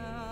now.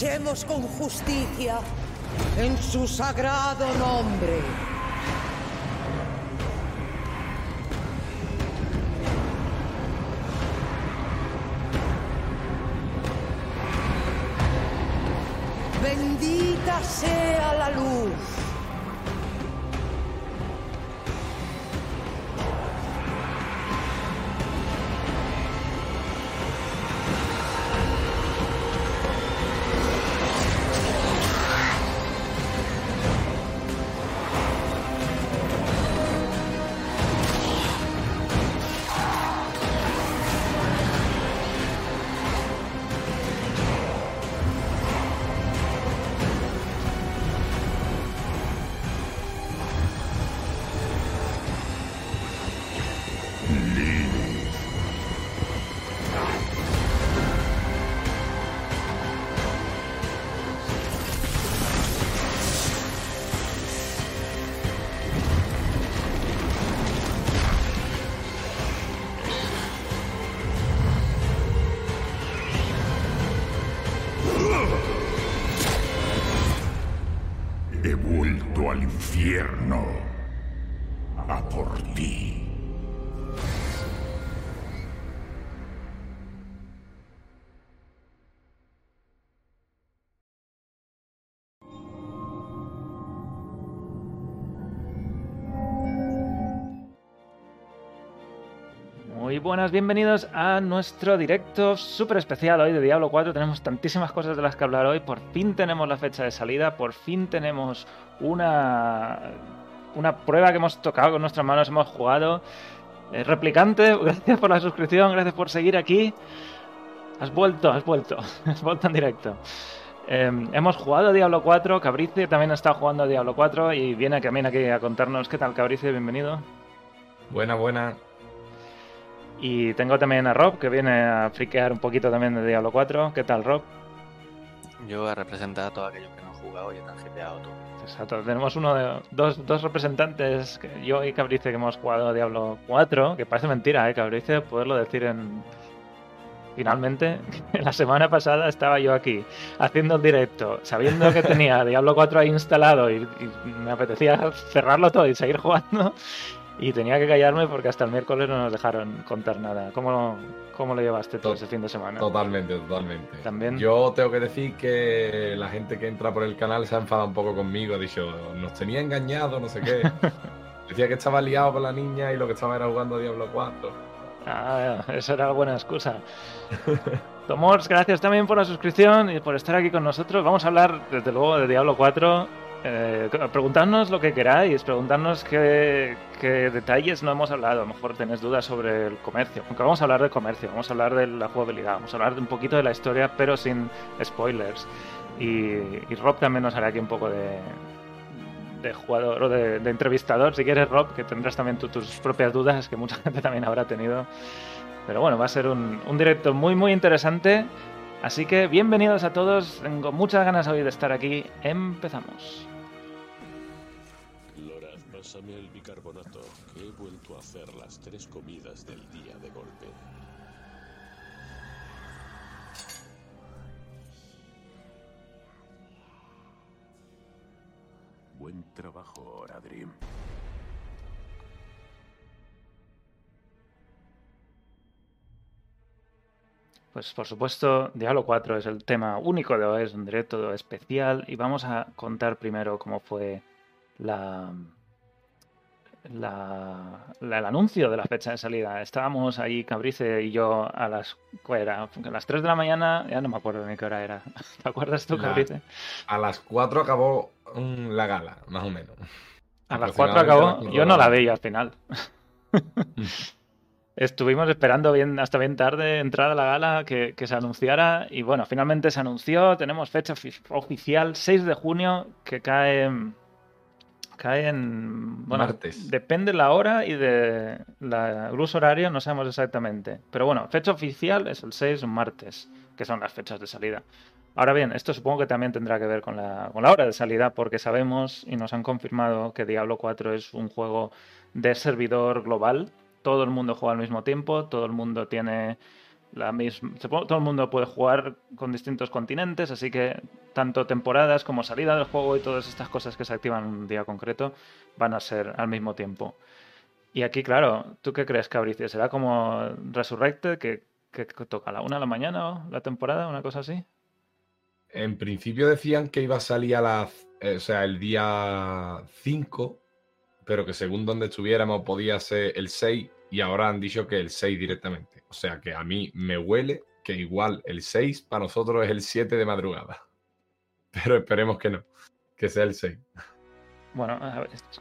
Luchemos con justicia en su sagrado nombre. Buenas, bienvenidos a nuestro directo súper especial hoy de Diablo 4. Tenemos tantísimas cosas de las que hablar hoy. Por fin tenemos la fecha de salida, por fin tenemos una, una prueba que hemos tocado con nuestras manos, hemos jugado. Eh, replicante, gracias por la suscripción, gracias por seguir aquí. Has vuelto, has vuelto, has vuelto en directo. Eh, hemos jugado a Diablo 4, Cabrice también estado jugando a Diablo 4 y viene también aquí a contarnos qué tal Cabrice, bienvenido. Buena, buena. Y tengo también a Rob, que viene a friquear un poquito también de Diablo 4. ¿Qué tal, Rob? Yo a representar a todos aquellos que no han jugado y están hipeado tú. Exacto, tenemos uno de, dos, dos representantes, que yo y Cabrice, que hemos jugado a Diablo 4, que parece mentira, ¿eh? Cabrice, poderlo decir en... Finalmente, la semana pasada estaba yo aquí haciendo el directo, sabiendo que tenía Diablo 4 ahí instalado y, y me apetecía cerrarlo todo y seguir jugando. Y tenía que callarme porque hasta el miércoles no nos dejaron contar nada. ¿Cómo, cómo lo llevaste todo To- ese fin de semana? Totalmente, totalmente. También. Yo tengo que decir que la gente que entra por el canal se ha enfadado un poco conmigo. Ha dicho, nos tenía engañado, no sé qué. Decía que estaba liado con la niña y lo que estaba era jugando a Diablo 4. Ah, esa era buena excusa. Tomors, gracias también por la suscripción y por estar aquí con nosotros. Vamos a hablar, desde luego, de Diablo 4. Eh, preguntadnos lo que queráis, preguntadnos qué, qué detalles no hemos hablado. A lo mejor tenéis dudas sobre el comercio. Aunque vamos a hablar de comercio, vamos a hablar de la jugabilidad, vamos a hablar de un poquito de la historia, pero sin spoilers. Y, y Rob también nos hará aquí un poco de, de jugador o de, de entrevistador, si quieres, Rob, que tendrás también tú tus propias dudas, que mucha gente también habrá tenido. Pero bueno, va a ser un, un directo muy, muy interesante. Así que bienvenidos a todos. Tengo muchas ganas hoy de estar aquí. Empezamos. Loraz, pásame el bicarbonato, he vuelto a hacer las tres comidas del día de golpe. Buen trabajo, Oradrim. Pues por supuesto, Diablo 4 es el tema único de hoy, es un directo especial y vamos a contar primero cómo fue la, la- la- el anuncio de la fecha de salida. Estábamos ahí, Cabrice y yo, a las, ¿cuál era? A las 3 de la mañana, ya no me acuerdo ni qué hora era. ¿Te acuerdas tú, La- Cabrice? A las 4 acabó mm, la gala, más o menos. A las 4 Aproximadamente acabó, yo no la veía al final. Estuvimos esperando bien hasta bien tarde entrada la gala que, que se anunciara y bueno, finalmente se anunció, tenemos fecha ofi- oficial 6 de junio que cae cae en bueno, Martes. depende la hora y de la, uso horario, no sabemos exactamente, pero bueno, fecha oficial es el 6 un martes, que son las fechas de salida. Ahora bien, esto supongo que también tendrá que ver con la, con la hora de salida, porque sabemos y nos han confirmado que Diablo 4 es un juego de servidor global. Todo el mundo juega al mismo tiempo, todo el mundo tiene la misma, todo el mundo puede jugar con distintos continentes, así que tanto temporadas como salida del juego y todas estas cosas que se activan en un día concreto van a ser al mismo tiempo. Y aquí, claro, ¿tú qué crees, Cabricio? ¿Será como Resurrected, que, que toca a la una de la mañana la temporada, una cosa así? En principio decían que iba a salir a las, eh, o sea, el día 5, pero que según donde estuviéramos podía ser el 6 y ahora han dicho que el 6 directamente. O sea que a mí me huele que igual el 6 para nosotros es el 7 de madrugada. Pero esperemos que no, que sea el 6. Bueno,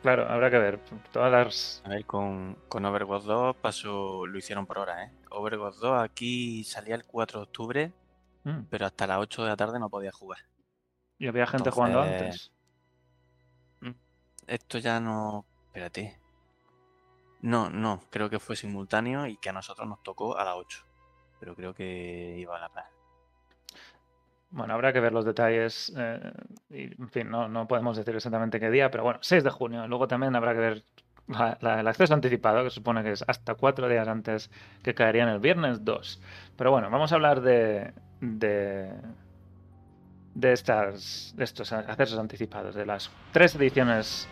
claro, habrá que ver. Todas las... A ver, con, con Overwatch 2 pasó, lo hicieron por hora, ¿eh? Overwatch 2 aquí salía el 4 de octubre, mm. pero hasta las 8 de la tarde no podía jugar. ¿Y había gente jugando antes? Mm, esto ya no... Espérate. No, no, creo que fue simultáneo y que a nosotros nos tocó a las 8. Pero creo que iba a la par. Bueno, habrá que ver los detalles. Eh, en fin, no, no, podemos decir exactamente qué día, pero bueno, 6 de junio. Luego también habrá que ver el acceso anticipado, que supone que es hasta cuatro días antes que caería en el viernes 2. Pero bueno, vamos a hablar de, de, de, estas, de estos accesos anticipados, de las tres ediciones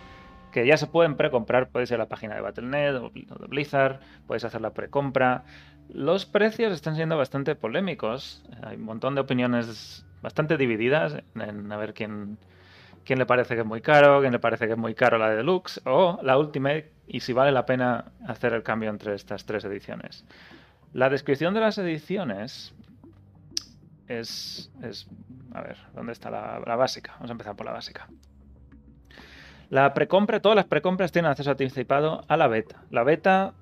que ya se pueden precomprar. Podéis ir a la página de Battle.net o de Blizzard, podéis hacer la precompra. Los precios están siendo bastante polémicos. Hay un montón de opiniones bastante divididas en, a ver quién, quién le parece que es muy caro, quién le parece que es muy caro la de Deluxe o la Ultimate y si vale la pena hacer el cambio entre estas tres ediciones. La descripción de las ediciones es, es a ver, ¿dónde está la, la básica? Vamos a empezar por la básica. La precompra, todas las precompras tienen acceso anticipado a la beta. La beta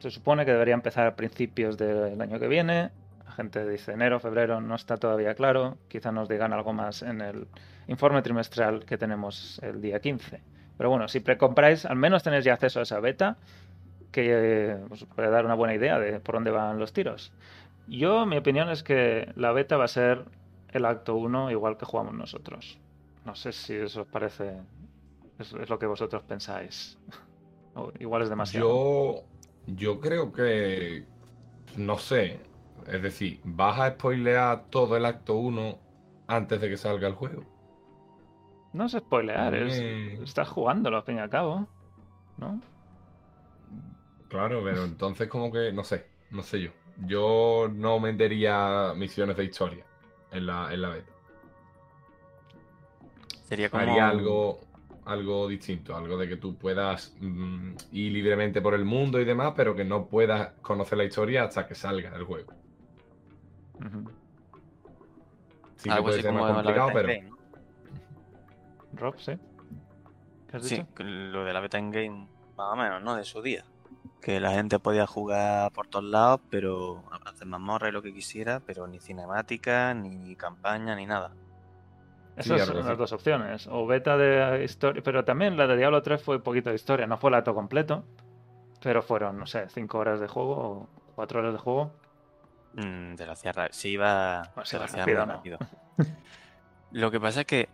se supone que debería empezar a principios del año que viene. La gente dice enero, febrero, no está todavía claro. Quizá nos digan algo más en el informe trimestral que tenemos el día 15. Pero bueno, si precompráis, al menos tenéis ya acceso a esa beta, que os puede dar una buena idea de por dónde van los tiros. Yo, mi opinión es que la beta va a ser el acto 1 igual que jugamos nosotros. No sé si eso os parece es, lo que vosotros pensáis. igual es demasiado. Yo, yo creo que. No sé. Es decir, ¿vas a spoilear todo el acto 1 antes de que salga el juego? No es spoilear, es, estás jugándolo al fin y al cabo. ¿No? Claro, pero entonces como que, no sé, no sé yo. Yo no metería misiones de historia en la, en la beta. Sería como... Haría algo, algo distinto, algo de que tú puedas mm, ir libremente por el mundo y demás, pero que no puedas conocer la historia hasta que salga el juego. Sí, algo puede ser más complicado, pero. Rob, sí. sí, lo de la beta en game, más o menos, ¿no? De su día. Que la gente podía jugar por todos lados, pero hacer mazmorra y lo que quisiera, pero ni cinemática, ni campaña, ni nada. Esas son las dos opciones. O beta de historia. Pero también la de Diablo 3 fue un poquito de historia. No fue el acto completo. Pero fueron, no sé, 5 horas de juego o 4 horas de juego. Mm, de la cierra. Sí, iba. Bueno, rápido, rápido. Lo que pasa es que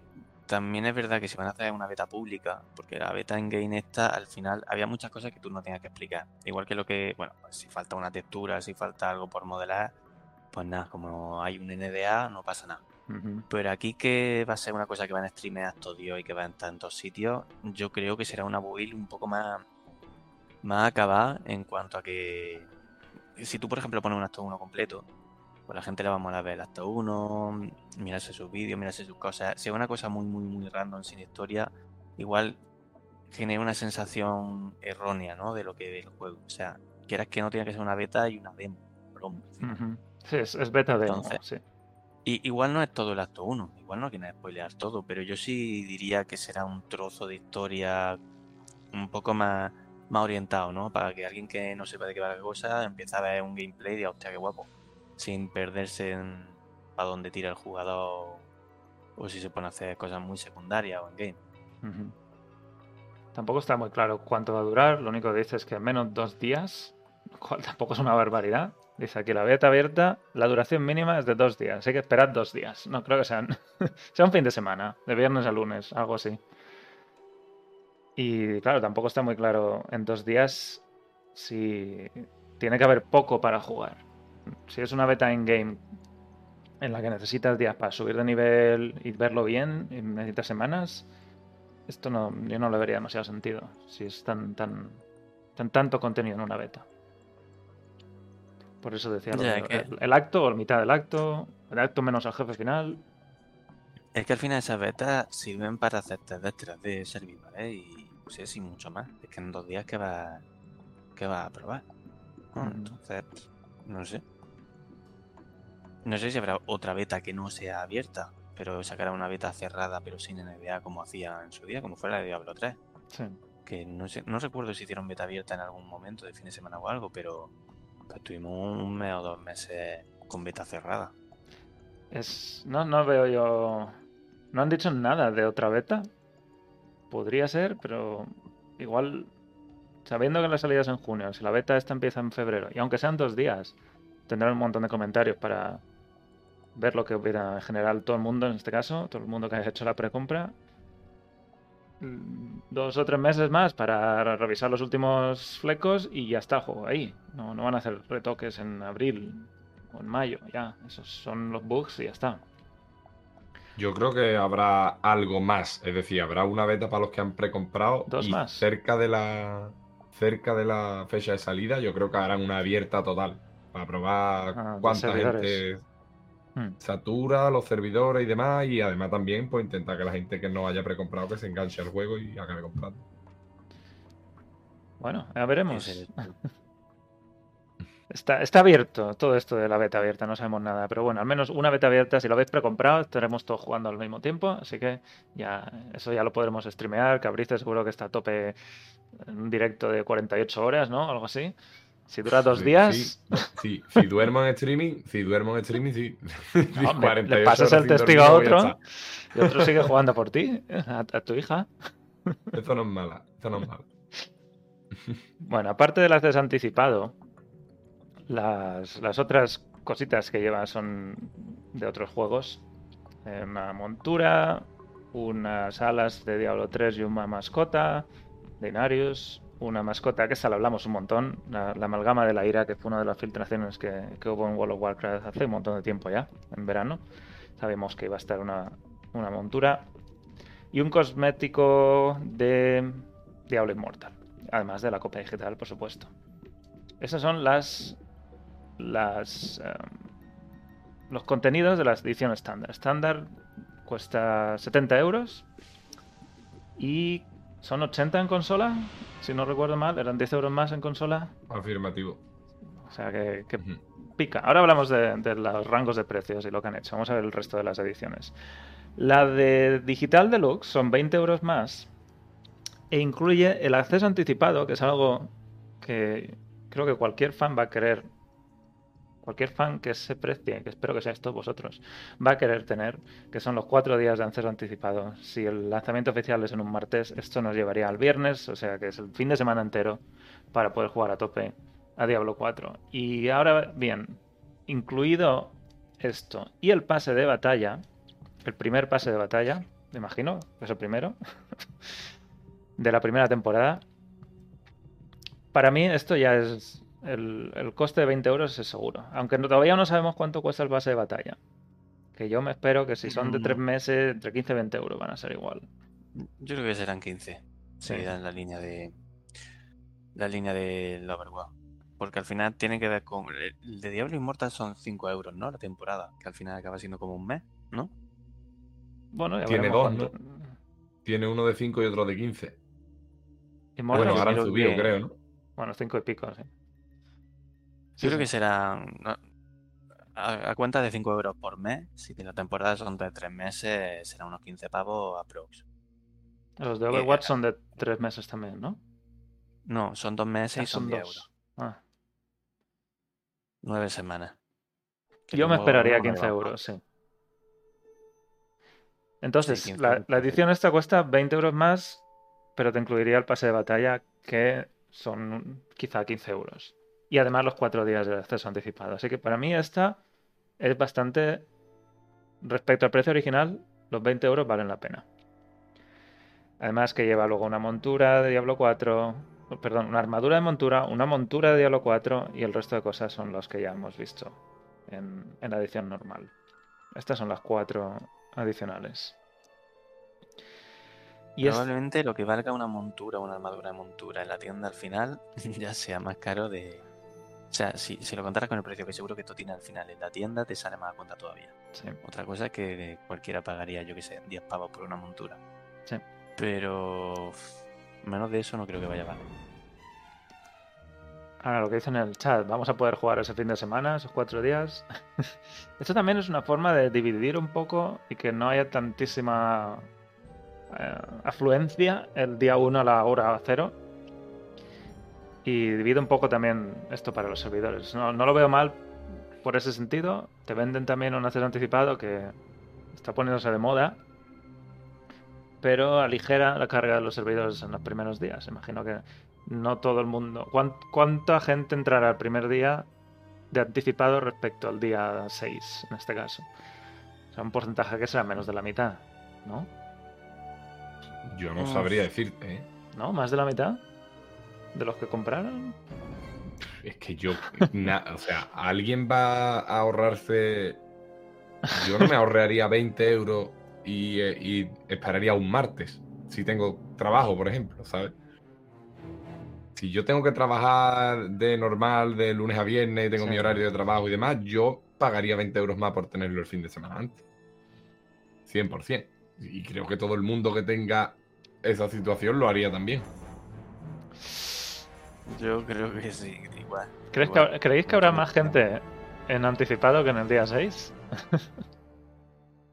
también es verdad que si van a hacer una beta pública, porque la beta en game esta, al final había muchas cosas que tú no tenías que explicar. Igual que lo que, bueno, pues si falta una textura, si falta algo por modelar, pues nada, como hay un NDA, no pasa nada. Pero aquí que va a ser una cosa que van a streamear todo Dios y que va a estar en tantos sitios, yo creo que será una build un poco más, más acabada en cuanto a que si tú, por ejemplo, pones un acto 1 completo, pues la gente le va a molar ver el acto 1, mirarse sus vídeos, mirarse sus cosas. Si es una cosa muy, muy, muy random, sin historia, igual genera una sensación errónea, ¿no? De lo que ve el juego. O sea, quieras que no tiene que ser una beta y una demo. Sí, es, beta demo, sí. Y, igual no es todo el acto 1, igual no quiere spoilear todo, pero yo sí diría que será un trozo de historia un poco más, más orientado, ¿no? Para que alguien que no sepa de qué va la cosa empiece a ver un gameplay y diga, hostia, qué guapo. Sin perderse en a dónde tira el jugador o si se pone a hacer cosas muy secundarias o en game. Tampoco está muy claro cuánto va a durar, lo único que dice es que menos dos días, cual tampoco es una barbaridad. Dice aquí la beta abierta, la duración mínima es de dos días. Hay que esperar dos días. No creo que sean. sea un fin de semana, de viernes a lunes, algo así. Y claro, tampoco está muy claro en dos días si tiene que haber poco para jugar. si es una beta in-game en la que necesitas días para subir de nivel y verlo bien, y necesitas semanas, esto no, yo no le vería demasiado sentido. Si es tan, tan, tan tanto contenido en una beta. Por eso decía lo es que- el, el acto o la mitad del acto, el acto menos al jefe final. Es que al final esas betas sirven para hacer test de servidores y no sé si mucho más. Es que en dos días que va que va a probar. Entonces, no sé. No sé si habrá otra beta que no sea abierta, pero sacará una beta cerrada pero sin NBA como hacía en su día, como fue la de Diablo 3. Sí. Que no sé, no recuerdo si hicieron beta abierta en algún momento de fin de semana o algo, pero, pero tuvimos un mes o dos meses con beta cerrada. Es, no, no veo yo. No han dicho nada de otra beta. Podría ser, pero igual. Sabiendo que la salida es en junio, si la beta esta empieza en febrero, y aunque sean dos días, tendrán un montón de comentarios para ver lo que opina en general todo el mundo, en este caso, todo el mundo que haya hecho la precompra. Mm, Dos o tres meses más para revisar los últimos flecos y ya está el juego ahí. No, no van a hacer retoques en abril o en mayo, ya. Esos son los bugs y ya está. Yo creo que habrá algo más, es decir, habrá una beta para los que han precomprado Dos y más. cerca de la cerca de la fecha de salida, yo creo que harán una abierta total para probar Ah, cuánta gente Hmm. satura los servidores y demás y además también pues intentar que la gente que no haya precomprado que se enganche al juego y acabe comprando. Bueno, ya veremos. Está, está abierto todo esto de la beta abierta, no sabemos nada. Pero bueno, al menos una beta abierta, si lo habéis precomprado, estaremos todos jugando al mismo tiempo. Así que ya eso ya lo podremos streamear. Cabrice seguro que está a tope en un directo de 48 horas, ¿no? Algo así. Si dura dos Sí, días, Sí, sí. si duermo en streaming, si duermo en streaming, sí. No, hombre, 48 le pasas el testigo a otro y otro sigue jugando por ti, a, a tu hija. Eso no es mala, eso no es mala. Bueno, aparte del acceso anticipado, las, las otras cositas que lleva son de otros juegos. Eh, una montura, unas alas de Diablo 3 y una mascota de Inarius, una mascota que esta la hablamos un montón, la, amalgama de la ira, que fue una de las filtraciones que, que hubo en World of Warcraft hace un montón de tiempo ya, en verano. Sabíamos que iba a estar una, una montura y un cosmético de Diablo Immortal, además de la copia digital, por supuesto. Esas son las las em, los contenidos de la edición estándar. Estándar cuesta 70 euros y son 80 en consola, si no recuerdo mal, eran 10 euros más en consola, Afirmativo. o sea que, pica. Ahora hablamos de, de los rangos de precios y lo que han hecho. Vamos a ver el resto de las ediciones. La de Digital Deluxe son 20 euros más e incluye el acceso anticipado, que es algo que creo que cualquier fan va a querer. Cualquier fan que se precie, que espero que seáis todos vosotros, va a querer tener, que son los cuatro días de acceso anticipado. Si el lanzamiento oficial es en un martes, esto nos llevaría al viernes, o sea que es el fin de semana entero para poder jugar a tope a Diablo 4. Y ahora bien, incluido esto y el pase de batalla, el primer pase de batalla, me imagino, es el primero, de la primera temporada, para mí esto ya es... El, el coste de 20 euros es seguro. Aunque no- todavía no sabemos cuánto cuesta el pase de batalla. Que yo me espero que si son de 3 Mm. meses, entre 15 y 20 euros van a ser igual. Yo creo que serán 15. Sí. Seguirán la línea de. La línea del Overwatch. Porque al final tiene que ver con. El de Diablo Immortal son 5 euros, ¿no? La temporada. Que al final acaba siendo como un mes, ¿no? Bueno, ya Tiene dos, cuánto- Tiene uno de 5 y otro de 15. Immortal, bueno, ahora han creo subido, que- creo, ¿no? Bueno, 5 y pico, sí. Yo creo sí. que serán. ¿no? A, a cuenta de 5 euros por mes. Si la temporada son de 3 meses, serán unos 15 pavos aprox. Los de Que- Overwatch son de 3 meses también, ¿no? No, son 2 meses Ah, y son son 10 dos. euros. Ah, 9 semanas. Que yo me esperaría luego 15 le va. euros, sí. Entonces, Sí, 15 la, la edición esta cuesta 20 euros más, pero te incluiría el pase de batalla, que son quizá 15 euros. Y además los 4 días de acceso anticipado. Así que para mí esta es bastante... Respecto al precio original, los 20 euros valen la pena. Además que lleva luego una montura de Diablo 4, perdón, una armadura de montura, una montura de Diablo 4 y el resto de cosas son los que ya hemos visto en, en la edición normal. Estas son las cuatro adicionales. Probablemente lo que valga una montura una armadura de montura en la tienda al final ya sea más caro de. O sea, si, si lo contaras con el precio que seguro que esto tiene al final en la tienda, te sale más a cuenta todavía. sí. Otra cosa es que cualquiera pagaría, yo que sé, 10 pavos por una montura. Sí. Pero menos de eso no creo que vaya a valer. Ahora lo que dicen en el chat, vamos a poder jugar ese fin de semana, esos cuatro días. Esto también es una forma de dividir un poco y que no haya tantísima eh, afluencia el día 1 a la hora 0. Y divide un poco también esto para los servidores. No, no lo veo mal por ese sentido. Te venden también un acceso anticipado que está poniéndose de moda. Pero aligera la carga de los servidores en los primeros días. Imagino que no todo el mundo. ¿Cuán- ¿Cuánta gente entrará el primer día de anticipado respecto al día 6, en este caso? O sea, un porcentaje que será menos de la mitad, ¿no? Yo no Uf. sabría decirte, ¿eh? ¿No? ¿Más de la mitad? ¿De los que compraron? Es que yo, na- o sea, ¿alguien va a ahorrarse? Yo no me ahorraría 20 euros y, eh, y esperaría un martes, si tengo trabajo, por ejemplo, ¿sabes? Si yo tengo que trabajar de normal, de lunes a viernes, y tengo Sí. mi horario de trabajo y demás, yo pagaría 20 euros más por tenerlo el fin de semana antes. 100%. Y creo que todo el mundo que tenga esa situación lo haría también. Yo creo que sí, igual. ¿Crees igual. que, ¿Creéis que habrá más gente en anticipado que en el día 6?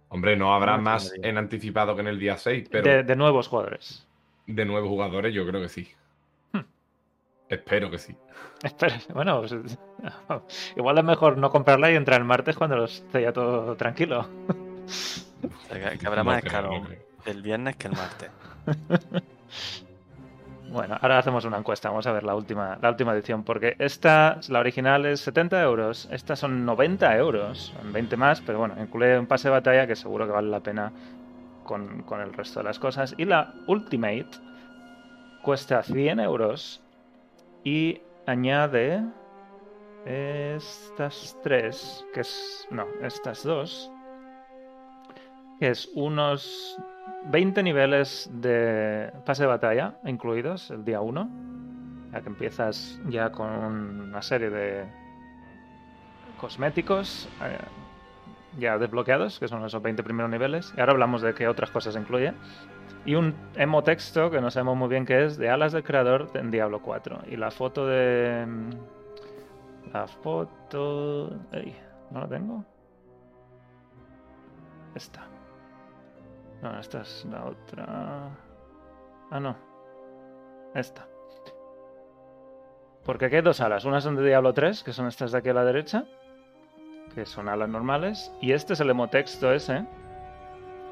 Hombre, no habrá No, más en anticipado que en el día 6, pero De, de, de nuevos jugadores. nuevos jugadores yo creo que sí. Hmm. Espero que sí. Bueno, pues, igual es mejor no comprarla y entrar el martes cuando lo esté ya todo tranquilo. O sea, que, que habrá No más escalón no el viernes que el martes. Bueno, ahora hacemos una encuesta, vamos a ver la última, la última edición, porque esta, la original es 70 euros, estas son 90 euros, son 20 más, pero bueno, incluye un pase de batalla que seguro que vale la pena con, con el resto de las cosas. Y la Ultimate cuesta 100 euros y añade estas tres, que es, no, estas dos, que es unos 20 niveles de pase de batalla incluidos el día 1. Ya que empiezas ya con una serie de cosméticos eh, ya desbloqueados, que son esos 20 primeros niveles. Y ahora hablamos de qué otras cosas incluye. Y un emo texto que no sabemos muy bien qué es, de alas del creador en Diablo 4. Y la foto de. La foto. Ey, ¿No la tengo? Esta. No, esta es la otra. Ah, no. Esta. Porque aquí hay dos alas. Unas son de Diablo 3, que son estas de aquí a la derecha. Que son alas normales. Y este es el emotexto ese.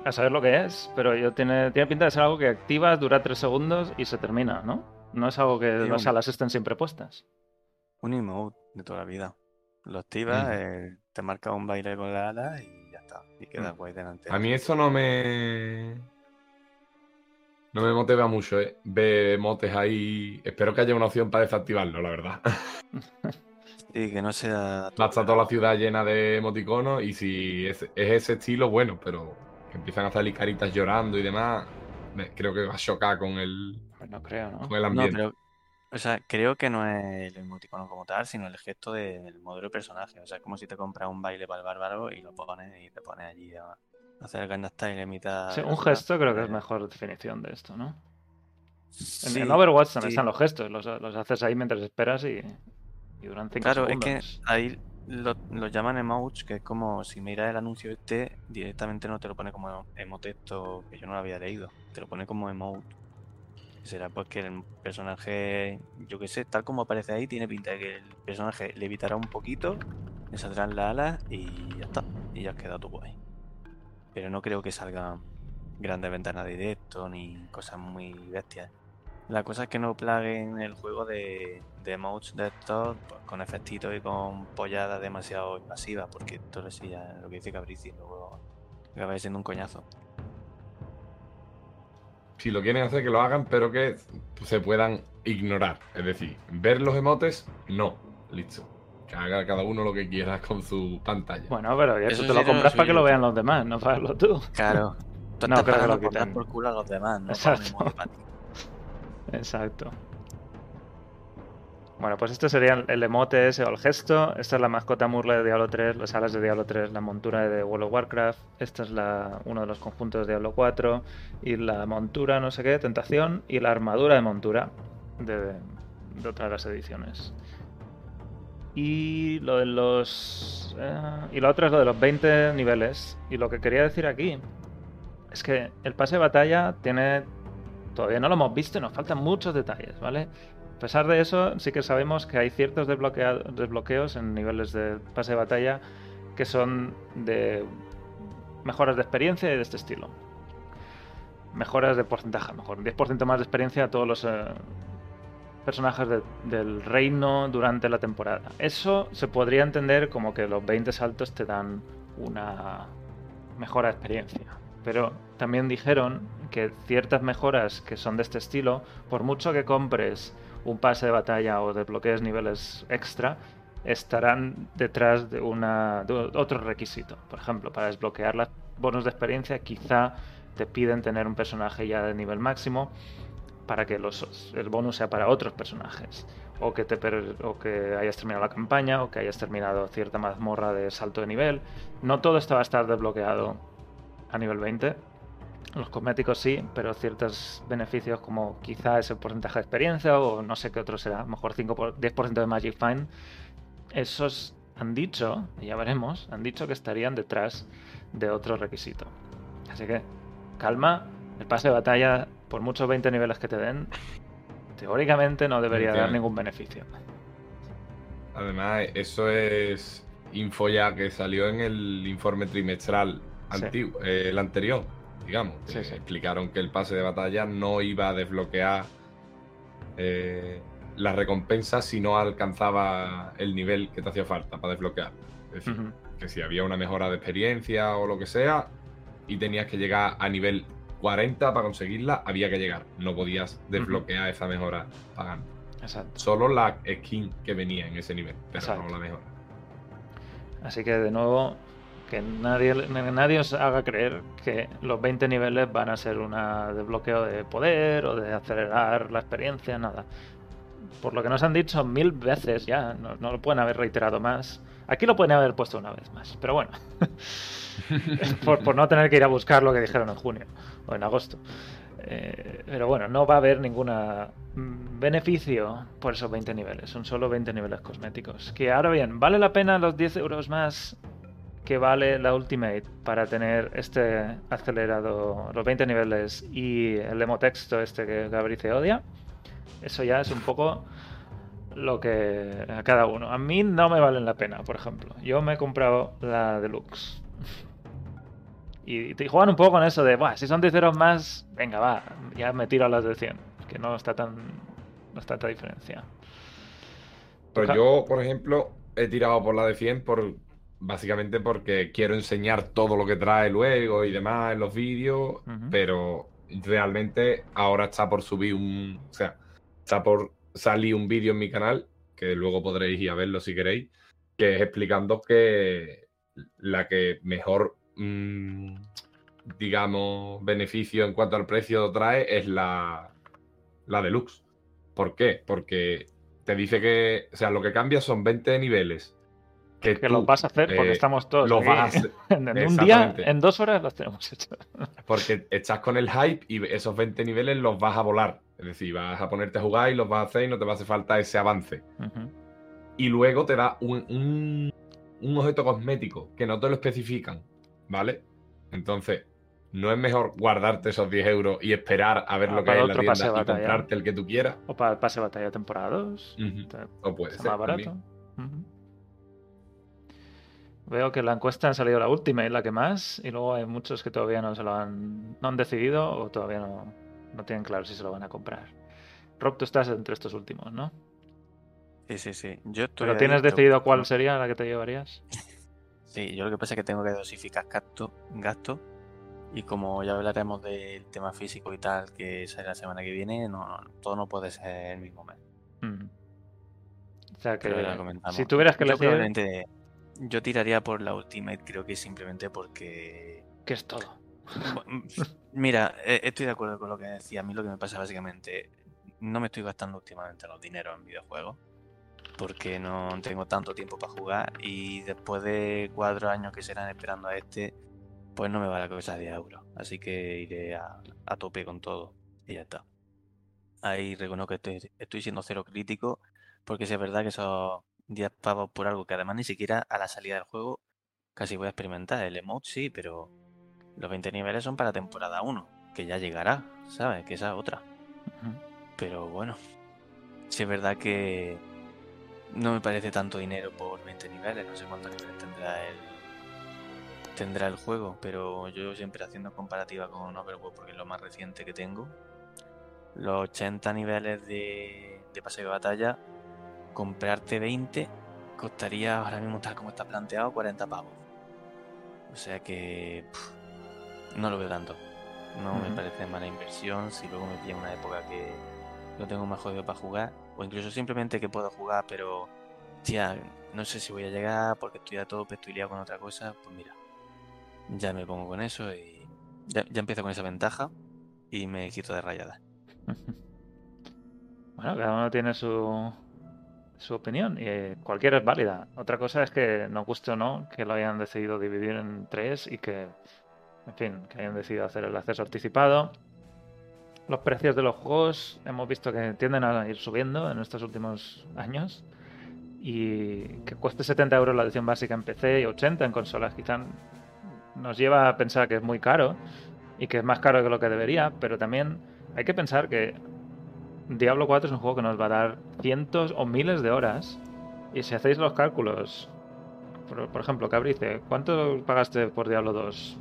A saber lo que es. Pero yo tiene, tiene pinta de ser algo que activas, dura 3 segundos y se termina, ¿no? No es algo que Sí, las un- alas estén siempre puestas. Un emote de toda la vida. Lo activas, Ujú. eh, te marca un baile con la ala y está. Y queda Mm. guay delante. A mí eso no me. No me motiva mucho, ¿eh? Ver motes ahí. Espero que haya una opción para desactivarlo, la verdad. Sí, que no sea. Va a estar toda la ciudad llena de emoticonos y si es, es ese estilo, bueno, pero que empiezan a salir caritas llorando y demás, me- creo que va a chocar con el, Pues no creo, ¿no? con el No, ambiente. pero. O sea, creo que no es el emoticono como tal, sino el gesto del modelo de personaje. O sea, es como si te compras un baile para el bárbaro y lo pones y te pones allí a hacer el Style en mitad. Sí, de la un ciudad. gesto creo que es Eh, mejor definición de esto, ¿no? En, sí, Overwatch también sí. están los gestos, los, los haces ahí mientras esperas y, y duran 5 Claro, es segundos. que ahí lo, lo llaman emotes, que es como si miras el anuncio este, directamente no te lo pone como emotexto, que yo no lo había leído, te lo pone como emote. Será pues que el personaje, yo que sé, tal como aparece ahí, tiene pinta de que el personaje le evitará un poquito, le saldrán las alas y ya está. Y ya has quedado tú guay. Pero no creo que salgan grandes ventanas de directo ni cosas muy bestias. La cosa es que no plaguen el juego de, de emotes de estos pues, con efectitos y con polladas demasiado invasivas, porque esto ya lo que dice Caprici, luego acaba siendo un coñazo. Si lo quieren hacer, que lo hagan, pero que se puedan ignorar. Es decir, ver los emotes, no. Listo. Que haga cada uno lo que quiera con su pantalla. Bueno, pero Eso eso, te lo compras para que lo vean los demás, no para verlo tú. Claro. Tú No creo que lo quiten. por culo a los demás, ¿no? Exacto. Para un emote para ti. Exacto. Bueno, pues este sería el- emote ese o el gesto. Esta es la mascota Murle de Diablo 3, las alas de Diablo 3, la montura de World of Warcraft. Esta es la, uno de los conjuntos de Diablo 4. Y la montura, no sé qué, tentación. Y la armadura de montura de, de otra de las ediciones. Y lo de los. eh, y lo otro es lo de los 20 niveles. Y lo que quería decir aquí es que el pase de batalla tiene. Todavía no lo hemos visto y nos faltan muchos detalles, ¿vale? A pesar de eso, sí que sabemos que hay ciertos desbloqueos en niveles de pase de batalla que son de mejoras de experiencia y de este estilo. Mejoras de porcentaje, mejor. 10% más de experiencia a todos los eh, personajes de- del reino durante la temporada. Eso se podría entender como que los 20 saltos te dan una mejora de experiencia. Pero también dijeron que ciertas mejoras que son de este estilo, por mucho que compres un pase de batalla o desbloquees niveles extra, estarán detrás de, una, otro requisito. Por ejemplo, para desbloquear los bonos de experiencia, quizá te piden tener un personaje ya de nivel máximo para que el bonus sea para otros personajes. O que, te o que hayas terminado la campaña, o que hayas terminado cierta mazmorra de salto de nivel. No todo esto va a estar desbloqueado a nivel 20. Los cosméticos sí, pero ciertos beneficios como quizá ese porcentaje de experiencia o no sé qué otro será, mejor 5 por- 10% de Magic Find, esos han dicho, y ya veremos, han dicho que estarían detrás de otro requisito. Así que, calma, el pase de batalla, por muchos 20 niveles que te den, teóricamente no debería dar ningún beneficio. Además, eso es info ya que salió en el informe trimestral Sí. antiguo, eh, el anterior, digamos. Sí, sí. Explicaron que el pase de batalla no iba a desbloquear eh, la recompensa si no alcanzaba el nivel que te hacía falta para desbloquear. Es decir, que si había una mejora de experiencia o lo que sea y tenías que llegar a nivel 40 para conseguirla, había que llegar. No podías desbloquear esa mejora pagando. Exacto. Solo la skin que venía en ese nivel, pero Exacto. no la mejora. Así que de nuevo, que nadie, nadie os haga creer que los 20 niveles van a ser un desbloqueo de poder o de acelerar la experiencia, nada. Por lo que nos han dicho mil veces ya, no, lo pueden haber reiterado más. Aquí lo pueden haber puesto una vez más, pero bueno. por, no tener que ir a buscar lo que dijeron en junio o en agosto. Eh, pero bueno, no va a haber ningún beneficio por esos 20 niveles. Son solo 20 niveles cosméticos. Que ahora bien, ¿vale la pena los 10 euros más que vale la Ultimate para tener este acelerado, los 20 niveles y el emotexto este que Gabrice odia? Eso ya es un poco lo que a cada uno. A mí no me valen la pena, por ejemplo. Yo me he comprado la Deluxe. Y te juegan un poco con eso de, Buah, si son 10 euros más, venga, va, ya me tiro a las de 100. Que no está tan. No está tanta diferencia. Pero Toca- yo, por ejemplo, he tirado por la de 100 por, básicamente porque quiero enseñar todo lo que trae luego y demás en los vídeos, pero realmente ahora está por subir un... O sea, está por salir un vídeo en mi canal, que luego podréis ir a verlo si queréis, que es explicando que la que mejor, mm, digamos, beneficio en cuanto al precio trae es la, la deluxe. ¿Por qué? Porque te dice que, o sea, lo que cambia son 20 niveles. Que, Que los vas a hacer porque eh, estamos todos. aquí. vas a hacer- en un día, en dos horas los tenemos hechos. Porque estás con el hype y esos 20 niveles los vas a volar. Es decir, vas a ponerte a jugar y los vas a hacer y no te va a hacer falta ese avance. Ujú. Y luego te da un, un, un objeto cosmético que no te lo especifican. ¿Vale? Entonces, ¿no es mejor guardarte esos 10 euros y esperar a ver Ah, lo que hay en la tienda y batalla. comprarte el que tú quieras? O para el pase de batalla temporada 2. Ujú. Está- O puede ser. más barato. también. Ujú. Veo que en la encuesta han salido la última y la que más, y luego hay muchos que todavía no se lo han, no han decidido o todavía no, no tienen claro si se lo van a comprar. Rob, tú estás entre estos últimos, ¿no? Sí, sí, sí. Yo estoy ¿Pero tienes decidido cuál sería la que te llevarías? Sí, yo lo que pasa es que tengo que dosificar gasto, gasto Y como ya hablaremos del tema físico y tal, que será la semana que viene, no, no, todo no puede ser el mismo mes. Mm. O sea que si tuvieras que elegir, probablemente- yo tiraría por la Ultimate, creo que simplemente porque que es todo. Bu- Mira, eh, estoy de acuerdo con lo que decía. A mí lo que me pasa básicamente, no me estoy gastando últimamente los dineros en videojuegos porque no tengo tanto tiempo para jugar y después de cuatro años que serán esperando a este, pues no me va la cosa de 10 euros. Así que iré a, a tope con todo y ya está. Ahí reconozco que estoy, estoy siendo cero crítico porque si es verdad que esos 10 pavos por algo que además ni siquiera a la salida del juego casi voy a experimentar. El emote sí, pero los 20 niveles son para temporada 1, que ya llegará, ¿sabes? Que esa es otra. Pero bueno, sí es verdad que no me parece tanto dinero por 20 niveles, no sé cuántos niveles tendrá el tendrá el juego, pero yo siempre haciendo comparativa con Overwatch porque es lo más reciente que tengo. Los 80 niveles de, de pase de batalla, comprarte 20 costaría ahora mismo tal como está planteado 40 pavos. O sea que pff, no lo veo tanto. No me parece mala inversión si luego me pilla una época que lo tengo más jodido para jugar. O incluso simplemente que puedo jugar, pero tía, no sé si voy a llegar porque estoy a tope, estoy liado con otra cosa. Pues mira, ya me pongo con eso y ya, ya empiezo con esa ventaja y me quito de rayadas. Bueno, cada uno tiene su, su opinión eh, cualquiera es válida. Otra cosa es que nos guste o no que lo hayan decidido dividir en tres y que, en fin, que hayan decidido hacer el acceso anticipado. Los precios de los juegos hemos visto que tienden a ir subiendo en estos últimos años y que cueste 70 euros la edición básica en PC y 80 en consolas quizá nos lleva a pensar que es muy caro y que es más caro que lo que debería, pero también hay que pensar que Diablo 4 es un juego que nos va a dar cientos o miles de horas. Y si hacéis los cálculos, por, por ejemplo, Cabrice, ¿cuánto pagaste por Diablo 2?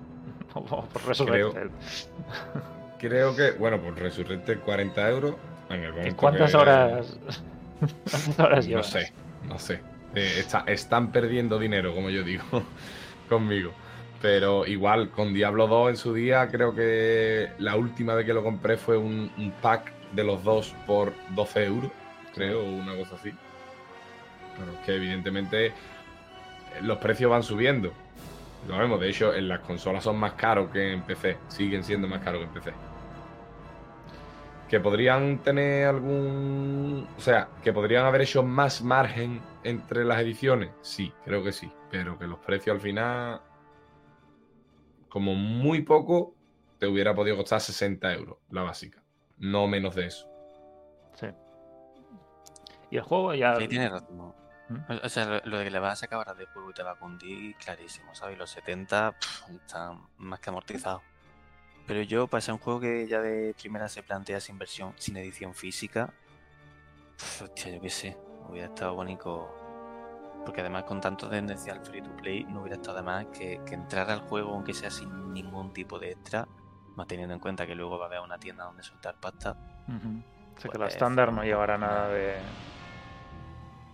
o por Resurrected. Creo que, bueno, por Resurrected 40 euros. En el ¿Y momento cuántas que- horas? ¿Cuántas horas No llevas? sé, no sé. Eh, está- están perdiendo dinero, como yo digo, conmigo. Pero igual, con Diablo 2 en su día, creo que la última vez que lo compré fue un, un pack de los dos por 12 euros, creo, una cosa así. Pero es que evidentemente eh, los precios van subiendo. Lo vemos, de hecho, en las consolas son más caros que en PC, siguen siendo más caros que en PC. Que podrían tener algún. O sea, que podrían haber hecho más margen entre las ediciones. Sí, creo que sí. Pero que los precios al final. Como muy poco, te hubiera podido costar 60 euros la básica. No menos de eso. Sí. Y el juego ya. Sí, tienes razón. ¿Mm? O- sea, lo, de que le vas a sacar horas de juego y te va a cundir, clarísimo, ¿sabes? Y Los 70 pff, están más que amortizados. Pero yo, para ser un juego que ya de primera se plantea sin versión, sin edición física, pff, hostia, yo qué sé, hubiera estado bonito. Porque además con tanto tendencia al free to play, no hubiera estado de más que, que entrar al juego, aunque sea sin ningún tipo de extra, más teniendo en cuenta que luego va a haber una tienda donde soltar pasta. Ujú. Sé que la Pues, estándar no llevará poco nada de.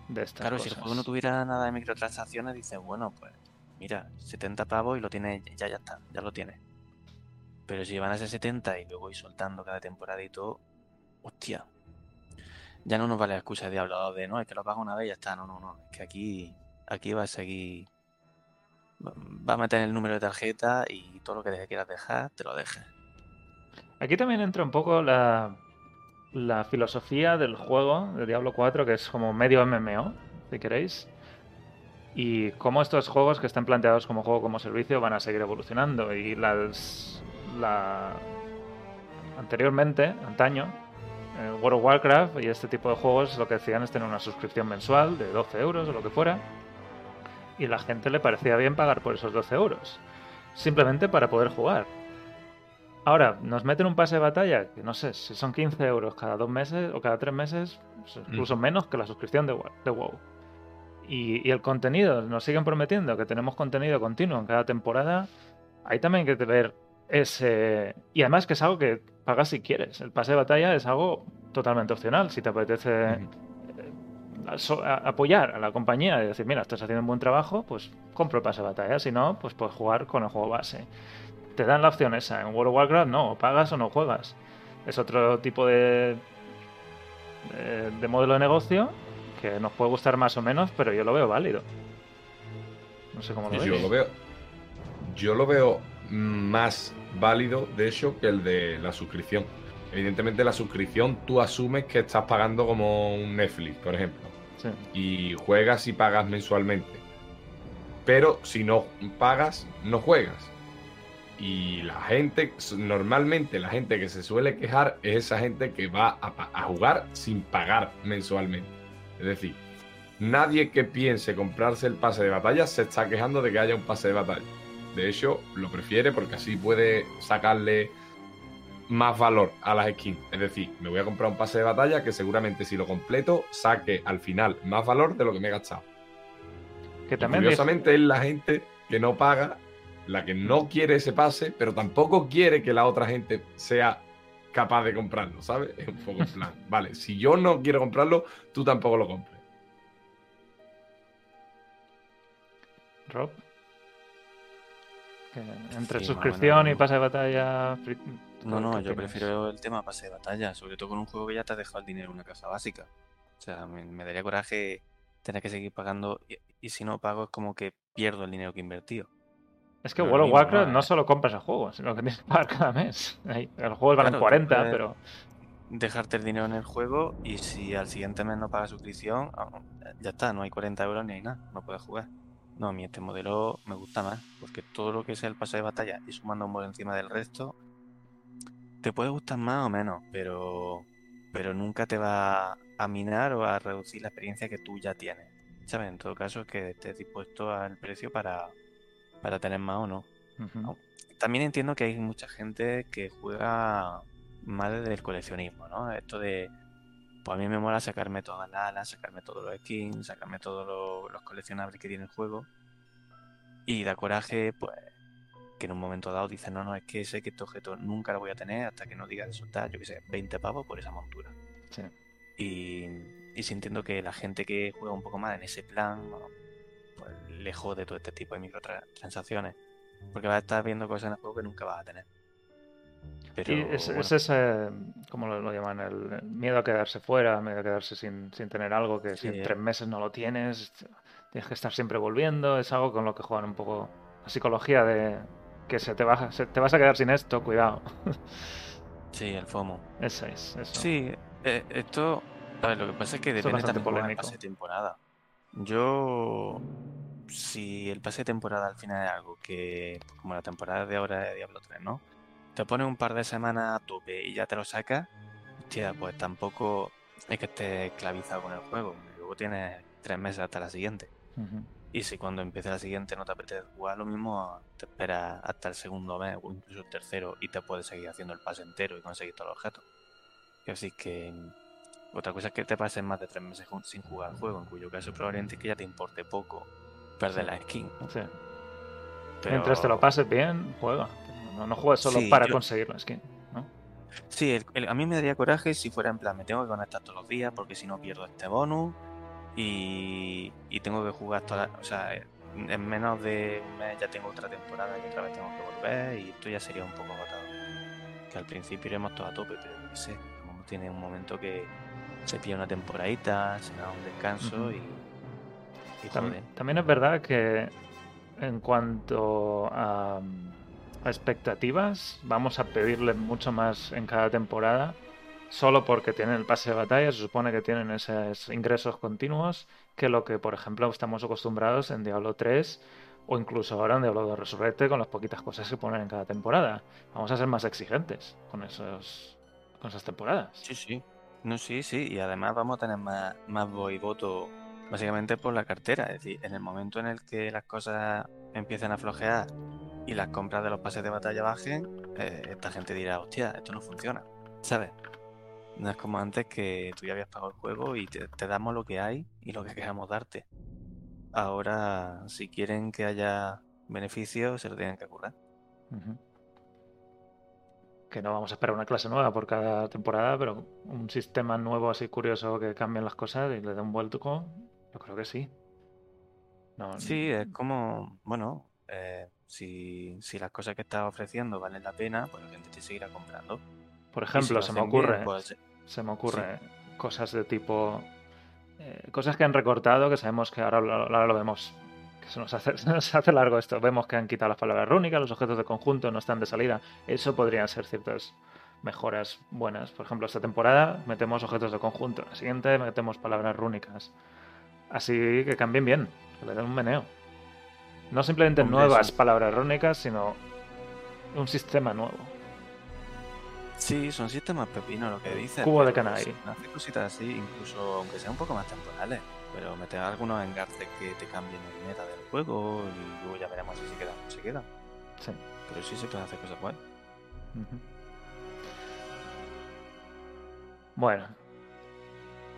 De estas Claro, si el juego no tuviera nada de microtransacciones, dices, bueno, pues mira, 70 pavos y lo tienes, ya, ya está, ya lo tienes. Pero si van a ser 70 y luego ir soltando cada temporada y todo, hostia. Ya no nos vale la excusa de Diablo 2 de no, es que lo pago una vez y ya está. No, no, no. Es que aquí, aquí va a seguir. va- Va a meter el número de tarjeta y todo lo que te quieras dejar, te lo dejes. Aquí también entra un poco la, la filosofía del juego de Diablo 4, que es como medio MMO, si queréis. Y cómo estos juegos que están planteados como juego como servicio van a seguir evolucionando. Y las. La, anteriormente, antaño, eh, World of Warcraft y este tipo de juegos lo que hacían es tener una suscripción mensual de 12 euros o lo que fuera. Y la gente le parecía bien pagar por esos 12 euros. Simplemente para poder jugar. Ahora, nos meten un pase de batalla, que no sé, si son 15 euros cada dos meses o cada tres meses, pues incluso menos que la suscripción de WoW. de WoW. Y, y el contenido, nos siguen prometiendo que tenemos contenido continuo en cada temporada. Hay también que ver ese... Y además que es algo que pagas si quieres. El pase de batalla es algo totalmente opcional. Si te apetece Ujú. a- so- a- apoyar a la compañía y decir, mira, estás haciendo un buen trabajo, pues compro el pase de batalla. Si no, pues puedes jugar con el juego base. Te dan la opción esa. En World of Warcraft no, o pagas o no juegas. Es otro tipo de, de, de modelo de negocio que nos puede gustar más o menos, pero yo lo veo válido. No sé cómo lo Yo lo veo. Yo lo veo más válido, de hecho, que el de la suscripción. Evidentemente, la suscripción tú asumes que estás pagando como un Netflix, por ejemplo. Sí. Y juegas y pagas mensualmente. Pero si no pagas, no juegas. Y la gente, normalmente la gente que se suele quejar es esa gente que va a, jugar sin pagar mensualmente. Es decir, nadie que piense comprarse el pase de batalla se está quejando de que haya un pase de batalla. De hecho, lo prefiere porque así puede sacarle más valor a las skins. Es decir, me voy a comprar un pase de batalla que seguramente si lo completo saque al final más valor de lo que me he gastado. Que también curiosamente es la gente que no paga, la que no quiere ese pase, pero tampoco quiere que la otra gente sea capaz de comprarlo, ¿sabes? Es un poco en plan, vale, si yo no quiero comprarlo, tú tampoco lo compres. Rob. Que entre Sí, suscripción y pase de batalla. No, no, ¿qué yo prefiero el tema pase de batalla, sobre todo con un juego que ya te ha dejado el dinero en una caja básica. O sea, me, me daría coraje tener que seguir pagando y, y si no pago es como que pierdo el dinero que he invertido. Es que World of Warcraft ¿no? solo compras el juego, sino que tienes que pagar cada mes. Los juegos valen Claro, tú 40, puedes- pero. Dejarte el dinero en el juego y si al siguiente mes no pagas suscripción, ah, ya está, no hay 40 euros ni hay nada, no puedes jugar. No, a mí este modelo me gusta más, porque todo lo que sea el pase de batalla y sumando un por encima del resto, te puede gustar más o menos, pero, pero nunca te va a minar o a reducir la experiencia que tú ya tienes. ¿Sabes? En todo caso, es que estés dispuesto al precio para, para tener más o no. Ujú. También entiendo que hay mucha gente que juega más desde el coleccionismo, ¿no? Esto de, pues a mí me mola sacarme todas las alas, sacarme todos los skins, sacarme todos los, los coleccionables que tiene el juego. Y da coraje, pues, que en un momento dado dices, no, no, es que sé que este objeto nunca lo voy a tener hasta que no diga de soltar, yo qué sé, 20 pavos por esa montura. Sí. Y, y sí entiendo que la gente que juega un poco más en ese plan, ¿no? Pues le jode todo este tipo de microtransacciones. Porque vas a estar viendo cosas en el juego que nunca vas a tener. Pero, Y es, bueno, es ese, ¿cómo lo, lo llaman? El, miedo a quedarse fuera, miedo a quedarse sin, sin tener algo que si en tres meses no lo tienes, tienes que estar siempre volviendo. Es algo con lo que juegan un poco la psicología de que se te, va, se, te vas a quedar sin esto, cuidado. sí, el FOMO. Eso es, eso. Sí, eh, esto, a ver, lo que pasa es que es depende también es pase de temporada. Yo, si el pase de temporada al final es algo que, como la temporada de ahora de Diablo 3, ¿no? Te pones un par de semanas a tope y ya te lo sacas, hostia, pues tampoco es que estés esclavizado con el juego. Luego tienes tres meses hasta la siguiente. Y si cuando empiece la siguiente no te apetece jugar, lo mismo te esperas hasta el segundo mes o incluso el tercero y te puedes seguir haciendo el pase entero y conseguir todos los objetos. Así que otra cosa es que te pases más de tres meses sin jugar al juego, en cuyo caso probablemente que ya te importe poco perder la skin. ¿no? Sí. Pero- Mientras te lo pases bien, juega. No, no juegues solo Sí, para yo- conseguir la skin. ¿no? Sí, el- el- a mí me daría coraje si fuera en plan, me tengo que conectar todos los días porque si no pierdo este bonus y, y tengo que jugar toda la- O sea, en menos de un mes ya tengo otra temporada y otra vez tengo que volver y esto ya sería un poco agotado. Que al principio iremos todos a tope, pero qué sé, uno tiene un momento que se pilla una temporadita, se da un descanso y, y Tam- joder. También es verdad que en cuanto a, a expectativas, vamos a pedirle mucho más en cada temporada, solo porque tienen el pase de batalla, se supone que tienen esos ingresos continuos, que lo que, por ejemplo, estamos acostumbrados en Diablo 3 o incluso ahora en Diablo 2 Resurrected con las poquitas cosas que ponen en cada temporada. Vamos a ser más exigentes con, esos, con esas temporadas. Sí, sí. No, sí, sí. Y además vamos a tener más, más voz y voto básicamente por la cartera. Es decir, en el momento en el que las cosas empiecen a flojear y las compras de los pases de batalla bajen, eh, esta gente dirá, hostia, esto no funciona. ¿Sabes? No es como antes que tú ya habías pagado el juego y te, damos lo que hay y lo que queramos darte. Ahora, si quieren que haya beneficios, se lo tienen que currar. Ujú. Que no vamos a esperar una clase nueva por cada temporada, pero un sistema nuevo así curioso que cambien las cosas y le dé un vuelco, yo creo que sí. No, Sí, es como, bueno, eh, Si, si las cosas que estás ofreciendo valen la pena, pues la gente te seguirá comprando. Por si ejemplo, lo se me bien, ocurre, pues, se me ocurre cosas de tipo. eh, cosas que han recortado, que sabemos que ahora lo vemos. Se nos, hace, se nos hace largo esto. Vemos que han quitado las palabras rúnicas, los objetos de conjunto no están de salida. Eso podrían ser ciertas mejoras buenas. Por ejemplo, esta temporada metemos objetos de conjunto. La siguiente metemos palabras rúnicas. Así que cambien bien, que le den un meneo. No simplemente Hombre, nuevas sí. palabras rúnicas, sino un sistema nuevo. Sí, son sistemas pepinos lo que dices. Cubo de si Hace cositas así, incluso aunque sean un poco más temporales. Pero meter algunos engarces que te cambien el meta del juego y luego ya veremos si se quedan o no se quedan. Sí. Pero sí se pueden hacer cosas buenas. Ujú. Bueno.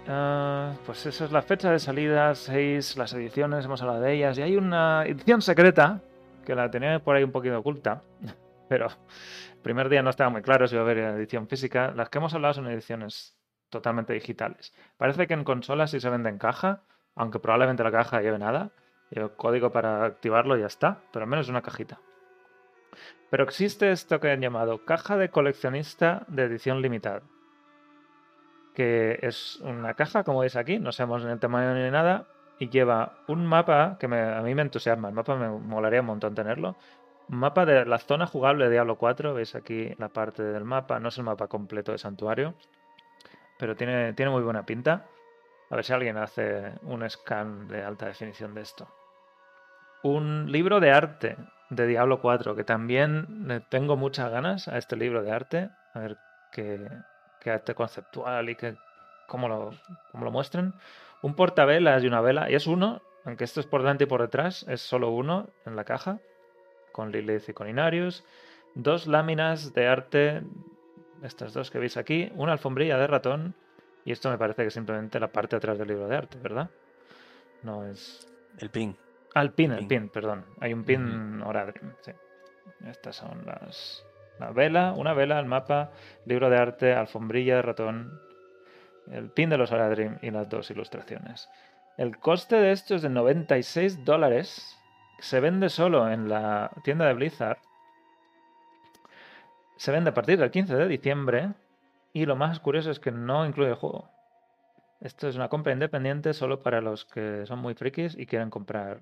Ah, pues esa es la fecha de salida, 6, las ediciones, hemos hablado de ellas. Y hay una edición secreta, que la tenía por ahí un poquito oculta, pero el primer día no estaba muy claro si iba a haber edición física. Las que hemos hablado son ediciones totalmente digitales. Parece que en consolas sí se vende en caja, aunque probablemente la caja lleve nada. Lleve código para activarlo ya está, pero al menos una cajita. Pero existe esto que han llamado caja de coleccionista de edición limitada. Que es una caja, como veis aquí, no sabemos ni el tamaño ni nada, y lleva un mapa que me- a mí me entusiasma. El mapa me molaría un montón tenerlo. Un mapa de la zona jugable de Diablo 4. Veis aquí la parte del mapa. No es el mapa completo de Santuario, pero tiene, tiene muy buena pinta. A ver si alguien hace un scan de alta definición de esto. Un libro de arte de Diablo 4, que también tengo muchas ganas a este libro de arte, a ver qué, arte conceptual y qué, cómo, lo, cómo lo muestran. Un portavelas y una vela, y es uno, aunque esto es por delante y por detrás, es solo uno en la caja, con Lilith y con Inarius. Dos láminas de arte, estas dos que veis aquí, una alfombrilla de ratón, y esto me parece que simplemente la parte de atrás del libro de arte, ¿verdad? No es... El pin. Ah, el pin, el Pin. perdón. Hay un pin Oradrim, sí. Estas son las. La vela, una vela, el mapa, libro de arte, alfombrilla de ratón, el pin de los Oradrim y las dos ilustraciones. El coste de esto es de 96 dólares. Se vende solo en la tienda de Blizzard. Se vende a partir del 15 de diciembre. Y lo más curioso es que no incluye el juego. Esto es una compra independiente solo para los que son muy frikis y quieren comprar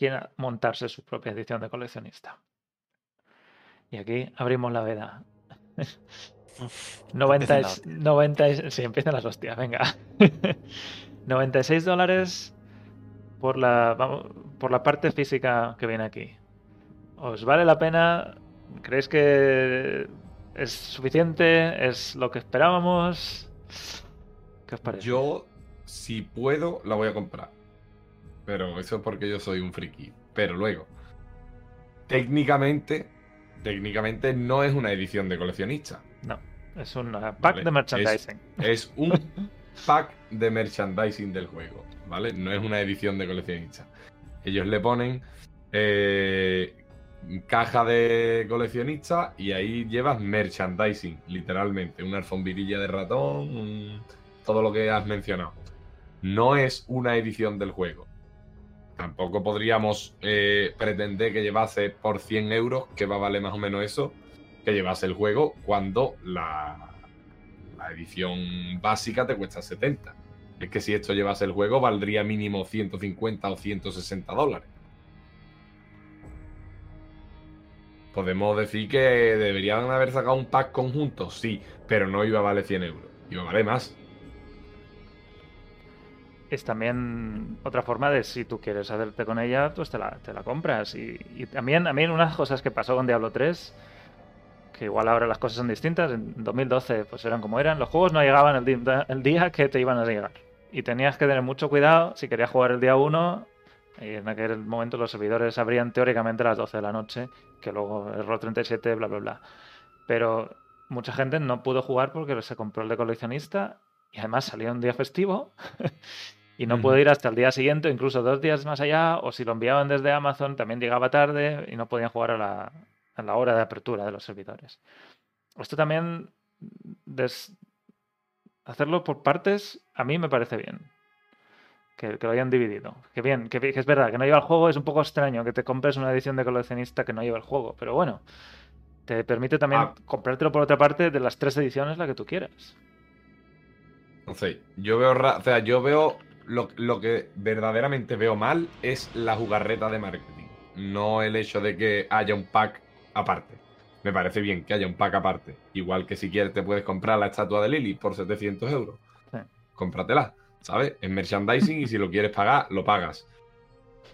quieren montarse su propia edición de coleccionista. Y aquí abrimos la veda. 90, Empiezan las es- hostias. 90 es- sí, empiezan las hostias, venga. 96 dólares por la, vamos, por la parte física que viene aquí. ¿Os vale la pena? ¿Creéis que es suficiente? ¿Es lo que esperábamos? ¿Qué os parece? Yo, si puedo, la voy a comprar. Pero eso es porque yo soy un friki. Pero luego, técnicamente, técnicamente no es una edición de coleccionista. No, es un pack Vale, de es- merchandising. Es un pack de merchandising del juego, ¿vale? No es una edición de coleccionista. Ellos le ponen eh, caja de coleccionista y ahí llevas merchandising, literalmente. Una alfombrilla de ratón, un- todo lo que has mencionado. No es una edición del juego. Tampoco podríamos eh, pretender que llevase por 100 euros, que va a valer más o menos eso, que llevase el juego cuando la, la edición básica te cuesta 70. Es que si esto llevase el juego, valdría mínimo 150 o 160 dólares. Podemos decir que deberían haber sacado un pack conjunto, sí, pero no iba a valer 100 euros, iba a valer más. Es también otra forma de si tú quieres hacerte con ella, pues te la, te la compras. Y, y también a mí unas cosas que pasó con Diablo 3, que igual ahora las cosas son distintas, en 2012 pues eran como eran, los juegos no llegaban el, di- el día que te iban a llegar. Y tenías que tener mucho cuidado si querías jugar el día 1. Y en aquel momento los servidores abrían teóricamente a las 12 de la noche, que luego error 37, bla, bla, bla. Pero mucha gente no pudo jugar porque se compró el de coleccionista y además salió un día festivo y no Ujú. pudo ir hasta el día siguiente, incluso dos días más allá, o si lo enviaban desde Amazon también llegaba tarde y no podían jugar a la, a la hora de apertura de los servidores. Esto también, des- hacerlo por partes, a mí me parece bien. que, que lo hayan dividido. Que bien, que, que es verdad, que no lleva el juego, es un poco extraño que te compres una edición de coleccionista que no lleva el juego, pero bueno, te permite también Ah. comprártelo por otra parte de las tres ediciones la que tú quieras. No sé, yo veo, o sea, yo veo lo, lo que verdaderamente veo mal es la jugarreta de marketing, no el hecho de que haya un pack aparte. Me parece bien que haya un pack aparte. Igual que si quieres te puedes comprar la estatua de Lily por 700 euros. Sí. Cómpratela, ¿sabes? Es merchandising y si lo quieres pagar, lo pagas.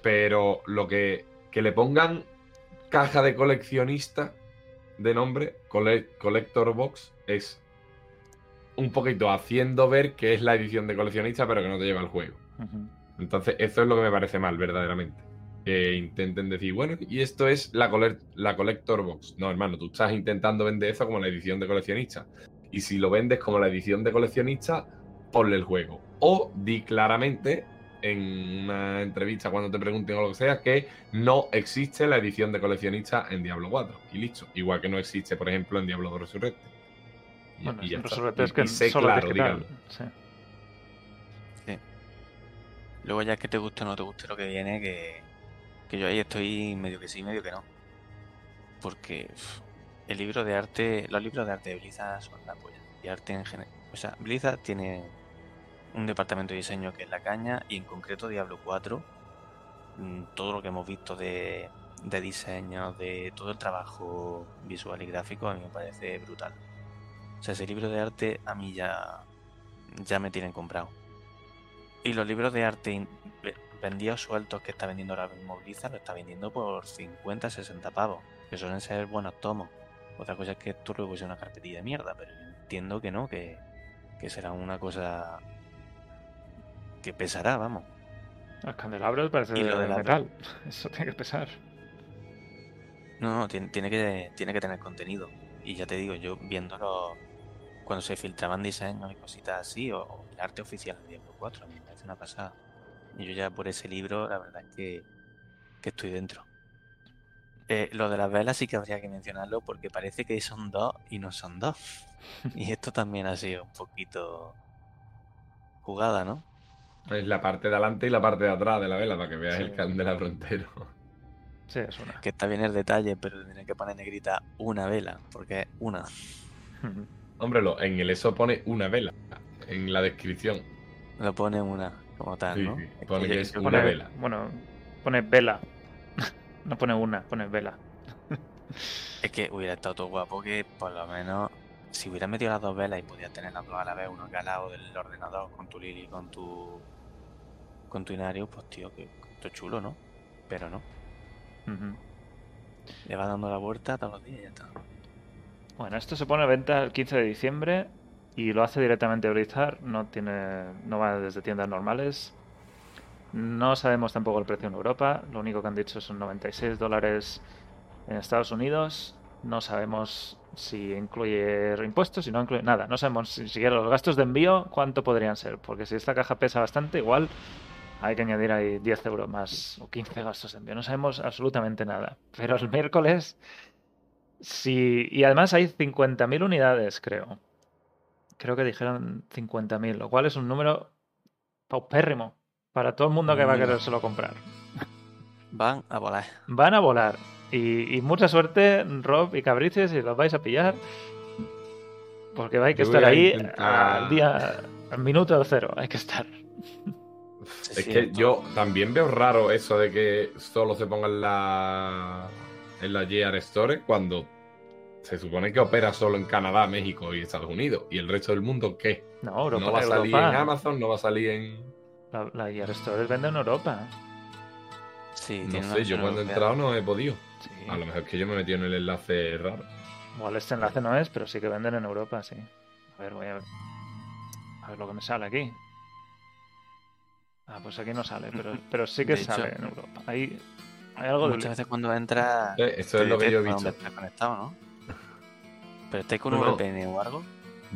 Pero lo que, que le pongan caja de coleccionista de nombre, cole- Collector Box, es un poquito haciendo ver que es la edición de coleccionista, pero que no te lleva el juego. Entonces, eso es lo que me parece mal, verdaderamente. Que intenten decir, bueno, y esto es la, la Collector Box. No, hermano, tú estás intentando vender eso como la edición de coleccionista. Y si lo vendes como la edición de coleccionista, ponle el juego. O di claramente en una entrevista cuando te pregunten o lo que sea que no existe la edición de coleccionista en Diablo 4. Y listo. Igual que no existe, por ejemplo, en Diablo 2 Resurrected. Y- Bueno, y ya está. Es que y sé solo claro, digital. Sí. Luego ya que te guste o no te guste lo que viene, que, que yo ahí estoy medio que sí, medio que no. Porque el libro de arte, los libros de arte de Blizzard son la polla. Y arte en general. O sea, Blizzard tiene un departamento de diseño que es la caña y en concreto Diablo 4, mm, todo lo que hemos visto de, de diseño, de todo el trabajo visual y gráfico, a mí me parece brutal. O sea, ese libro de arte a mí ya, ya me tienen comprado. Y los libros de arte vendidos sueltos que está vendiendo ahora mismo Blizzard, lo está vendiendo por 50, 60 pavos, que suelen ser buenos tomos. Otra cosa es que esto luego sea una carpetilla de mierda, pero yo entiendo que no, que, que será una cosa que pesará, vamos. El candelabro parece Y lo de de la- metal. Eso tiene que pesar. No, no, tiene, tiene que, tiene que tener contenido. Y ya te digo, yo viéndolo cuando se filtraban diseños y cositas así, o, o el arte oficial de Diablo 4, a mí me parece una pasada. Y yo ya por ese libro, la verdad es que, que estoy dentro. Eh, lo de las velas sí que habría que mencionarlo porque parece que son dos y no son dos. Y esto también ha sido un poquito jugada, ¿no? Es la parte de adelante y la parte de atrás de la vela para que veas Sí. el candelabro entero. Sí, es una. Que está bien el detalle, pero tiene que poner negrita una vela, porque es una. Hombre, lo- en el eso pone una vela en la descripción. Lo pone una como tal, Sí, ¿no? sí, pone que es una Pone, vela. Bueno, pone vela. No pone una, pone vela. Es que hubiera estado todo guapo que por lo menos si hubieras metido las dos velas y podías tener las dos a la vez, uno acá al lado del ordenador con tu Lili, con tu con tu Inario, pues tío, que esto es chulo, ¿no? Pero no, le va dando la vuelta todos los días y ya está. Bueno, esto se pone a venta el 15 de diciembre y lo hace directamente Blizzard, no tiene no va desde tiendas normales. No sabemos tampoco el precio en Europa, lo único que han dicho son 96 dólares en Estados Unidos. No sabemos si incluye impuestos, si no incluye nada. No sabemos si siquiera los gastos de envío cuánto podrían ser, porque si esta caja pesa bastante, igual hay que añadir ahí 10 euros más o 15 gastos de envío. No sabemos absolutamente nada. Pero el miércoles Sí, y además hay 50.000 unidades, creo. Creo que dijeron 50.000, lo cual es un número paupérrimo para todo el mundo que va a querérselo comprar. Van a volar. Van a volar. Y, y mucha suerte, Rob y Cabrices, si los vais a pillar. Porque hay que Yo estar a ahí intentar- al día, al minuto cero. Hay que estar. Es que yo también veo raro eso de que solo se ponga en la en la JR Store cuando se supone que opera solo en Canadá, México y Estados Unidos. ¿Y el resto del mundo qué? No, Europa. no va a salir Europa. en Amazon, no va a salir en. La, la IR Store vende en Europa. sí, No tiene sé, yo cuando he entrado no he podido. Sí. A lo mejor es que yo me he metido en el enlace raro. Igual este enlace no es, pero sí que venden en Europa, sí. A ver, voy a ver. A ver lo que me sale aquí. Ah, pues aquí no sale, pero, pero sí que De hecho- sale en Europa. Hay, hay algo de... Muchas veces cuando entras Eh, es lo que yo he visto. conectado, ¿no? Pero estáis con No, un no. VPN o algo.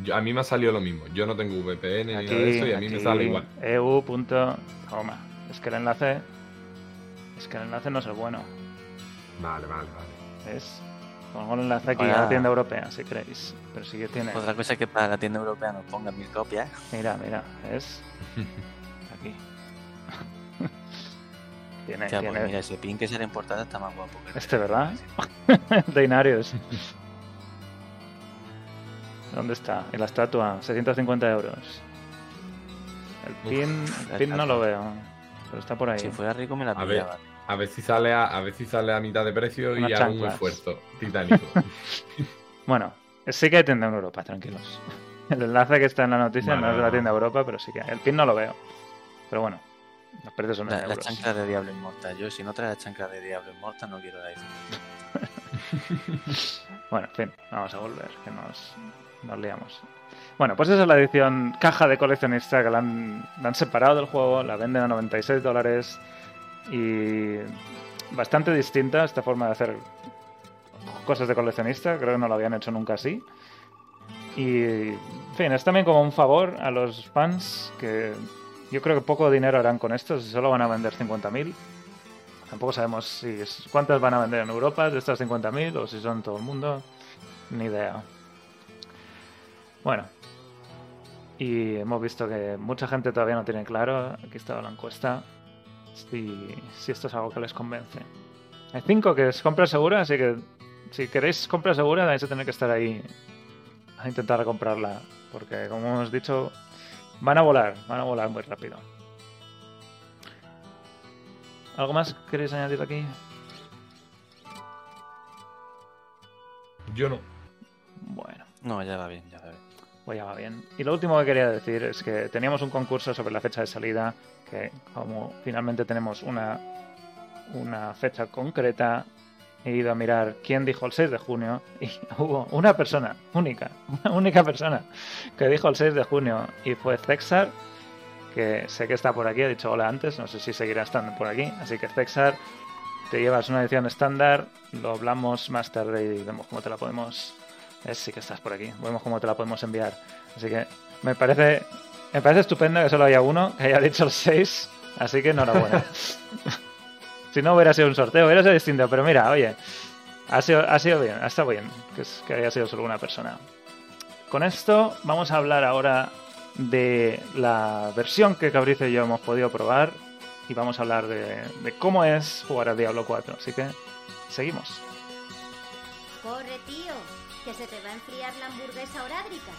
Yo- a mí me ha salido lo mismo. Yo no tengo VPN ni nada de eso y a mí me sale igual. EU. punto- Toma. Es que el enlace... Es que el enlace no es el bueno. Vale, vale, vale. Es... Pongo el enlace aquí a la tienda europea, si queréis. Pero sí que tiene... Otra cosa es que para la tienda europea nos pongan mil copias. Mira, mira. Es... Tiene, Ya, pues mira, ese pin que sale en portada está más guapo. que el Este, de- ¿verdad? de Inarius. ¿Dónde está? ¿Y la estatua? 650 euros. El pin, el pin no lo veo, pero está por ahí. Si fuera rico me la A ver. pillaba. A ver si sale a, a ver si sale a mitad de precio y Unas hago un chanclas. esfuerzo titánico. Bueno, sí que hay tienda en Europa, tranquilos. El enlace que está en la noticia no es de la tienda Europa, pero sí que hay. El pin no lo veo. Pero bueno, los precios son La, la chancla de Diablo Inmortal. Yo, si no trae la chancla de Diablo Inmortal, no quiero la Bueno, en fin, vamos a volver, que nos, nos liamos. Bueno, pues esa es la edición caja de coleccionista que la han, la han separado del juego, la venden a 96 dólares y bastante distinta esta forma de hacer cosas de coleccionista, creo que no lo habían hecho nunca así. Y, en fin, es también como un favor a los fans que yo creo que poco dinero harán con esto, si solo van a vender 50.000. Tampoco sabemos si cuántas van a vender en Europa de estas 50.000 o si son todo el mundo. Ni idea. Bueno. Y hemos visto que mucha gente todavía no tiene claro, aquí estaba la encuesta, si, si esto es algo que les convence. Hay cinco que es compra segura, así que si queréis compra segura vais a tener que estar ahí a intentar comprarla. Porque como hemos dicho, van a volar, van a volar muy rápido. ¿Algo más queréis añadir aquí? Yo no. Bueno. No, ya va bien, ya va bien. Pues ya va bien. Y lo último que quería decir es que teníamos un concurso sobre la fecha de salida, que como finalmente tenemos una, una fecha concreta, he ido a mirar quién dijo el 6 de junio y hubo una persona, única, una única persona que dijo el 6 de junio y fue Zexar, que sé que está por aquí, ha dicho hola antes, no sé si seguirá estando por aquí, así que Zexar, te llevas una edición estándar, lo hablamos más tarde y vemos cómo te la podemos es, sí que estás por aquí. Vemos cómo te la podemos enviar. Así que me parece, me parece estupendo que solo haya uno que haya dicho el 6. Así que enhorabuena. si no hubiera sido un sorteo, hubiera sido distinto. Pero mira, oye, ha sido, ha sido bien, ha estado bien que, haya sido solo una persona. Con esto vamos a hablar ahora de la versión que Cabricio y yo hemos podido probar. Y vamos a hablar de, cómo es jugar a Diablo 4. Así que seguimos. Corre, tío, que se te va a enfriar la hamburguesa orádrica.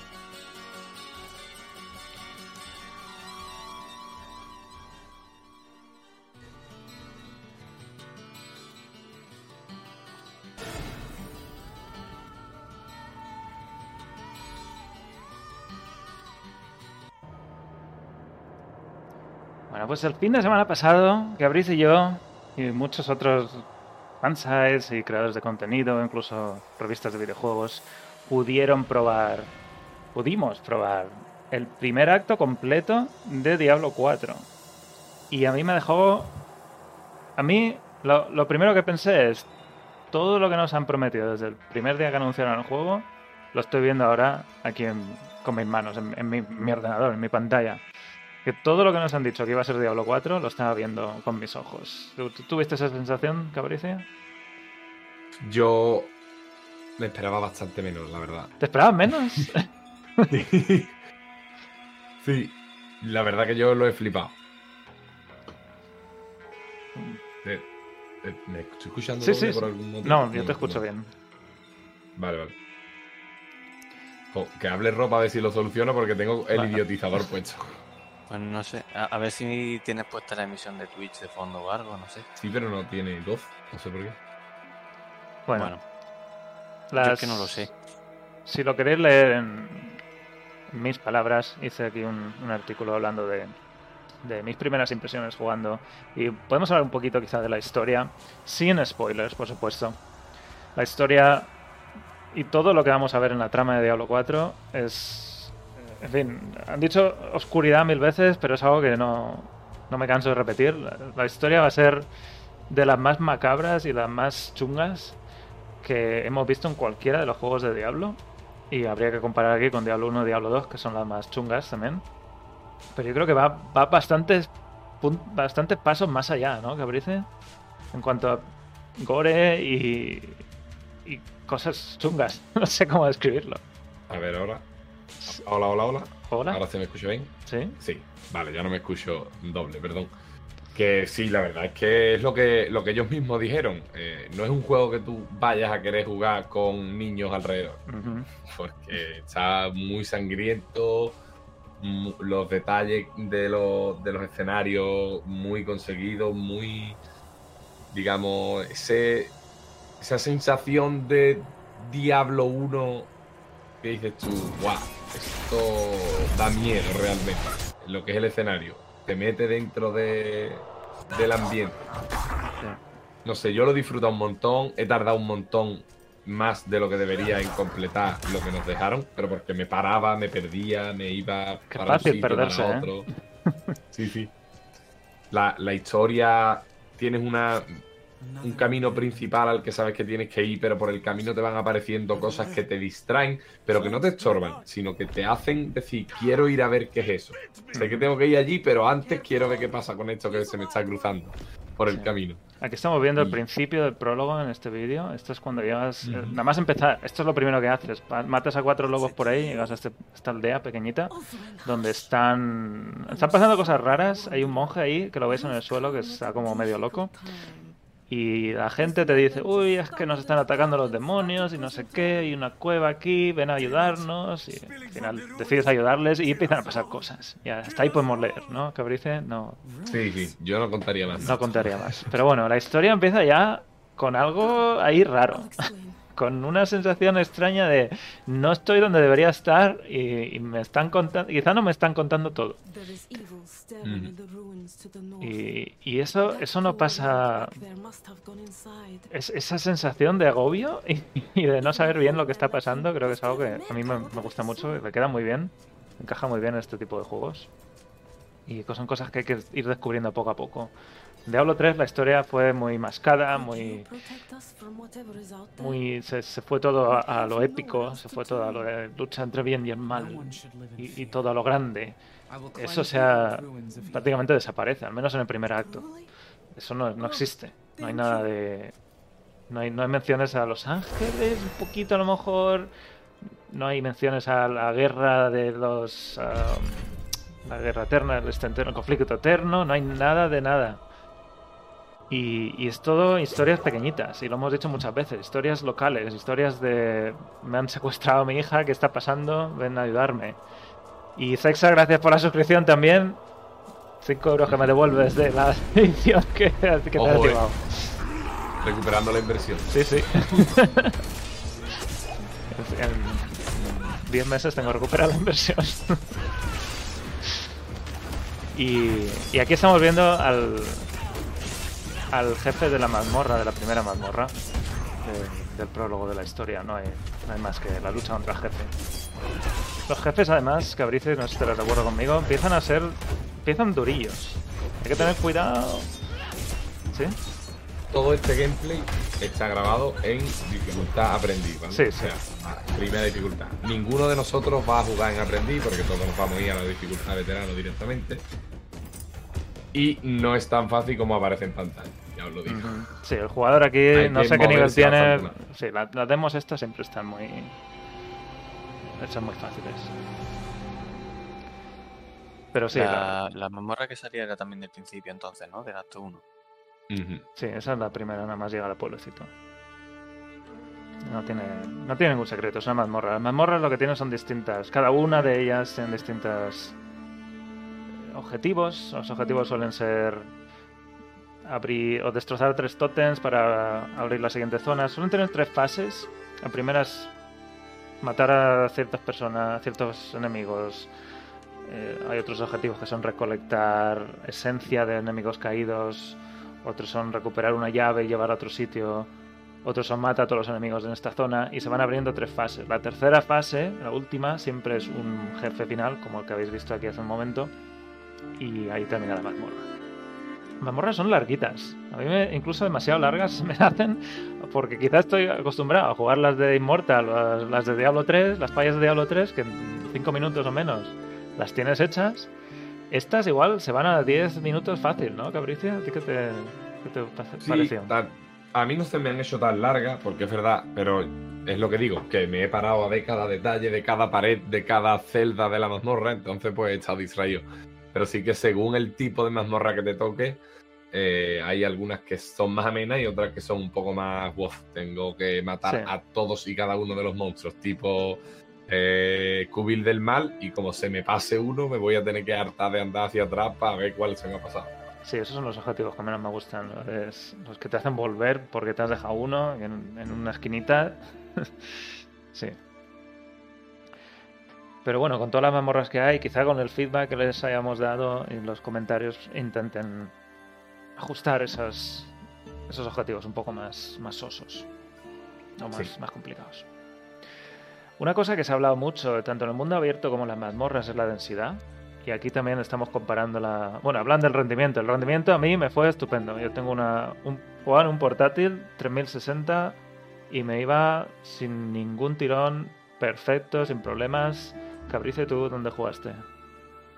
Bueno, pues el fin de semana pasado, Gabriz y yo, y muchos otros fansites y creadores de contenido, incluso revistas de videojuegos, pudieron probar, pudimos probar el primer acto completo de Diablo 4. Y a mí me dejó... A mí, lo, lo primero que pensé es, todo lo que nos han prometido desde el primer día que anunciaron el juego, lo estoy viendo ahora aquí en- con mis manos, en, en mi, mi ordenador, en mi pantalla que todo lo que nos han dicho que iba a ser Diablo 4 lo estaba viendo con mis ojos. ¿Tú, tuviste esa sensación, Cabricia? Yo me esperaba bastante menos, la verdad. ¿Te esperabas menos? sí, la verdad que yo lo he flipado. Eh, eh, ¿Me estoy escuchando sí, doble sí. por algún motivo? No, yo te escucho no. bien. Vale, vale. Jo, que hable ropa a ver si lo soluciono porque tengo el Vale. idiotizador puesto. Pues no sé, a, a ver si tienes puesta la emisión de Twitch de fondo o algo, no sé. Sí, pero no tiene voz. No sé por qué. Bueno, Bueno, las- yo es que no lo sé. Si lo queréis leer en mis palabras, hice aquí un, un artículo hablando de, de mis primeras impresiones jugando. Y podemos hablar un poquito quizá de la historia, sin spoilers, por supuesto. La historia y todo lo que vamos a ver en la trama de Diablo 4 es... En fin, han dicho oscuridad mil veces, pero es algo que no, no me canso de repetir. La, historia va a ser de las más macabras y las más chungas que hemos visto en cualquiera de los juegos de Diablo. Y habría que comparar aquí con Diablo 1 y Diablo 2, que son las más chungas también. Pero yo creo que va, va bastantes, bastantes pasos más allá, ¿no, Cabrice? En cuanto a gore y, y cosas chungas. No sé cómo describirlo. A ver, ahora. Hola, hola, hola. ¿Hola? Ahora se me escucha bien. ¿Sí? Sí, vale, ya no me escucho doble, perdón. Que sí, la verdad es que es lo que, lo que ellos mismos dijeron. Eh, no es un juego que tú vayas a querer jugar con niños alrededor. Porque está muy sangriento. Los detalles de los, de los escenarios muy conseguidos, muy. Digamos, ese, esa sensación de Diablo 1 que dices tú, wow, esto da miedo realmente. Lo que es el escenario. Te mete dentro de, del ambiente. No sé, yo lo he disfrutado un montón. He tardado un montón más de lo que debería en completar lo que nos dejaron, pero porque me paraba, me perdía, me iba Qué para fácil un sitio, perderse, para ¿eh? otro. Sí, sí. La, la historia tienes una un camino principal al que sabes que tienes que ir, pero por el camino te van apareciendo cosas que te distraen, pero que no te estorban, sino que te hacen decir, quiero ir a ver qué es eso. Sé que tengo que ir allí, pero antes quiero ver qué pasa con esto que se me está cruzando por el Sí. camino. Aquí estamos viendo el principio del prólogo en este vídeo. Esto es cuando llegas. eh. Nada más empezar. Esto es lo primero que haces. Matas a cuatro lobos por ahí, llegas a este- esta aldea pequeñita donde están. Están pasando cosas raras. Hay un monje ahí que lo ves en el suelo que está como medio loco. Y la gente te dice, uy, es que nos están atacando los demonios y no sé qué, hay una cueva aquí, ven a ayudarnos. Y al final decides ayudarles y empiezan a pasar cosas. Y hasta ahí podemos leer, ¿no? Cabrice, no, Sí, sí, yo no contaría más. no contaría más. Pero bueno, la historia empieza ya con algo ahí raro. Con una sensación extraña de no estoy donde debería estar y, y me están contando, quizá no me están contando todo. Y, y eso, eso no pasa. Es, esa sensación de agobio y, y de no saber bien lo que está pasando, creo que es algo que a mí me, gusta mucho, me queda muy bien, encaja muy bien en este tipo de juegos. Y son cosas que hay que ir descubriendo poco a poco. Diablo 3 la historia fue muy mascada, muy muy se, se fue todo a, a lo épico, se fue todo a lo de lucha entre bien y el mal y, y todo a lo grande. Eso se ha prácticamente desaparece, al menos en el primer acto. Eso no, no existe. No hay nada de no hay, no hay menciones a los ángeles, un poquito a lo mejor. No hay menciones a la guerra de los ah, la guerra eterna, el, este el conflicto eterno, no hay nada de nada. Y, y es todo historias pequeñitas, y lo hemos dicho muchas veces, historias locales, historias de me han secuestrado a mi hija, ¿qué está pasando? Ven a ayudarme. Y Sexa, gracias por la suscripción también. 5 euros que me devuelves de la edición que, que te has eh. llevado. Recuperando la inversión. Sí, sí. en 10 meses tengo recuperado la inversión. y, y aquí estamos viendo al, al jefe de la mazmorra, de la primera mazmorra, de- del prólogo de la historia. No hay, no hay más que la lucha contra el jefe. Los jefes, además, Cabrice, no sé si te lo recuerdo conmigo, empiezan a ser. empiezan durillos. Hay que tener cuidado. ¿Sí? Todo este gameplay está grabado en dificultad aprendiz, ¿vale? Sí, o sí. sea, primera dificultad. Ninguno de nosotros va a jugar en aprendiz porque todos nos vamos a ir a la dificultad veterano directamente. Y no es tan fácil como aparece en pantalla, ya os lo digo. Ujú. Sí, el jugador aquí Hay no sé qué nivel tiene. Sí, la- las demos estas siempre están muy. Son muy fáciles. Pero sí, la- la, la mazmorra que salía era también del principio, entonces, ¿no? Del acto 1. Ujú. sí, esa es la primera, nada más llegar al pueblecito. No tiene, no tiene ningún secreto, es una mazmorra. Las mazmorras lo que tienen son distintas. Cada una de ellas tiene distintos objetivos. Los objetivos suelen ser abrir o destrozar tres tótems para abrir la siguiente zona. Suelen tener tres fases. La primera es matar a ciertas personas, a ciertos enemigos. Eh, hay otros objetivos que son recolectar esencia de enemigos caídos. Otros son recuperar una llave y llevar a otro sitio. Otros son mata a todos los enemigos en esta zona. Y se van abriendo tres fases. La tercera fase, la última, siempre es un jefe final, como el que habéis visto aquí hace un momento. Y ahí termina la mazmorra. Mazmorras son larguitas. A mí me- incluso demasiado largas me hacen porque quizás estoy acostumbrado a jugar las de Immortal, las, las de Diablo 3, las fallas de Diablo 3, que en 5 minutos o menos las tienes hechas. Estas igual se van a 10 minutos fácil, ¿no, Cabricia? ¿A ti qué te, qué te Sí, pareció? tan- a mí no se me han hecho tan largas, porque es verdad, pero es lo que digo, que me he parado a ver cada detalle de cada pared, de cada celda de la mazmorra, entonces pues he estado distraído. Pero sí que según el tipo de mazmorra que te toque, eh, hay algunas que son más amenas y otras que son un poco más. Wow, tengo que matar Sí. a todos y cada uno de los monstruos, tipo eh, Cubil del Mal. Y como se me pase uno, me voy a tener que hartar de andar hacia atrás para ver cuál se me ha pasado. Sí, esos son los objetivos que menos me gustan. es- los que te hacen volver porque te has dejado uno en, en una esquinita. sí. Pero bueno, con todas las mazmorras que hay, quizá con el feedback que les hayamos dado y los comentarios intenten ajustar esos, esos objetivos un poco más, más sosos o más, Sí. más complicados. Una cosa que se ha hablado mucho, tanto en el mundo abierto como en las mazmorras, es la densidad. Y aquí también estamos comparando la. Bueno, hablando del rendimiento. El rendimiento a mí me fue estupendo. Yo tengo una, un, un portátil 3060 y me iba sin ningún tirón, perfecto, sin problemas. Cabrice, ¿tú dónde jugaste?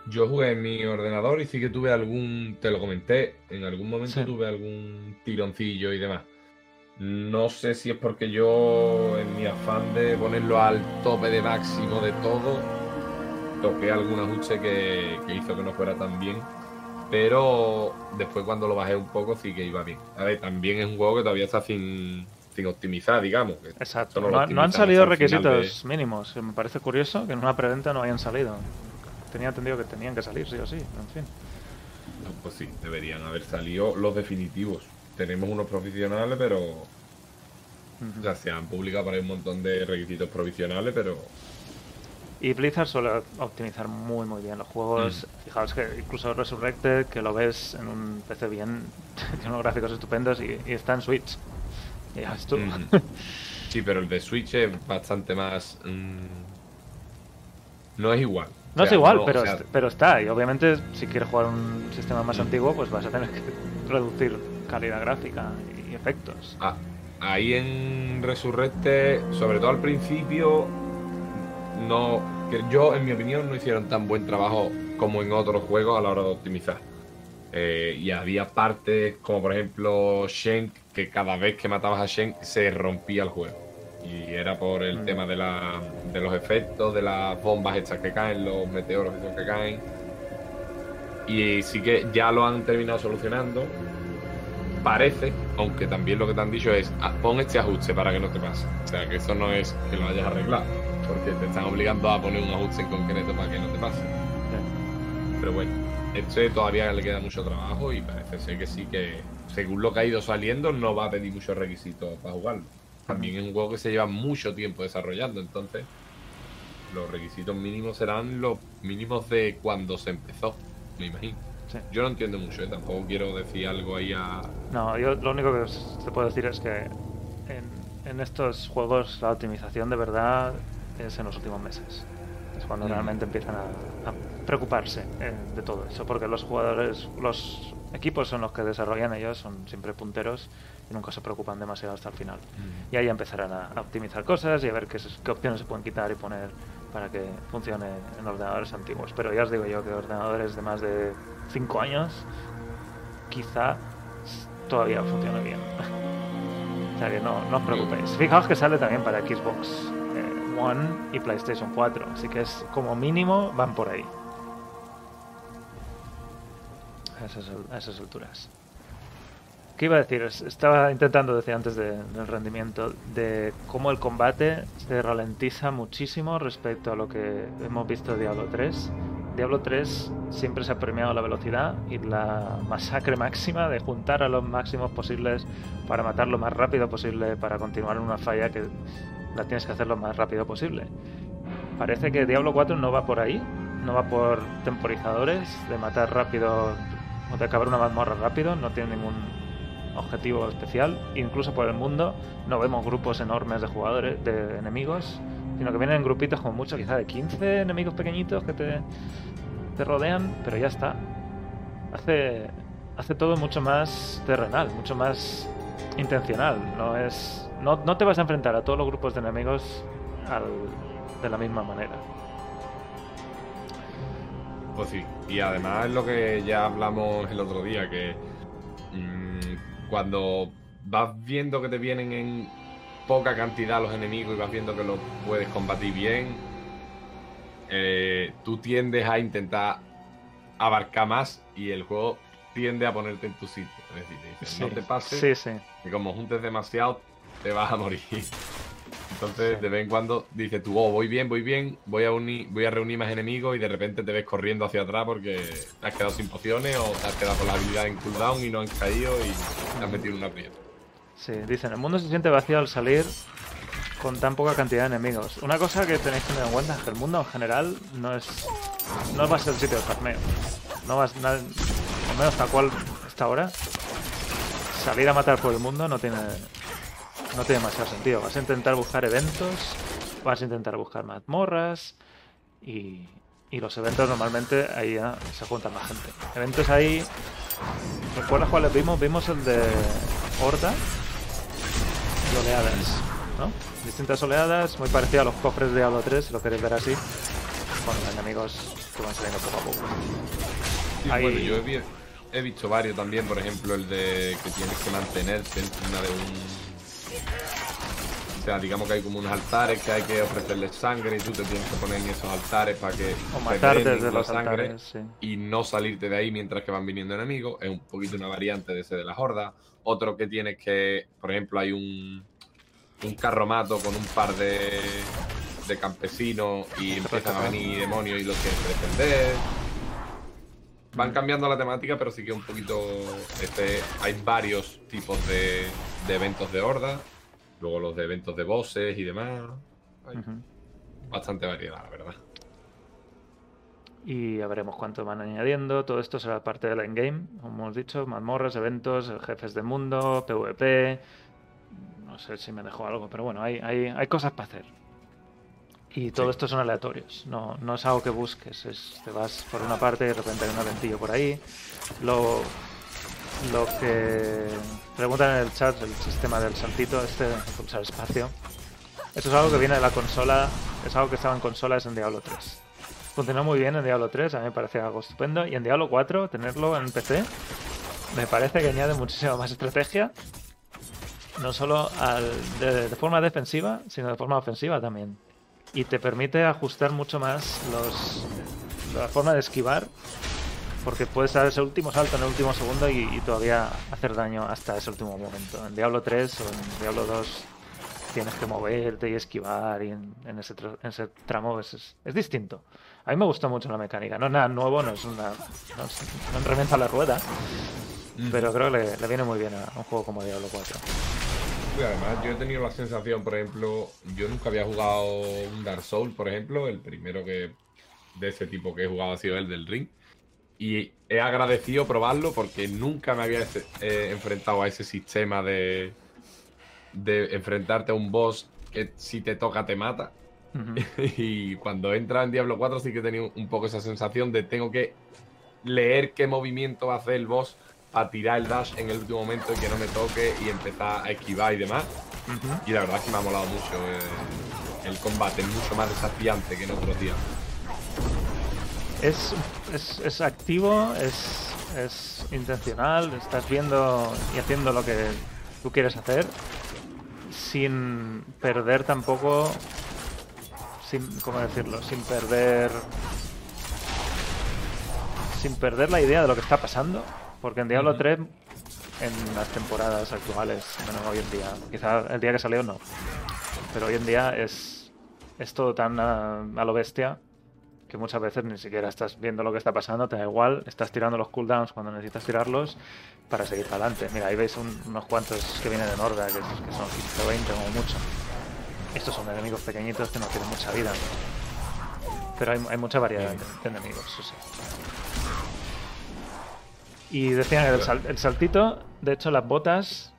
Yo jugué en mi ordenador y sí que tuve algún, te lo comenté, en algún momento Sí. tuve algún tironcillo y demás. No sé si es porque yo, en mi afán de ponerlo al tope de máximo de todo, toqué algún ajuste que, que hizo que no fuera tan bien. Pero después cuando lo bajé un poco sí que iba bien. A ver, también es un juego que todavía está sin, sin optimizar, digamos. Exacto. no han salido de- requisitos mínimos. Me parece curioso que en una preventa no hayan salido. Tenía entendido que tenían que salir, sí o sí. En fin. No, Pues sí, deberían haber salido los definitivos. Tenemos unos profesionales, pero Ujú. o sea, se han publicado para un montón de requisitos provisionales, pero Y Blizzard suele optimizar muy muy bien los juegos. Mm. Fijaos que incluso Resurrected, que lo ves en un PC bien, tiene unos gráficos estupendos y, y está en Switch. Y ya tú. Sí, pero el de Switch es bastante más. mm, no es igual. No O es igual, no, pero, o sea, est- pero está. Y obviamente, si quieres jugar un sistema más Mm. antiguo, pues vas a tener que reducir calidad gráfica y efectos. ah, ahí en Resurrecte, sobre todo al principio, no. Que yo, en mi opinión, no hicieron tan buen trabajo como en otros juegos a la hora de optimizar. Eh, y había partes, como por ejemplo Shenk, que cada vez que matabas a Shenk se rompía el juego. Y era por el Mm. tema de, la, de los efectos, de las bombas estas que caen, los meteoros estos que caen. Y sí que ya lo han terminado solucionando. Parece, aunque también lo que te han dicho es "Ah, pon este ajuste para que no te pase. O sea, que eso no es que lo hayas arreglado, porque te están obligando a poner un ajuste en concreto para que no te pase. Pero bueno, este todavía le queda mucho trabajo y parece ser que sí que, según lo que ha ido saliendo, no va a pedir muchos requisitos para jugarlo. También es un juego que se lleva mucho tiempo desarrollando, entonces los requisitos mínimos serán los mínimos de cuando se empezó, me imagino. Sí. Yo no entiendo mucho, ¿eh? tampoco quiero decir algo ahí a... No, yo lo único que te puedo decir es que en, en estos juegos la optimización de verdad es en los últimos meses. Es cuando Mm. realmente empiezan a, a preocuparse eh, de todo eso, porque los jugadores, los equipos son los que desarrollan ellos, son siempre punteros y nunca se preocupan demasiado hasta el final. Y ahí empezarán a, a optimizar cosas y a ver qué, qué opciones se pueden quitar y poner para que funcione en ordenadores antiguos. Pero ya os digo yo que ordenadores de más de 5 años quizá todavía funcione bien. o sea que no, no os preocupéis. Fijaos que sale también para Xbox eh, One y PlayStation 4, así que es como mínimo van por ahí. A esas, a esas alturas. ¿Qué iba a decir? Es- Estaba intentando decir antes de- del rendimiento de cómo el combate se ralentiza muchísimo respecto a lo que hemos visto de Diablo 3. Diablo 3 siempre se ha premiado la velocidad y la masacre máxima de juntar a los máximos posibles para matar lo más rápido posible para continuar en una falla que la tienes que hacer lo más rápido posible. Parece que Diablo 4 no va por ahí, no va por temporizadores de matar rápido o de acabar una mazmorra rápido, no tiene ningún objetivo especial. Incluso por el mundo no vemos grupos enormes de jugadores, de enemigos, sino que vienen en grupitos como mucho, quizá de 15 enemigos pequeñitos que te, te rodean, pero ya está. Hace, hace todo mucho más terrenal, mucho más intencional. No es no, no te vas a enfrentar a todos los grupos de enemigos al- de la misma manera. Pues sí, y además lo que ya hablamos el otro día, que mm, cuando vas viendo que te vienen en poca cantidad los enemigos y vas viendo que los puedes combatir bien, eh, tú tiendes a intentar abarcar más y el juego tiende a ponerte en tu sitio. Es decir, te dice, no te pases, Sí, sí. que como juntes demasiado, te vas a morir. Entonces, Sí. de vez en cuando dices tú, oh, voy bien, voy bien, voy a, unir, voy a reunir más enemigos y de repente te ves corriendo hacia atrás porque te has quedado sin pociones o te has quedado con la habilidad en cooldown y no han caído y te has metido en una aprieta. Sí, dicen, el mundo se siente vacío al salir con tan poca cantidad de enemigos. Una cosa que tenéis que tener en cuenta es que el mundo en general no es no va a ser el sitio de farmeo. No vas al menos tal cual hasta ahora. Salir a matar por el mundo no tiene no tiene demasiado sentido. Vas a intentar buscar eventos, vas a intentar buscar mazmorras y, y los eventos normalmente ahí ya se juntan más gente. Eventos ahí ¿Recuerdas cuáles vimos? Vimos el de Horda y oleadas, ¿no? Distintas oleadas, muy parecido a los cofres de Diablo 3, si lo queréis ver así, con enemigos que van saliendo poco a poco. Sí, Ahí- bueno, yo he visto varios también, por ejemplo, el de que tienes que mantenerte encima de un. O sea, digamos que hay como unos altares que hay que ofrecerles sangre y tú te tienes que poner en esos altares para que O te matar drenen desde la sangre altares, sí. y no salirte de ahí mientras que van viniendo enemigos. Es un poquito una variante de ese de las hordas. Otro que tienes que, por ejemplo, hay un, un carromato con un par de, de campesinos y empiezan a venir demonios y los tienes que defender. Van cambiando la temática, pero sí que un poquito. Este, hay varios tipos de, de eventos de horda. Luego los de eventos de bosses y demás. Hay bastante variedad, la verdad. Y ya veremos cuánto van añadiendo. Todo esto será parte del endgame, como hemos dicho, mazmorras, eventos, jefes de mundo, PvP. No sé si me dejó algo, pero bueno, hay, hay, hay cosas para hacer. Y todo Sí. esto son aleatorios, no, no es algo que busques, es, te vas por una parte y de repente hay un aventillo por ahí. Lo, lo que preguntan en el chat, el sistema del saltito, este de pulsar espacio. Eso es algo que viene de la consola, es algo que estaba en consolas en Diablo 3. Funcionó muy bien en Diablo 3, a mí me parece algo estupendo. Y en Diablo 4, tenerlo en PC, me parece que añade muchísima más estrategia. No solo de forma defensiva, sino de forma ofensiva también. Y te permite ajustar mucho más los, la forma de esquivar. Porque puedes dar ese último salto en el último segundo y, y todavía hacer daño hasta ese último momento. En Diablo 3 o en Diablo 2 tienes que moverte y esquivar y en, en ese, en ese tramo es, es- es distinto. A mí me gustó mucho la mecánica. No es nada nuevo, no es una. No, es- no reventa la rueda. Pero creo que le, le viene muy bien a un juego como Diablo 4. Y además, yo he tenido la sensación, por ejemplo, yo nunca había jugado un Dark Souls, por ejemplo, el primero que de ese tipo que he jugado ha sido el del Ring. Y he agradecido probarlo porque nunca me había eh, enfrentado a ese sistema de, de enfrentarte a un boss que si te toca te mata. Y cuando entra en Diablo 4 sí que he tenido un poco esa sensación de tengo que leer qué movimiento va a hacer el boss para tirar el dash en el último momento y que no me toque y empezar a esquivar y demás. Y la verdad es que me ha molado mucho eh, el combate, es mucho más desafiante que en otros días. Es, es, es activo, es, es intencional, estás viendo y haciendo lo que tú quieres hacer sin perder tampoco, sin, ¿cómo decirlo? Sin perder, sin perder la idea de lo que está pasando, porque en Diablo Ujú. 3, en las temporadas actuales, bueno, hoy en día, quizá el día que salió no, pero hoy en día es, es todo tan a, a lo bestia que muchas veces ni siquiera estás viendo lo que está pasando, te da igual, estás tirando los cooldowns cuando necesitas tirarlos para seguir para adelante. Mira, ahí veis un- unos cuantos que vienen en horda, que, que son 15 o 20 como mucho. Estos son enemigos pequeñitos que no tienen mucha vida. Pero hay, hay mucha variedad de, de enemigos, eso sí. Y decían el, sal- el saltito, de hecho las botas,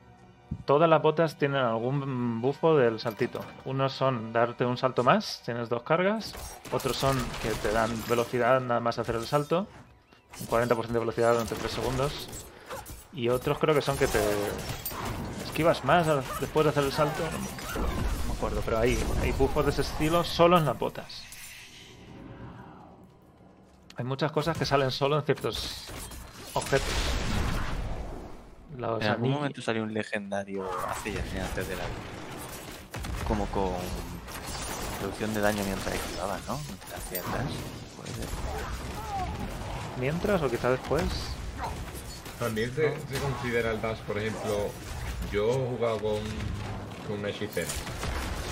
todas las botas tienen algún bufo del saltito. Unos son darte un salto más, tienes dos cargas. Otros son que te dan velocidad nada más hacer el salto. Un 40% de velocidad durante 3 segundos. Y otros creo que son que te esquivas más después de hacer el salto. No me acuerdo, pero hay, hay buffos de ese estilo solo en las botas. Hay muchas cosas que salen solo en ciertos objetos. Los En algún momento salió un legendario hace ya antes de la como con reducción de daño mientras esquivabas, ¿no? Mientras. Puede ser. mientras o quizá después. También se, se considera el dash, por ejemplo, yo he jugado con, con una hechicera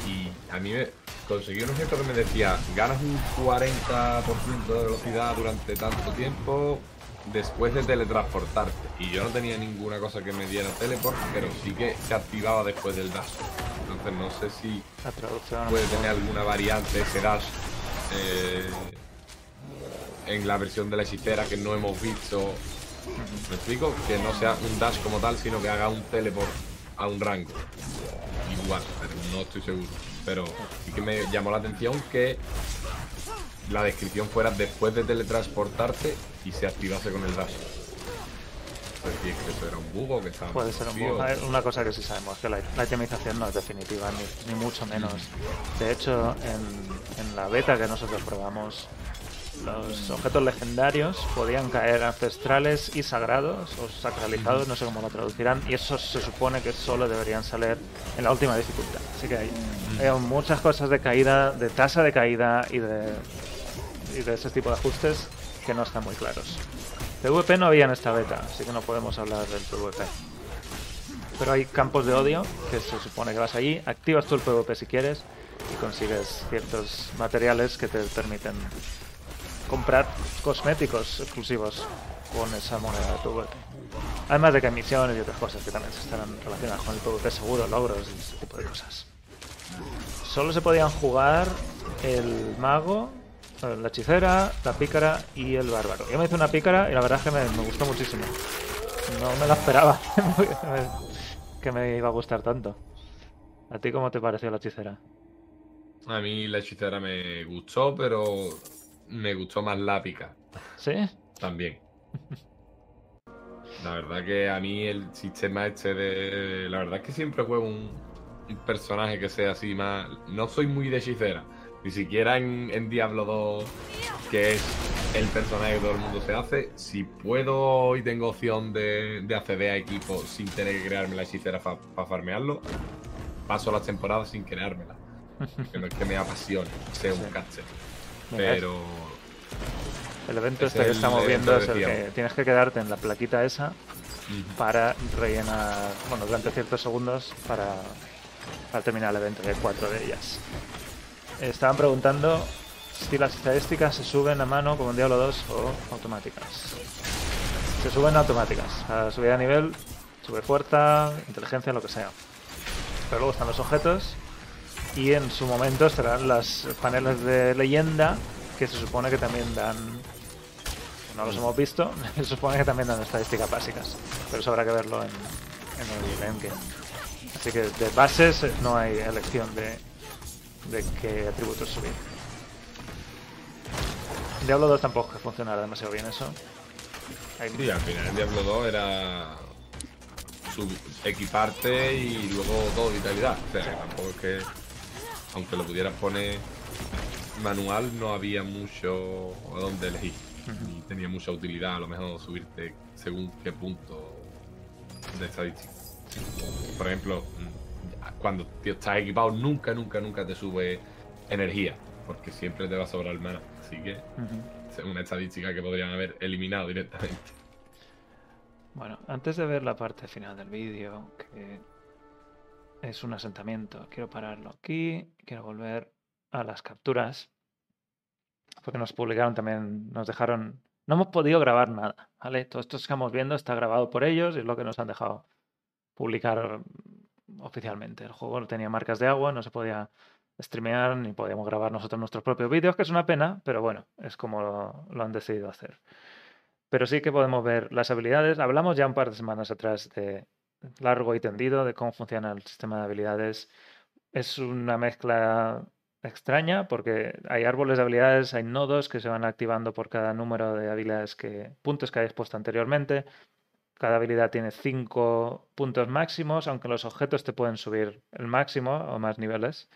y a mí me conseguí un objeto que me decía ganas un 40% de velocidad durante tanto tiempo después de teletransportarte y yo no tenía ninguna cosa que me diera teleport pero sí que se activaba después del dash entonces no sé si puede tener alguna variante ese dash eh, en la versión de la hechicera que no hemos visto ¿Me explico? Que no sea un dash como tal, sino que haga un teleport a un rango. Igual, pero no estoy seguro. Pero sí que me llamó la atención que la descripción fuera después de teletransportarte y se activase con el dash. Pues sí, que eso era un bug o que estaba Puede ser un vacío. bug. A ver, Una cosa que sí sabemos, que la, la itemización no es definitiva, ni, ni mucho menos. De hecho, en, en la beta que nosotros probamos, los objetos legendarios podían caer ancestrales y sagrados, o sacralizados, no sé cómo lo traducirán, y esos se supone que solo deberían salir en la última dificultad. Así que hay, hay muchas cosas de caída, de tasa de caída y de, y de ese tipo de ajustes que no están muy claros. PvP no había en esta beta, así que no podemos hablar del PvP. Pero hay campos de odio, que se supone que vas allí, activas tú el PvP si quieres y consigues ciertos materiales que te permiten comprar cosméticos exclusivos con esa moneda de PvP. Además de que hay misiones y otras cosas que también estarán relacionadas con el PvP seguro, logros y ese tipo de cosas. Solo se podían jugar el mago, la hechicera, la pícara y el bárbaro. Yo me hice una pícara y la verdad es que me, me gustó muchísimo. No me la esperaba que me iba a gustar tanto. ¿A ti cómo te pareció la hechicera? A mí la hechicera me gustó, pero me gustó más la pica ¿Sí? también. La verdad que a mí el sistema este de... La verdad es que siempre juego un, un personaje que sea así más... No soy muy de hechicera. Ni siquiera en, en Diablo 2, que es el personaje que todo el mundo se hace. Si puedo y tengo opción de, de acceder a equipos sin tener que crearme la hechicera para farmearlo, paso las temporadas sin creármela. Que no es que me apasione ser un Sí. Venga, Pero El evento Es este que el estamos viendo es el que tienes que quedarte en la plaquita esa para rellenar, bueno, durante ciertos segundos para, para terminar el evento, que hay cuatro de ellas. Estaban preguntando si las estadísticas se suben a mano como en Diablo 2 o automáticas. Se suben automáticas. A subida de nivel, sube fuerza, inteligencia, lo que sea. Pero luego están los objetos y en su momento estarán las paneles de leyenda que se supone que también dan no los hemos visto, se supone que también dan estadísticas básicas, pero eso habrá que verlo en, en el endgame. Así que de bases no hay elección de, de qué atributos subir. Diablo 2 tampoco que funcionara demasiado bien eso. Hay- Sí, al final en Diablo 2 era sub- equiparte y luego todo vitalidad. O sea, que tampoco es que, aunque lo pudieras poner manual, no había mucho a dónde elegir. Ni tenía mucha utilidad a lo mejor subirte según qué punto de estadística. Por ejemplo, cuando estás equipado nunca, nunca, nunca te sube energía, porque siempre te va a sobrar mana. Así que es una estadística que podrían haber eliminado directamente. Bueno, antes de ver la parte final del vídeo, que es un asentamiento, quiero pararlo aquí, quiero volver a las capturas, porque nos publicaron también, nos dejaron, no hemos podido grabar nada, ¿vale? Todo esto que estamos viendo está grabado por ellos y es lo que nos han dejado publicar oficialmente. El juego tenía marcas de agua, no se podía streamear ni podíamos grabar nosotros nuestros propios vídeos, que es una pena, pero bueno, es como lo, lo han decidido hacer. Pero sí que podemos ver las habilidades. Hablamos ya un par de semanas atrás de largo y tendido de cómo funciona el sistema de habilidades. Es una mezcla extraña porque hay árboles de habilidades, hay nodos que se van activando por cada número de habilidades que puntos que hayas puesto anteriormente. Cada habilidad tiene cinco puntos máximos, aunque los objetos te pueden subir el máximo o más niveles.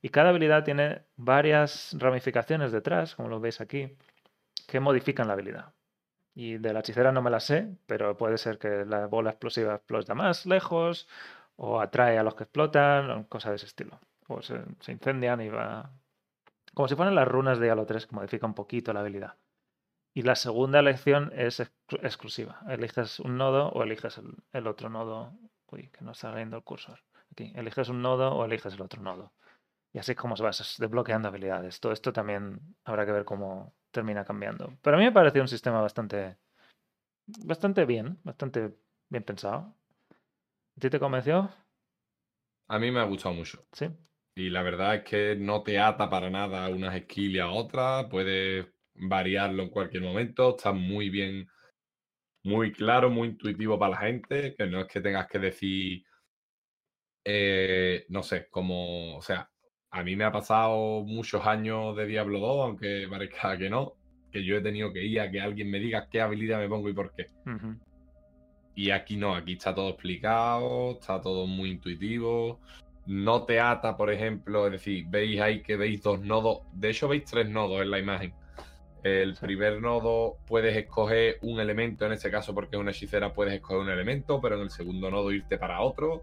Y cada habilidad tiene varias ramificaciones detrás, como lo veis aquí, que modifican la habilidad. Y de la hechicera no me la sé, pero puede ser que la bola explosiva explota más lejos, o atrae a los que explotan, o cosas de ese estilo. O se, se incendian y va. Como si fueran las runas de Halo 3, que modifica un poquito la habilidad. Y la segunda elección es exclu- exclusiva. Eliges un nodo o eliges el, el otro nodo. Uy, que no está saliendo el cursor. Aquí. Eliges un nodo o eliges el otro nodo. Y así es como se va des- desbloqueando habilidades. Todo esto también habrá que ver cómo termina cambiando. Pero a mí me pareció un sistema bastante, bastante bien, bastante bien pensado. ¿A ti te convenció? A mí me ha gustado mucho. Sí. Y la verdad es que no te ata para nada a unas y a otras. Puedes variarlo en cualquier momento. Está muy bien, muy claro, muy intuitivo para la gente. Que no es que tengas que decir, eh, no sé, como, o sea, a mí me ha pasado muchos años de Diablo 2, aunque parezca que no, que yo he tenido que ir a que alguien me diga qué habilidad me pongo y por qué. Y aquí no, aquí está todo explicado, está todo muy intuitivo. No te ata, por ejemplo, es decir, veis ahí que veis dos nodos. De hecho, veis tres nodos en la imagen. El primer nodo puedes escoger un elemento, en este caso porque es una hechicera puedes escoger un elemento, pero en el segundo nodo irte para otro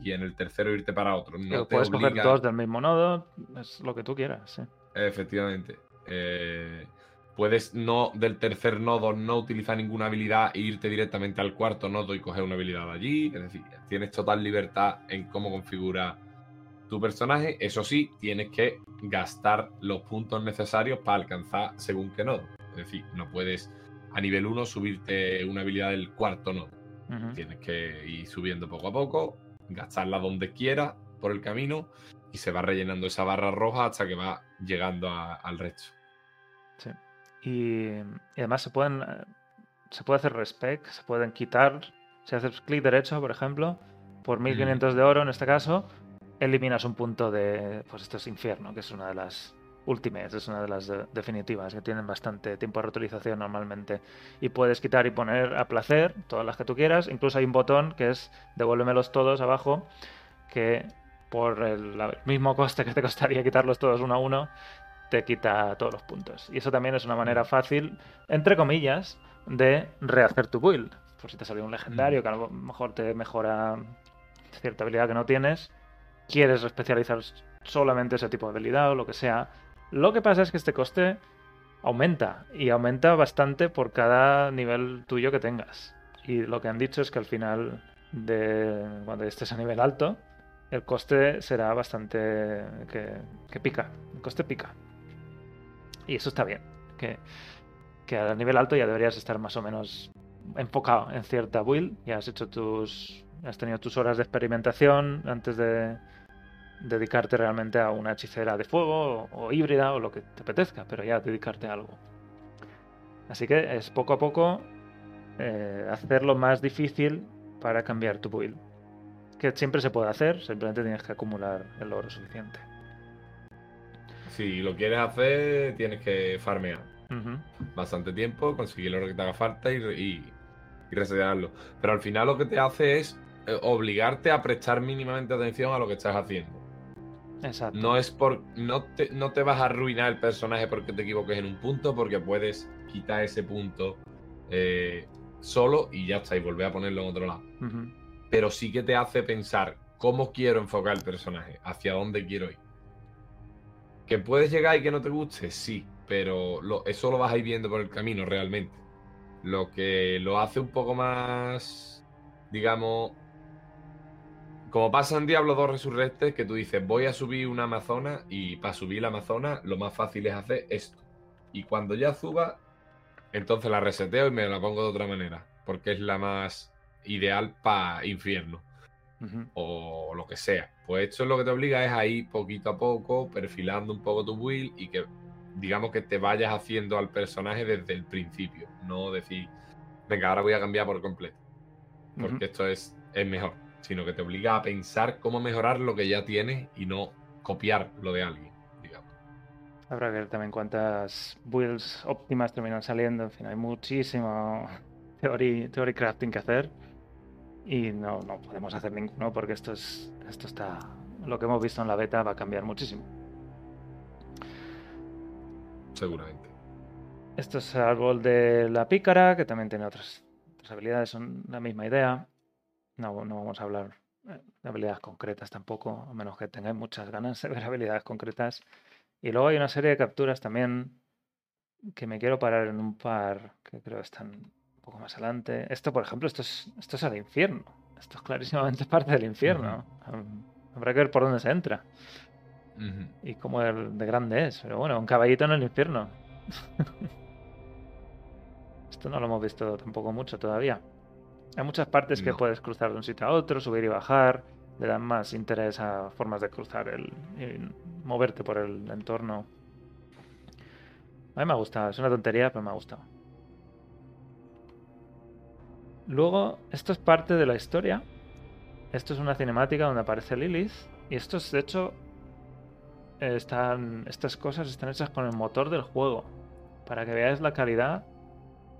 y en el tercero irte para otro. No Pero te puedes coger dos del mismo nodo, es lo que tú quieras, sí. Efectivamente. Eh, puedes no del tercer nodo no utilizar ninguna habilidad e irte directamente al cuarto nodo y coger una habilidad allí. Es decir, tienes total libertad en cómo configurar tu personaje. Eso sí, tienes que gastar los puntos necesarios para alcanzar según qué nodo. Es decir, no puedes a nivel 1 subirte una habilidad del cuarto nodo. Tienes que ir subiendo poco a poco, gastarla donde quieras por el camino y se va rellenando esa barra roja hasta que va llegando a- al resto. Sí. Y, y además se pueden eh, se puede hacer respec, se pueden quitar. Si haces clic derecho, por ejemplo, por 1500 de oro en este caso, eliminas un punto de. Pues esto es infierno, que es una de las últimas, es una de las de- definitivas, que tienen bastante tiempo de reutilización normalmente. Y puedes quitar y poner a placer todas las que tú quieras. Incluso hay un botón que es devuélvemelos todos abajo, que por el, el mismo coste que te costaría quitarlos todos uno a uno, te quita todos los puntos. Y eso también es una manera fácil, entre comillas, de rehacer tu build. Por si te salió un legendario que a lo mejor te mejora cierta habilidad que no tienes, quieres especializar solamente ese tipo de habilidad o lo que sea. Lo que pasa es que este coste aumenta y aumenta bastante por cada nivel tuyo que tengas. Y lo que han dicho es que al final de cuando estés a nivel alto, el coste será bastante que, que pica. El coste pica. Y eso está bien. Que, que a nivel alto ya deberías estar más o menos enfocado en cierta build. Ya has hecho tus. Has tenido tus horas de experimentación antes de dedicarte realmente a una hechicera de fuego o, o híbrida o lo que te apetezca, pero ya dedicarte a algo. Así que es poco a poco eh, hacerlo más difícil para cambiar tu build. Que siempre se puede hacer, simplemente tienes que acumular el oro suficiente. Si lo quieres hacer, tienes que farmear bastante tiempo, conseguir lo que te haga falta y, y, y resetearlo. Pero al final lo que te hace es obligarte a prestar mínimamente atención a lo que estás haciendo. Exacto. No es por. No te, no te vas a arruinar el personaje porque te equivoques en un punto, porque puedes quitar ese punto eh, solo y ya está, y volver a ponerlo en otro lado. Pero sí que te hace pensar cómo quiero enfocar el personaje, hacia dónde quiero ir. Que puedes llegar y que no te guste, sí, pero lo- eso lo vas a ir viendo por el camino realmente. Lo que lo hace un poco más, digamos, como pasa en Diablo 2 Resurrected, que tú dices, voy a subir una Amazona y para subir la Amazona lo más fácil es hacer esto. Y cuando ya suba, entonces la reseteo y me la pongo de otra manera, porque es la más ideal para infierno. O lo que sea. Pues esto es lo que te obliga es a ir poquito a poco, perfilando un poco tu build y que digamos que te vayas haciendo al personaje desde el principio, no decir, venga, ahora voy a cambiar por completo, porque esto es, es mejor, sino que te obliga a pensar cómo mejorar lo que ya tienes y no copiar lo de alguien, digamos. Habrá que ver también cuántas builds óptimas terminan saliendo. En fin, hay muchísimo theory, theory crafting que hacer. Y no, no podemos hacer ninguno porque esto es. Esto está. Lo que hemos visto en la beta va a cambiar muchísimo. Seguramente. Esto es el árbol de la pícara, que también tiene otras, otras habilidades, son la misma idea. No, no vamos a hablar eh, de habilidades concretas tampoco, a menos que tengáis muchas ganas de ver habilidades concretas. Y luego hay una serie de capturas también que me quiero parar en un par que creo que están un poco más adelante. Esto, por ejemplo, esto es, esto es el infierno. Esto es clarísimamente parte del infierno. Habrá que ver por dónde se entra y cómo el de grande es. Pero bueno, un caballito en el infierno. Esto no lo hemos visto tampoco mucho todavía. Hay muchas partes que puedes cruzar de un sitio a otro, subir y bajar. Le dan más interés a formas de cruzar el, y moverte por el entorno. A mí me ha gustado. Es una tontería, pero me ha gustado. Luego, esto es parte de la historia. Esto es una cinemática donde aparece Lilith. Y esto es, de hecho, eh, están, estas cosas están hechas con el motor del juego. Para que veáis la calidad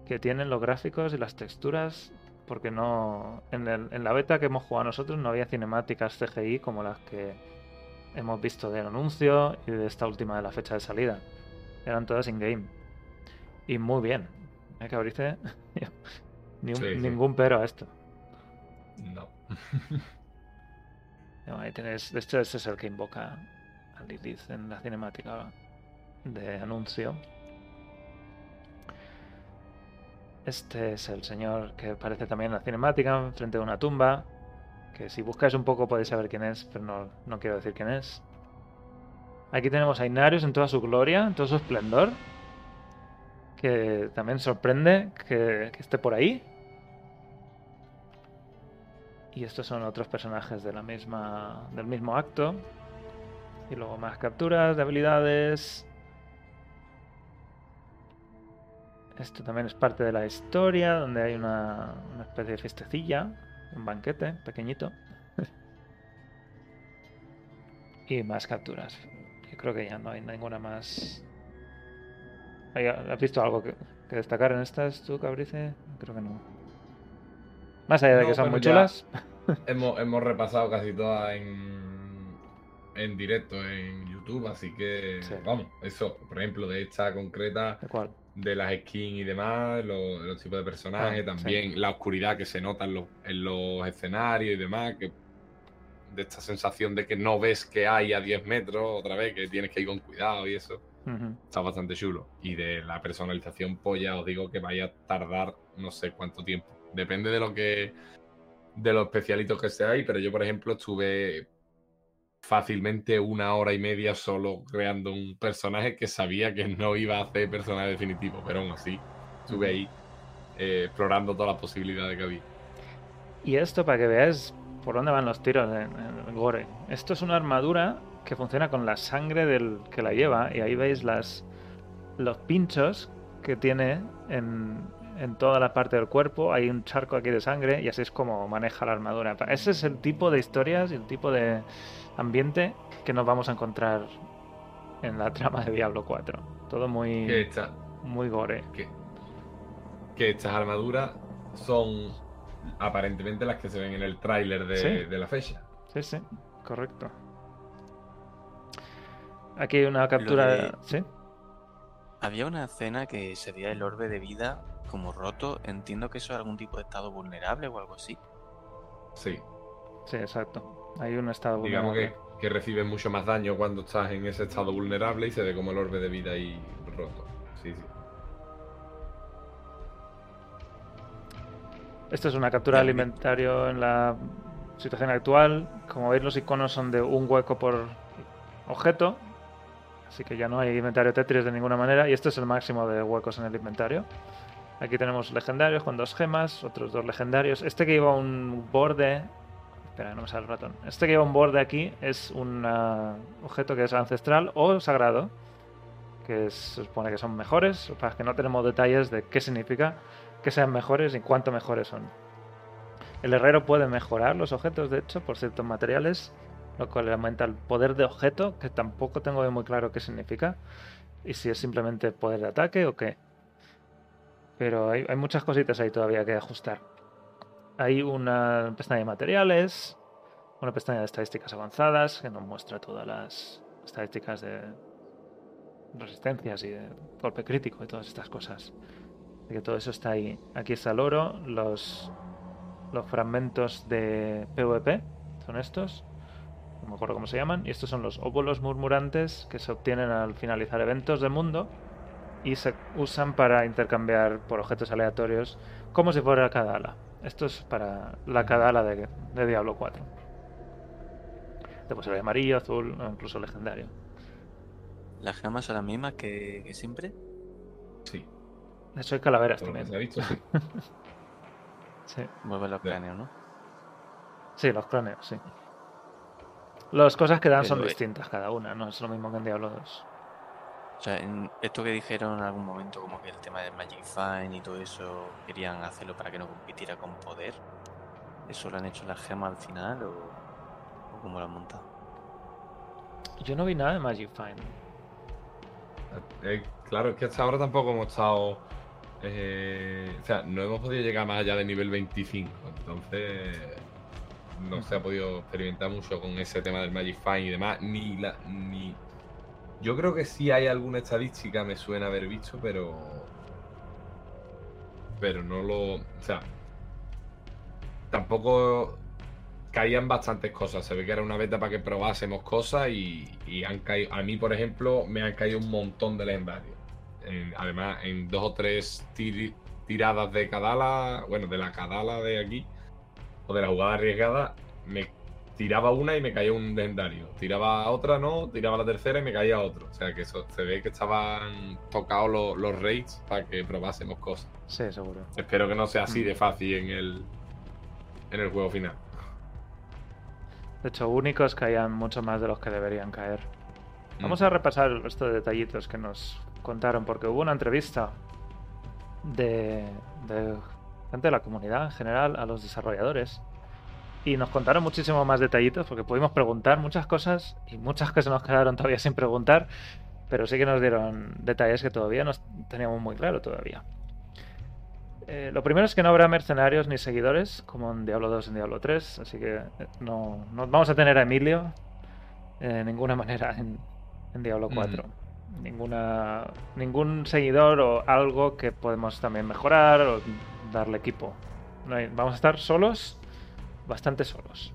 que tienen los gráficos y las texturas. Porque no. En, el- en la beta que hemos jugado nosotros no había cinemáticas CGI como las que hemos visto del anuncio y de esta última de la fecha de salida. Eran todas in-game. Y muy bien. Hay que. Ni un- Sí, sí. ningún pero a esto. No. No, Ahí tenéis, este, este es el que invoca a Lilith en la cinemática de anuncio. Este es el señor que aparece también en la cinemática, frente a una tumba. Que si buscáis un poco podéis saber quién es, pero no, no quiero decir quién es. Aquí tenemos a Inarius en toda su gloria, en todo su esplendor. Que también sorprende que, esté por ahí. Y estos son otros personajes del mismo acto. Y luego más capturas de habilidades. Esto también es parte de la historia, donde hay una, una especie de fiestecilla, un banquete pequeñito. y más capturas. Yo creo que ya no hay ninguna más. ¿Hay- ¿Has visto algo que, que destacar en estas, tú, Cabrice? Creo que no. Más allá de No, que son muy chulas. hemos, hemos repasado casi todas en, en directo en YouTube, así que Sí. vamos, eso, por ejemplo, de esta concreta, ¿De cuál? De las skins y demás, los, los tipos de personajes, Ah, también la oscuridad que se nota en los, en los escenarios y demás, que de esta sensación de que no ves que hay a 10 metros otra vez, que tienes que ir con cuidado y eso. Está bastante chulo. Y de la personalización, pues ya os digo que vaya a tardar no sé cuánto tiempo. Depende de lo que. de los especialitos que seáis, pero yo, por ejemplo, estuve fácilmente una hora y media solo creando un personaje que sabía que no iba a hacer personaje definitivo, pero aún así estuve ahí eh, explorando todas las posibilidades que había. Y esto para que veáis por dónde van los tiros en, en gore. Esto es una armadura que funciona con la sangre del que la lleva y ahí veis las los pinchos que tiene en, en toda la parte del cuerpo. Hay un charco aquí de sangre y así es como maneja la armadura. Ese es el tipo de historias y el tipo de ambiente que nos vamos a encontrar en la trama de Diablo 4. Todo Que, muy, esta- muy gore. que, que estas armaduras son aparentemente las que se ven en el tráiler de, Sí. de la fecha. Sí, sí, correcto. Aquí hay una captura. de- ¿Sí? Había una escena que sería el orbe de vida como roto. Entiendo que eso es algún tipo de estado vulnerable o algo así. Sí. Sí, exacto. Hay un estado Digamos que, vulnerable. que recibes mucho más daño cuando estás en ese estado vulnerable y se ve como el orbe de vida ahí roto. Sí, sí. Esto es una captura de Bien, bien. alimentario en la situación actual. Como veis, los iconos son de un hueco por objeto. Así que ya no hay inventario Tetris de ninguna manera. Y esto es el máximo de huecos en el inventario. Aquí tenemos legendarios con dos gemas, otros dos legendarios. Este que lleva un borde. Espera, no me sale el ratón. Este que lleva un borde aquí es un ah, objeto que es ancestral o sagrado. Que se supone que son mejores. Pasa es que no tenemos detalles de qué significa que sean mejores y cuánto mejores son. El herrero puede mejorar los objetos, de hecho, por ciertos materiales, lo cual aumenta el poder de objeto, que tampoco tengo muy claro qué significa, y si es simplemente poder de ataque o qué. Pero hay, hay muchas cositas ahí todavía que ajustar. Hay una pestaña de materiales, una pestaña de estadísticas avanzadas, que nos muestra todas las estadísticas de resistencias y de golpe crítico y todas estas cosas. Así que todo eso está ahí. Aquí está el oro, los, los fragmentos de PvP, son estos. No me acuerdo cómo se llaman. Y estos son los óvulos murmurantes que se obtienen al finalizar eventos del mundo. y se usan para intercambiar por objetos aleatorios como si fuera cada ala. Esto es para la cada ala de, de Diablo 4. Después el amarillo, azul o incluso legendario. ¿Las gemas son las mismas que, que siempre? Sí. De hecho hay calaveras por lo que también. se ha visto, sí. Sí. Vuelven los cráneos, ¿no? Sí, los cráneos, sí. Las cosas que dan son Pero, eh, distintas cada una, no es lo mismo que en Diablo 2. O sea, en esto que dijeron en algún momento, como que el tema del Magic Fine y todo eso, querían hacerlo para que no compitiera con poder. ¿Eso lo han hecho las gemas al final o, o cómo lo han montado? Yo no vi nada de Magic Find. Eh, claro, es que hasta ahora tampoco hemos estado. eh, o sea, no hemos podido llegar más allá de nivel 25. Entonces. No se ha podido experimentar mucho con ese tema del Magic Fine y demás. Ni la. Ni. Yo creo que sí hay alguna estadística, me suena haber visto, pero. Pero no lo. O sea. Tampoco caían bastantes cosas. Se ve que era una beta para que probásemos cosas y, y han caído. A mí, por ejemplo, me han caído un montón de legendarios. En- además, en dos o tres tir- tiradas de Kadala, bueno, de la Kadala de aquí, o de la jugada arriesgada, me tiraba una y me caía un legendario. Tiraba otra, no, tiraba la tercera y me caía otro. O sea que eso, se ve que estaban tocados los, los raids para que probásemos cosas. Sí, seguro. Espero que no sea así de fácil en el, en el juego final. De hecho, únicos caían mucho más de los que deberían caer. Vamos Mm. a repasar el resto de detallitos que nos contaron, porque hubo una entrevista de, de gente de la comunidad en general a los desarrolladores. Y nos contaron muchísimo más detallitos, porque pudimos preguntar muchas cosas y muchas que se nos quedaron todavía sin preguntar, pero sí que nos dieron detalles que todavía no teníamos muy claro todavía. Eh, lo primero es que no habrá mercenarios ni seguidores, como en Diablo 2 y en Diablo 3, así que eh, no, no vamos a tener a Emilio eh, de ninguna manera en, en Diablo 4. Ninguna, ningún seguidor o algo que podemos también mejorar o darle equipo. No hay- vamos a estar solos, bastante solos.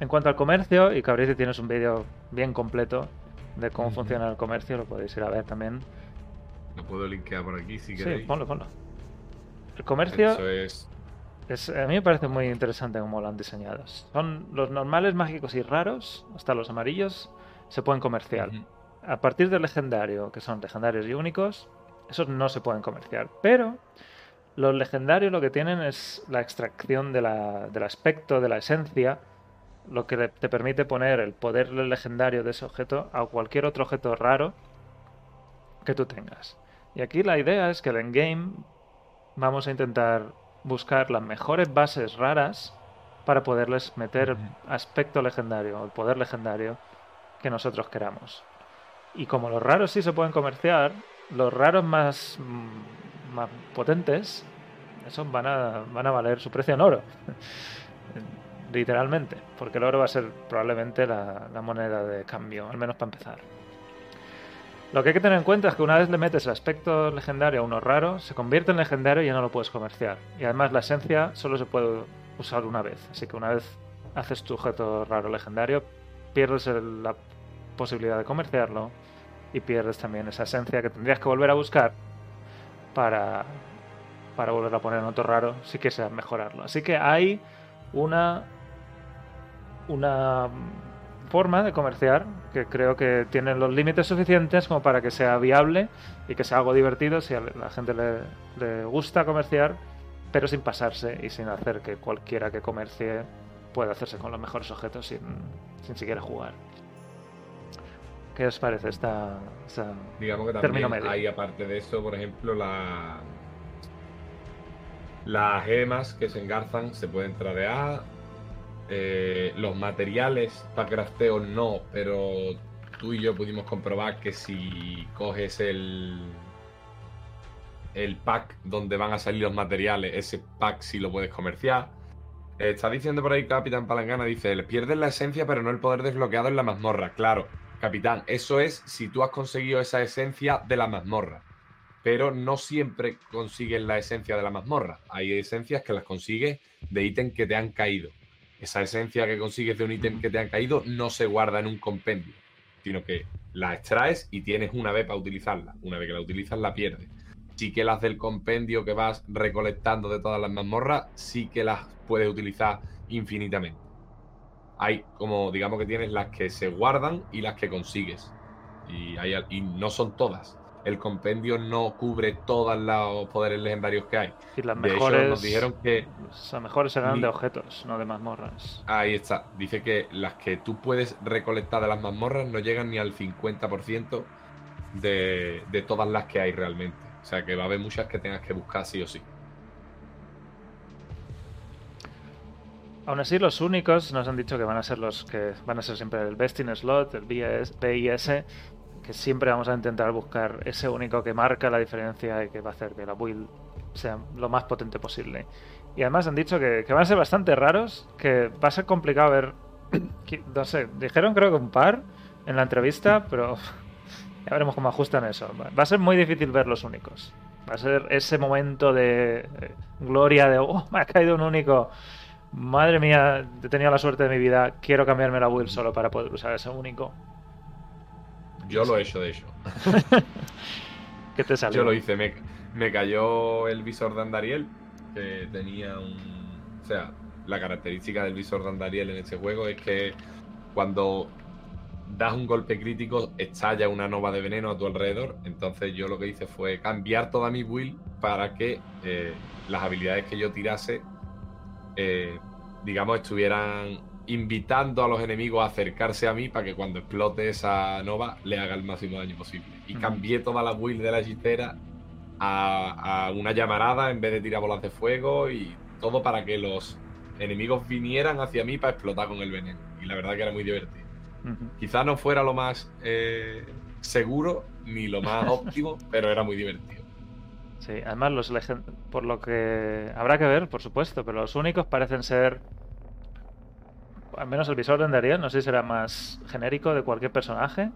En cuanto al comercio, y Cabrizi tienes un vídeo bien completo de cómo funciona el comercio, lo podéis ir a ver también. Lo puedo linkear por aquí si Sí, queréis. ponlo, ponlo. El comercio Eso es. es, a mí me parece muy interesante cómo lo han diseñado. Son los normales, mágicos y raros, hasta los amarillos, se pueden comerciar. A partir del legendario, que son legendarios y únicos, esos no se pueden comerciar. Pero los legendarios lo que tienen es la extracción de la- del aspecto, de la esencia, lo que te permite poner el poder legendario de ese objeto a cualquier otro objeto raro que tú tengas. Y aquí la idea es que el endgame vamos a intentar buscar las mejores bases raras para poderles meter aspecto legendario, el poder legendario que nosotros queramos. Y como los raros sí se pueden comerciar, los raros más, mm, más potentes, esos van a, van a valer su precio en oro. Literalmente, porque el oro va a ser probablemente la, moneda de cambio, al menos para empezar. Lo que hay que tener en cuenta es que una vez le metes el aspecto legendario a uno raro, se convierte en legendario y ya no lo puedes comerciar. Y además la esencia solo se puede usar una vez. Así que una vez haces tu objeto raro legendario, pierdes la posibilidad de comerciarlo y pierdes también esa esencia que tendrías que volver a buscar para, para volver a poner en otro raro si quieres mejorarlo. Así que hay una una forma de comerciar que creo que tiene los límites suficientes como para que sea viable y que sea algo divertido si a la gente le, le gusta comerciar, pero sin pasarse y sin hacer que cualquiera que comercie pueda hacerse con los mejores objetos sin, sin siquiera jugar. ¿Qué os parece esta, esta- Digamos que también medio. hay, aparte de eso, por ejemplo, la... las gemas que se engarzan se pueden tradear. eh, los materiales para crafteo no, pero tú y yo pudimos comprobar que si coges el el pack donde van a salir los materiales, ese pack sí lo puedes comerciar. Está diciendo por ahí Capitán Palangana, dice, pierdes la esencia pero no el poder desbloqueado en la mazmorra. Claro, Capitán, eso es si tú has conseguido esa esencia de la mazmorra. Pero no siempre consigues la esencia de la mazmorra. Hay esencias que las consigues de ítem que te han caído. Esa esencia que consigues de un ítem que te han caído no se guarda en un compendio, sino que la extraes y tienes una vez para utilizarla. Una vez que la utilizas, la pierdes. Sí que las del compendio que vas recolectando de todas las mazmorras, sí que las puedes utilizar infinitamente. Hay como, digamos que tienes las que se guardan y las que consigues. Y, hay, y no son todas. El compendio no cubre todos los poderes legendarios que hay. Y las De hecho, nos dijeron que Las mejores serán Ni- de objetos, no de mazmorras. Ahí está. Dice que las que tú puedes recolectar de las mazmorras no llegan ni al 50% de, de todas las que hay realmente. O sea que va a haber muchas que tengas que buscar sí o sí. Aún así, los únicos nos han dicho que van a ser los que van a ser siempre el Best in Slot, el BIS, que siempre vamos a intentar buscar ese único que marca la diferencia y que va a hacer que la build sea lo más potente posible. Y además han dicho que, van a ser bastante raros, que va a ser complicado ver. No sé, dijeron creo que un par en la entrevista, pero ya veremos cómo ajustan eso. Va va a ser muy difícil ver los únicos. Va a ser ese momento de eh, gloria de, oh, me ha caído un único. Madre mía, he tenido la suerte de mi vida. Quiero cambiarme la build solo para poder usar ese único. Yo lo he hecho, de hecho. ¿Qué te salió? Yo lo hice. Me, me cayó el visor de Andariel, que tenía un... O sea, la característica del visor de Andariel en este juego es que cuando das un golpe crítico, estalla una nova de veneno a tu alrededor. Entonces yo lo que hice fue cambiar toda mi build para que eh, las habilidades que yo tirase, eh, digamos, estuvieran invitando a los enemigos a acercarse a mí para que cuando explote esa nova le haga el máximo daño posible. Y cambié toda la build de la hechicera a, a una llamarada en vez de tirar bolas de fuego y todo para que los enemigos vinieran hacia mí para explotar con el veneno. Y la verdad que era muy divertido. Ujú. Quizá no fuera lo más eh, seguro ni lo más óptimo, pero era muy divertido. Sí, además los por lo que habrá que ver, por supuesto, pero los únicos parecen ser al menos el visor de Andariel, no sé si será más genérico de cualquier personaje.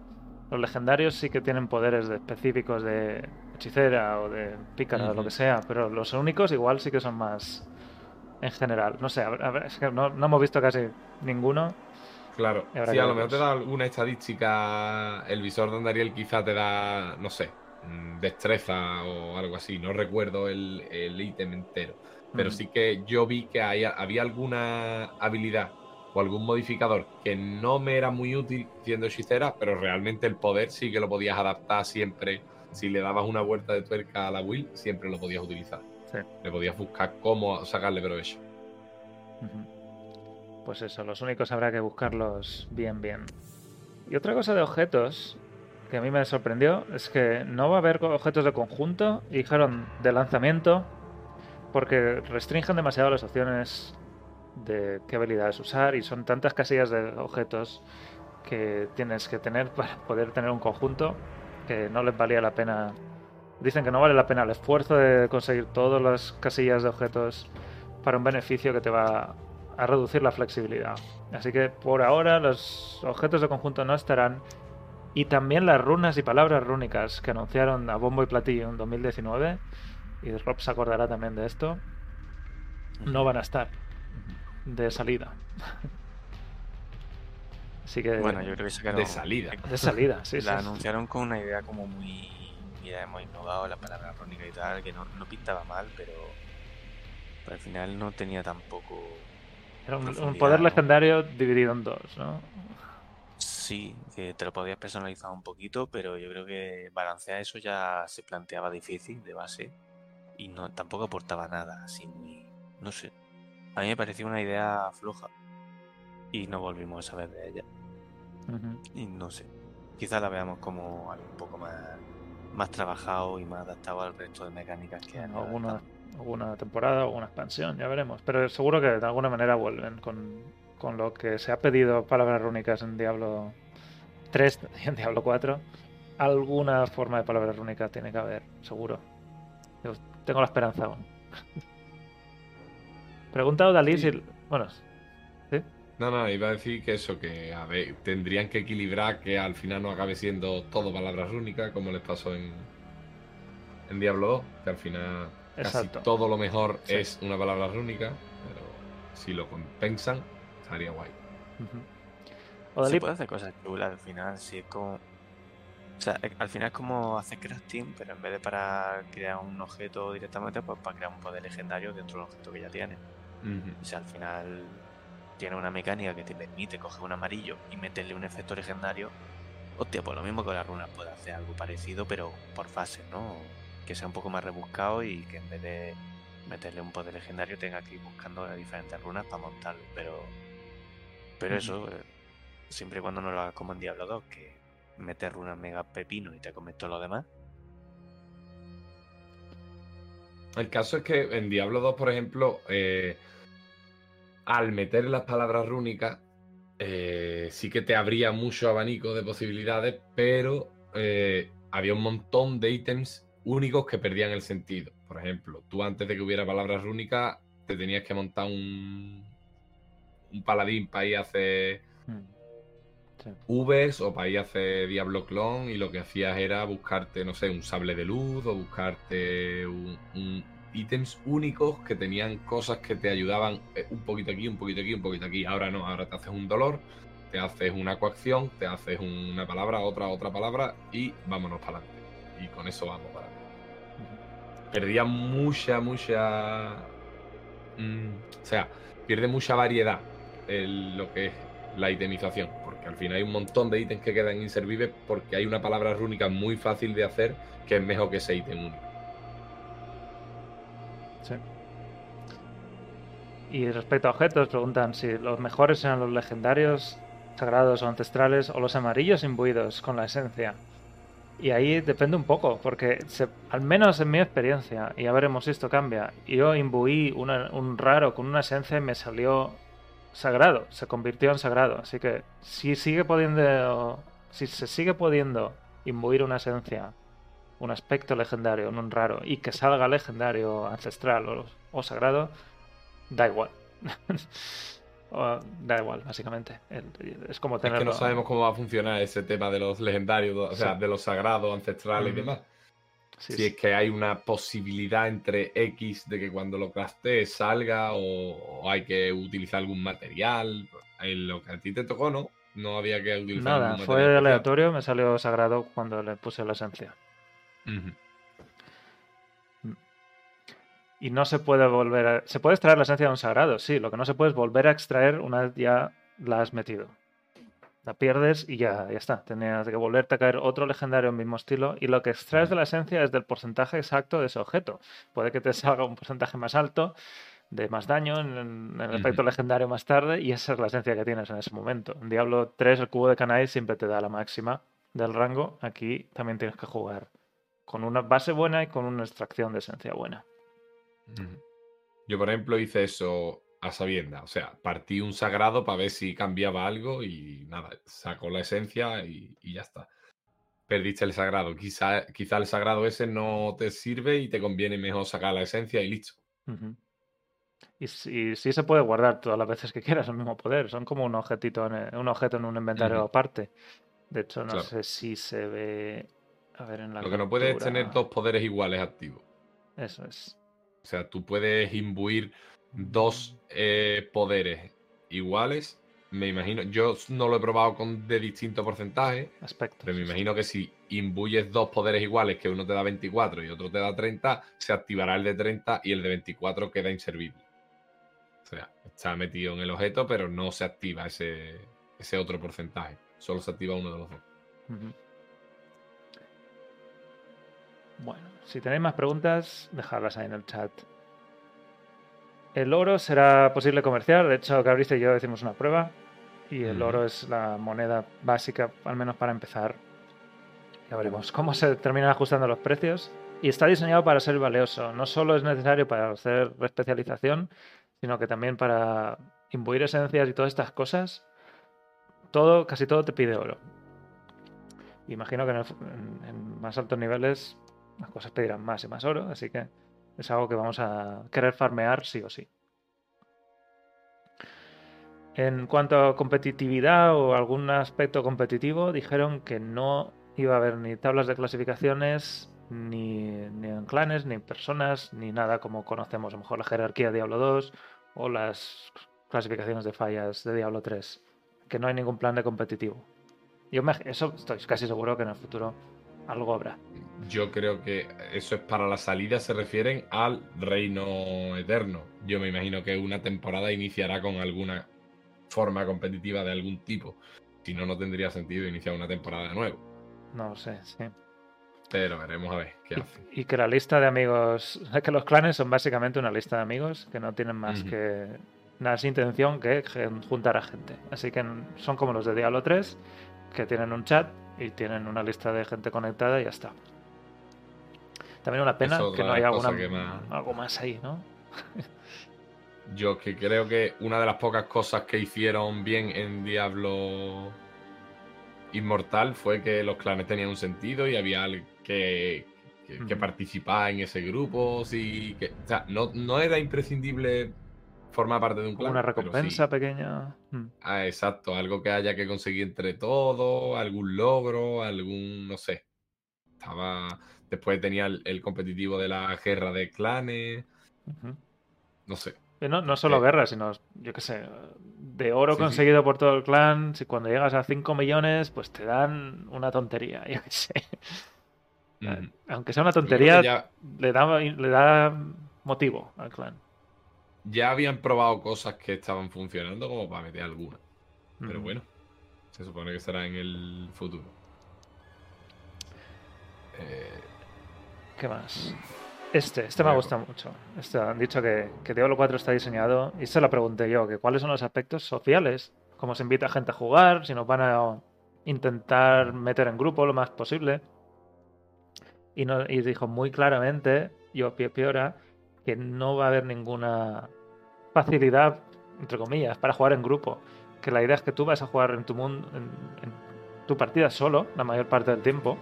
Los legendarios sí que tienen poderes de- específicos de hechicera o de pícara o lo que sea, pero los únicos igual sí que son más en general. No sé, ver- es que no, no hemos visto casi ninguno. Claro, que a lo mejor te da alguna estadística, el visor de Andariel quizá te da, no sé, destreza o algo así, no recuerdo el el ítem entero. Pero Mm. sí que yo vi que hay- había alguna habilidad o algún modificador que no me era muy útil siendo hechicera, pero realmente el poder sí que lo podías adaptar siempre. Si le dabas una vuelta de tuerca a la build, siempre lo podías utilizar. Sí. Le podías buscar cómo sacarle provecho. Pues eso, los únicos habrá que buscarlos bien, bien. Y otra cosa de objetos que a mí me sorprendió es que no va a haber objetos de conjunto y dijeron de lanzamiento porque restringen demasiado las opciones de qué habilidades usar y son tantas casillas de objetos que tienes que tener para poder tener un conjunto que no les valía la pena. Dicen que no vale la pena el esfuerzo de conseguir todas las casillas de objetos para un beneficio que te va a reducir la flexibilidad. Así que por ahora los objetos de conjunto no estarán. Y también las runas y palabras rúnicas que anunciaron a bombo y platillo en 2019, y Rob se acordará también de esto, no van a estar de salida. Así que Bueno, yo creo que sacaron. De salida. de salida, sí, sí. la anunciaron con una idea como muy. Mira, hemos innovado la palabra rónica y tal, que no, no pintaba mal, pero. pero al final no tenía tampoco. Era un, poder ¿no? legendario dividido en dos, ¿no? Sí, que te lo podías personalizar un poquito, pero yo creo que balancear eso ya se planteaba difícil de base y no tampoco aportaba nada, así muy, no sé. A mí me pareció una idea floja y no volvimos a saber de ella y no sé. Quizás la veamos como algo un poco más más trabajado y más adaptado al resto de mecánicas que han alguna, adaptado. alguna temporada o alguna expansión, ya veremos. Pero seguro que de alguna manera vuelven con, con lo que se ha pedido palabras rúnicas en Diablo 3 y en Diablo 4. Alguna forma de palabras rúnicas tiene que haber, seguro. Yo tengo la esperanza aún. Preguntado Dalí Sí. si. Bueno, No, no, iba a decir que eso, que a ver, tendrían que equilibrar que al final no acabe siendo todo palabras únicas, como les pasó en, en Diablo 2, que al final Exacto. casi todo lo mejor Sí. es una palabra única, pero si lo compensan, estaría guay. ujú. Se Odalí- puede hacer cosas chulas al final, si es como O sea, eh, al final es como hacer crafting, pero en vez de para crear un objeto directamente, pues para crear un poder legendario dentro del objeto que ya tiene. Ujú. O sea, al final tiene una mecánica que te permite coger un amarillo y meterle un efecto legendario. Hostia, pues lo mismo que las runas puede hacer algo parecido, pero por fases, ¿no? Que sea un poco más rebuscado y que en vez de meterle un poder legendario tenga que ir buscando las diferentes runas para montarlo. Pero, pero eso, eh, siempre y cuando no lo hagas como en Diablo 2, que metes runas mega pepino y te comes todo lo demás. El caso es que en Diablo 2, por ejemplo, eh, al meter las palabras rúnicas, eh, sí que te abría mucho abanico de posibilidades, pero eh, había un montón de ítems únicos que perdían el sentido. Por ejemplo, tú antes de que hubiera palabras rúnicas, te tenías que montar un, un paladín para ir a hacer Mm. Sí. Vs o para ir a hacer Diablo Clon y lo que hacías era buscarte, no sé, un sable de luz o buscarte un, un- ítems únicos que tenían cosas que te ayudaban eh, un poquito aquí, un poquito aquí, un poquito aquí. Ahora no, ahora te haces un dolor, te haces una coacción, te haces una palabra, otra, otra palabra y vámonos para adelante. Y con eso vamos para adelante. Perdía mucha, mucha... mm, o sea, pierde mucha variedad lo que es la itemización, porque al final hay un montón de ítems que quedan inservibles porque hay una palabra rúnica muy fácil de hacer que es mejor que ese ítem único. Sí. Y respecto a objetos, preguntan si los mejores eran los legendarios, sagrados o ancestrales, o los amarillos imbuidos con la esencia. Y ahí depende un poco, porque al menos en mi experiencia, y ya veremos si esto cambia, yo imbuí un raro con una esencia y me salió sagrado, se convirtió en sagrado. Así que si sigue pudiendo, si se sigue pudiendo imbuir una esencia un aspecto legendario en un raro y que salga legendario, ancestral o, o sagrado, da igual. O, da igual, básicamente. Es como Es tenerlo. que no sabemos cómo va a funcionar ese tema de los legendarios, o sea, Sí. de los sagrados, ancestrales y demás. Sí, si es que hay una posibilidad entre X de que cuando lo craftees salga o, o hay que utilizar algún material. En lo que a ti te tocó, ¿no? No había que utilizar Nada, algún fue material aleatorio, me salió sagrado cuando le puse la esencia. Ujú. Y no se puede volver a... Se puede extraer la esencia de un sagrado, sí. Lo que no se puede es volver a extraer una vez ya la has metido. La pierdes y ya, ya está. Tenías que volverte a caer otro legendario en mismo estilo. Y lo que extraes de la esencia es del porcentaje exacto de ese objeto. Puede que te salga un porcentaje más alto, de más daño en, en el efecto legendario más tarde. Y esa es la esencia que tienes en ese momento. En Diablo 3, el cubo de Canai siempre te da la máxima del rango. Aquí también tienes que jugar con una base buena y con una extracción de esencia buena. Yo, por ejemplo, hice eso a sabienda. O sea, partí un sagrado para ver si cambiaba algo y nada, sacó la esencia y, y ya está. Perdiste el sagrado. Quizá, quizá el sagrado ese no te sirve y te conviene mejor sacar la esencia y listo. Y sí, sí se puede guardar todas las veces que quieras el mismo poder. Son como un objetito en el- un objeto en un inventario aparte. De hecho, no Claro. sé si se ve. A ver, en la Lo que no puedes es tener dos poderes iguales activos. Eso es. O sea, tú puedes imbuir dos eh, poderes iguales. Me imagino, yo no lo he probado con de distinto porcentaje, Aspectos. pero me imagino que si imbuyes dos poderes iguales, que uno te da 24 y otro te da 30, se activará el de 30 y el de 24 queda inservible. O sea, está metido en el objeto, pero no se activa ese, ese otro porcentaje. Solo se activa uno de los dos. Bueno, si tenéis más preguntas, dejadlas ahí en el chat. El oro será posible comerciar. De hecho, Cabrista y yo hicimos una prueba. Y el oro es la moneda básica, al menos para empezar. Ya veremos cómo se terminan ajustando los precios. Y está diseñado para ser valioso. No solo es necesario para hacer especialización, sino que también para imbuir esencias y todas estas cosas. Todo, casi todo te pide oro. Imagino que en, el fu- en- en más altos niveles las cosas pedirán más y más oro, así que es algo que vamos a querer farmear sí o sí. En cuanto a competitividad o algún aspecto competitivo, dijeron que no iba a haber ni tablas de clasificaciones, ni, ni en clanes, ni en personas, ni nada como conocemos, a lo mejor la jerarquía de Diablo 2 o las clasificaciones de fallas de Diablo 3. Que no hay ningún plan de competitivo. Yo me- eso estoy casi seguro que en el futuro algo habrá. Yo creo que eso es para la salida, se refieren al reino eterno. Yo me imagino que una temporada iniciará con alguna forma competitiva de algún tipo. Si no, no tendría sentido iniciar una temporada de nuevo. No lo sé, sí. Pero veremos a ver qué. Y, y que la lista de amigos, que los clanes son básicamente una lista de amigos que no tienen más que más intención que juntar a gente. Así que son como los de Diablo 3, que tienen un chat y tienen una lista de gente conectada y ya está. También una pena que no haya cosa alguna, que más- algo más ahí, ¿no? Yo que creo que una de las pocas cosas que hicieron bien en Diablo Inmortal fue que los clanes tenían un sentido y había alguien que, que, que participaba en ese grupo. Sí, que, o sea, no, no era imprescindible formar parte de un clan. una sí. recompensa pequeña. Mm. Ah, exacto, algo que haya que conseguir entre todos, algún logro, algún, no sé. Estaba. Después tenía el, el competitivo de la guerra de clanes. No sé. Y no, no solo Eh, guerra, sino, yo qué sé, de oro Sí, sí. conseguido por todo el clan. Si cuando llegas a 5 millones, pues te dan una tontería, yo qué sé. Aunque sea una tontería, ya, le da, le da motivo al clan. Ya habían probado cosas que estaban funcionando como para meter alguna. Pero bueno, se supone que será en el futuro. Eh, ¿Qué más? Este, este me gustado mucho. Este, han dicho que, que Diablo 4 está diseñado, y se lo pregunté yo, que cuáles son los aspectos sociales, cómo se invita a gente a jugar, si nos van a intentar meter en grupo lo más posible. Y, no, y dijo muy claramente, yo Piora, que no va a haber ninguna facilidad, entre comillas, para jugar en grupo. Que la idea es que tú vas a jugar en tu mundo, en, tu partida solo, la mayor parte del tiempo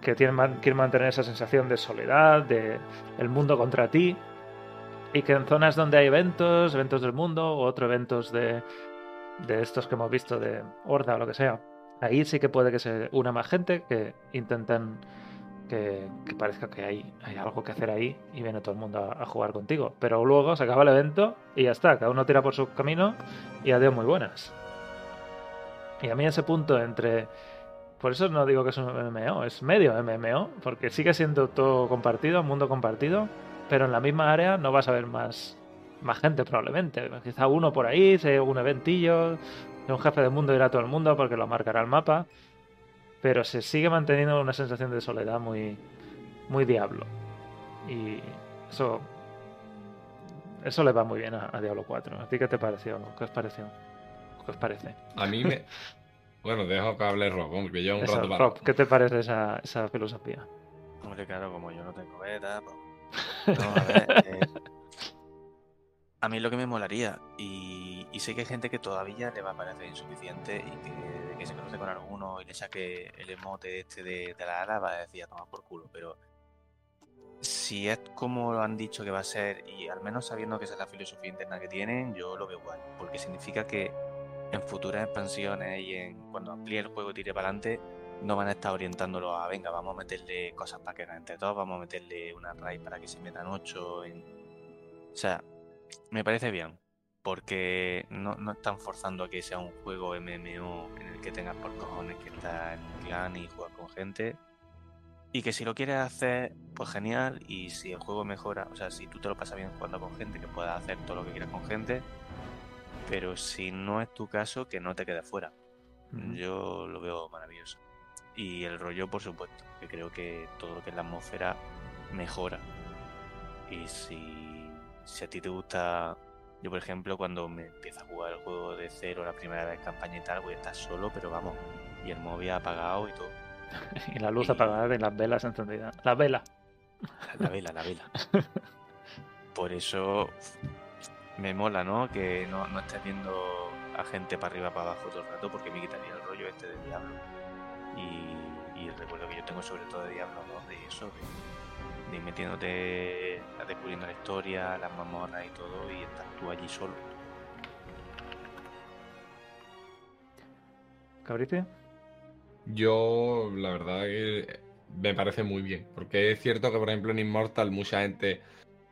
que tienen, quieren mantener esa sensación de soledad, de el mundo contra ti, y que en zonas donde hay eventos, eventos del mundo, o otros eventos de, de estos que hemos visto de Horda o lo que sea, ahí sí que puede que se una más gente, que intenten que, parezca que hay, algo que hacer ahí y viene todo el mundo a, a jugar contigo. Pero luego se acaba el evento y ya está, cada uno tira por su camino y adiós muy buenas. Y a mí ese punto entre por eso no digo que es un MMO, es medio MMO, porque sigue siendo todo compartido, mundo compartido, pero en la misma área no vas a ver más, más gente probablemente. Quizá uno por ahí, un eventillo, un jefe de mundo irá todo el mundo porque lo marcará el mapa, pero se sigue manteniendo una sensación de soledad muy, muy diablo. Y eso, eso le va muy bien a, a Diablo 4. ¿A ti qué te pareció? ¿Qué os pareció? ¿Qué os parece? a mí me. Bueno, dejo que hable Rob, porque lleva un Eso, rato para. Rob, ¿qué te parece esa, esa filosofía? Hombre, claro, como yo no tengo beta, pues... No, a ver, eh, A mí lo que me molaría, y, sé que hay gente que todavía le va a parecer insuficiente y que, que se conoce con alguno y le saque el emote este de, la ala, va a decir a tomar por culo, pero si es como lo han dicho que va a ser, y al menos sabiendo que esa es la filosofía interna que tienen, yo lo veo guay, porque significa que en futuras expansiones y en cuando amplíe el juego y tire para adelante, no van a estar orientándolo a, venga, vamos a meterle cosas para que hagan entre todos, vamos a meterle una raid para que se metan ocho. En... O sea, me parece bien, porque no, no están forzando a que sea un juego MMO en el que tengas por cojones que estar en un clan y jugar con gente. Y que si lo quieres hacer, pues genial. Y si el juego mejora, o sea, si tú te lo pasas bien jugando con gente, que puedas hacer todo lo que quieras con gente. Pero si no es tu caso, que no te quedes fuera. Yo lo veo maravilloso. Y el rollo, por supuesto, que creo que todo lo que es la atmósfera mejora. Y si, si a ti te gusta, yo por ejemplo, cuando me empiezo a jugar el juego de cero la primera vez campaña y tal, voy a estar solo, pero vamos, y el móvil apagado y todo. Y la luz Y- apagada y las velas encendidas. La vela. La vela, la vela. Por eso me mola, ¿no? Que no, no estés viendo a gente para arriba, para abajo todo el rato, porque me quitaría el rollo este de Diablo. Y, y el recuerdo que yo tengo sobre todo de Diablo 2, de eso, de, de ir metiéndote, a descubriendo la historia, las mazmorras y todo, y estás tú allí solo. ¿Cabrite? Yo, la verdad que me parece muy bien. Porque es cierto que, por ejemplo, en Immortal mucha gente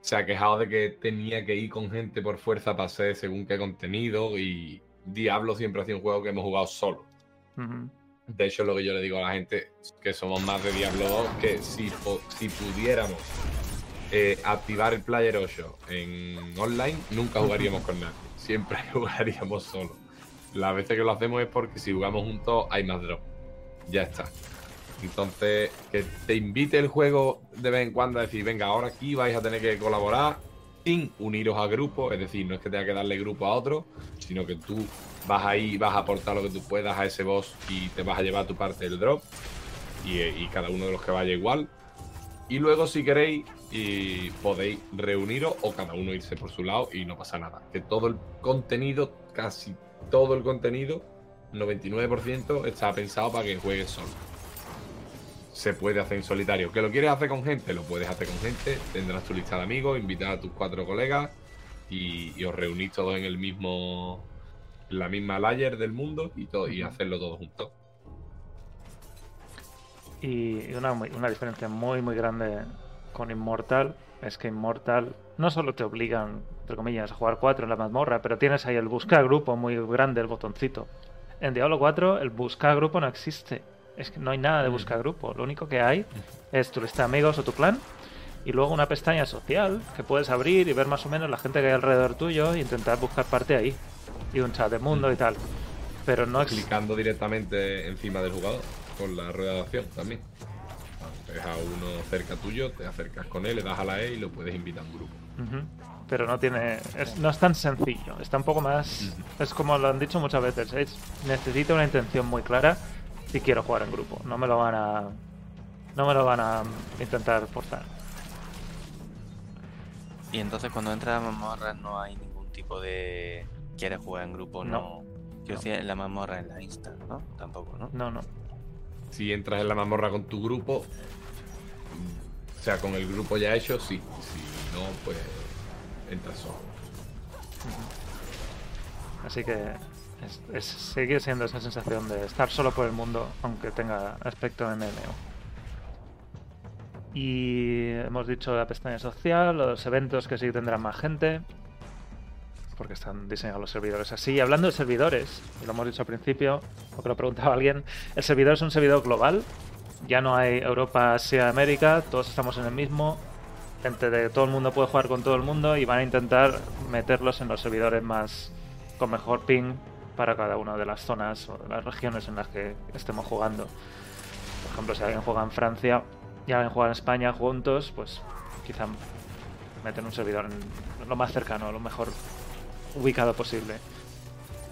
se ha quejado de que tenía que ir con gente por fuerza para hacer según qué contenido. Y Diablo siempre ha sido un juego que hemos jugado solo. Ujú. De hecho, lo que yo le digo a la gente que somos más de Diablo 2, que si, si pudiéramos eh, activar el Player 8 en online, nunca jugaríamos con nadie. Siempre jugaríamos solo. Las veces que lo hacemos es porque si jugamos juntos hay más drop. Ya está. Entonces, que te invite el juego de vez en cuando a decir, venga, ahora aquí vais a tener que colaborar sin uniros a grupo, es decir, no es que tenga que darle grupo a otro, sino que tú vas ahí, vas a aportar lo que tú puedas a ese boss y te vas a llevar tu parte del drop y, eh, cada uno de los que vaya igual. Y luego si queréis podéis reuniros o cada uno irse por su lado y no pasa nada. Que todo el contenido, casi todo el contenido, 99% está pensado para que juegues solo. Se puede hacer en solitario. ¿Que lo quieres hacer con gente? Lo puedes hacer con gente. Tendrás tu lista de amigos, invitar a tus cuatro colegas y, y os reunís todos en el mismo. en la misma layer del mundo y, todo, y hacerlo todos juntos. Y una, una diferencia muy, muy grande con Immortal es que Immortal no solo te obligan, entre comillas, a jugar 4 en la mazmorra, pero tienes ahí el buscar grupo muy grande, el botoncito. En Diablo 4 el buscar grupo no existe. Es que no hay nada de buscar grupo. Lo único que hay es tu lista de amigos o tu clan y luego una pestaña social que puedes abrir y ver más o menos la gente que hay alrededor tuyo e intentar buscar parte ahí. Y un chat de mundo y tal. Pero no. Clicando directamente encima del jugador con la rueda de acción también. Ves a uno cerca tuyo, te acercas con él, le das a la E y lo puedes invitar a un grupo. Pero no tiene. es- no es tan sencillo. Está un poco más. Es como lo han dicho muchas veces. Es, necesito una intención muy clara si quiero jugar en grupo. No me lo van a. No me lo van a intentar forzar. Y entonces cuando entras a mazmorras no hay ningún tipo de... ¿Quieres jugar en grupo? No. No. Quiero decir, en la mazmorra, en la Insta, ¿no? Tampoco, ¿no? No, no. Si entras en la mazmorra con tu grupo, o sea, con el grupo ya hecho, sí. Si no, pues entras solo. Así que. Sigue siendo esa sensación de estar solo por el mundo, aunque tenga aspecto MMO. Y hemos dicho la pestaña social, los eventos que sí tendrán más gente, porque están diseñados los servidores así. Hablando de servidores, y lo hemos dicho al principio, o que lo preguntaba alguien, el servidor es un servidor global, ya no hay Europa, Asia, América, todos estamos en el mismo. Gente de todo el mundo puede jugar con todo el mundo y van a intentar meterlos en los servidores más con mejor ping para cada una de las zonas o de las regiones en las que estemos jugando. Por ejemplo, si alguien juega en Francia y alguien juega en España juntos, pues quizá meten un servidor en lo más cercano, lo mejor ubicado posible.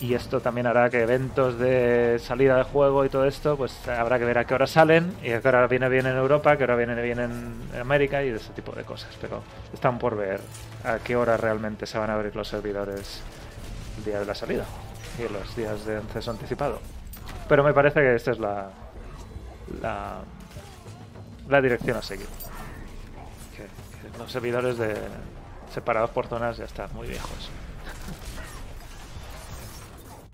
Y esto también hará que eventos de salida de juego y todo esto, pues habrá que ver a qué hora salen y a qué hora viene bien en Europa, qué hora viene bien en América y ese tipo de cosas. Pero están por ver a qué hora realmente se van a abrir los servidores el día de la salida y los días de acceso anticipado. Pero me parece que esta es la, la, la dirección a seguir. Que, que los servidores de, separados por zonas ya están muy viejos.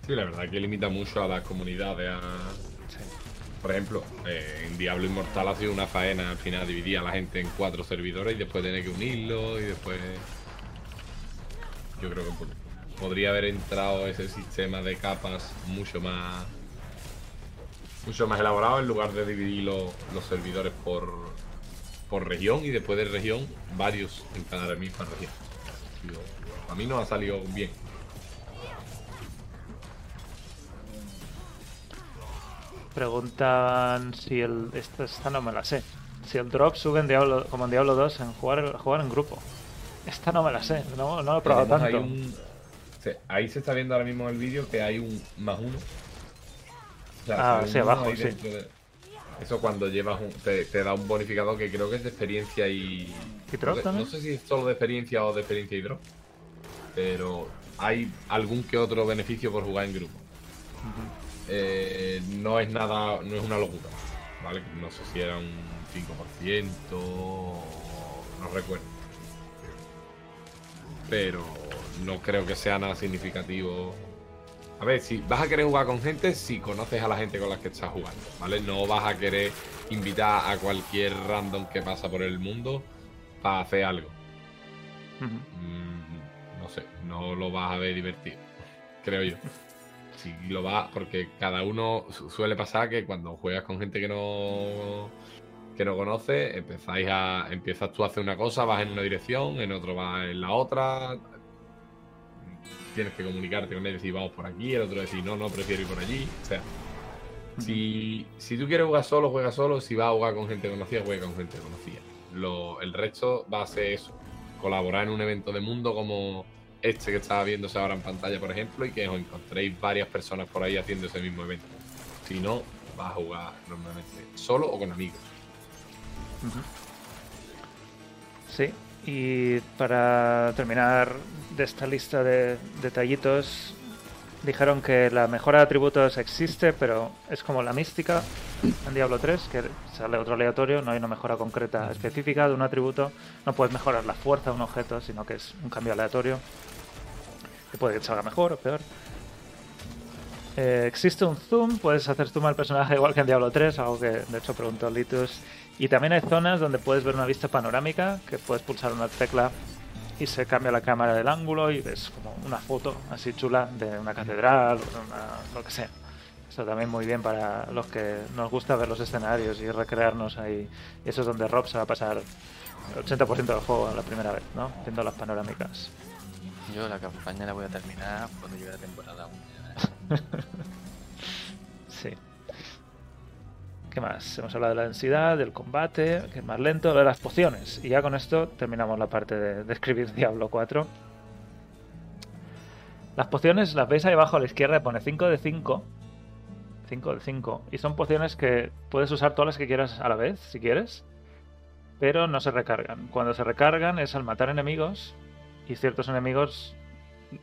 Sí, la verdad que limita mucho a las comunidades. A... Sí. Por ejemplo, eh, en Diablo Inmortal ha sido una faena al final dividir a la gente en cuatro servidores y después tener que unirlos y después. Yo creo que podría haber entrado ese sistema de capas mucho más. mucho más elaborado en lugar de dividir lo- los servidores por. por región y después de región varios en cada misma región. A mí no ha salido bien. Preguntan si el. Esta, esta no me la sé. Si el drop sube en Diablo, como en Diablo 2 en jugar, jugar en grupo. Esta no me la sé, no, no lo he probado tanto. un- ahí se está viendo ahora mismo en el vídeo que hay un más uno. O sea, Ah, uno abajo, sí. de- Eso cuando llevas un, te, te da un bonificador que creo que es de experiencia y. ¿Y drop no, también? no sé si es solo de experiencia o de experiencia y drop. Pero hay algún que otro beneficio por jugar en grupo. Eh, no es nada, no es una locura. ¿Vale? No sé si era un 5%, o- no recuerdo. Pero no creo que sea nada significativo. A ver, si vas a querer jugar con gente, si conoces a la gente con la que estás jugando, ¿vale? No vas a querer invitar a cualquier random que pasa por el mundo para hacer algo. Mm, no sé, no lo vas a ver divertido, creo yo. si lo va, porque cada uno su- suele pasar que cuando juegas con gente que no que no conoce, empezáis a empiezas tú a hacer una cosa, vas en una dirección, en otro vas en la otra. Tienes que comunicarte con él y decir vamos por aquí, el otro decir no, no, prefiero ir por allí. O sea, si, si tú quieres jugar solo, juega solo. Si vas a jugar con gente conocida, juega con gente conocida. Lo, el resto va a ser eso. Colaborar en un evento de mundo como este que estaba viéndose ahora en pantalla, por ejemplo, y que os encontréis varias personas por ahí haciendo ese mismo evento. Si no, vas a jugar normalmente solo o con amigos. Sí, y para terminar de esta lista de detallitos, dijeron que la mejora de atributos existe, pero es como la mística en Diablo 3, que sale otro aleatorio, no hay una mejora concreta específica de un atributo, no puedes mejorar la fuerza de un objeto, sino que es un cambio aleatorio, que puede que salga mejor o peor. Eh, existe un zoom, puedes hacer zoom al personaje igual que en Diablo 3, algo que de hecho preguntó Litus. Y también hay zonas donde puedes ver una vista panorámica, que puedes pulsar una tecla y se cambia la cámara del ángulo y ves como una foto así chula de una catedral o de una- lo que sea. Eso también muy bien para los que nos gusta ver los escenarios y recrearnos ahí. Y eso es donde Rob se va a pasar el 80% del juego la primera vez, ¿no? Viendo las panorámicas. Yo la campaña la voy a terminar cuando llegue la temporada ¿Qué más? Hemos hablado de la densidad, del combate, que es más lento, de las pociones. Y ya con esto terminamos la parte de, de escribir Diablo 4. Las pociones las veis ahí abajo a la izquierda, pone 5 de 5. 5 de 5. Y son pociones que puedes usar todas las que quieras a la vez, si quieres. Pero no se recargan. Cuando se recargan es al matar enemigos. Y ciertos enemigos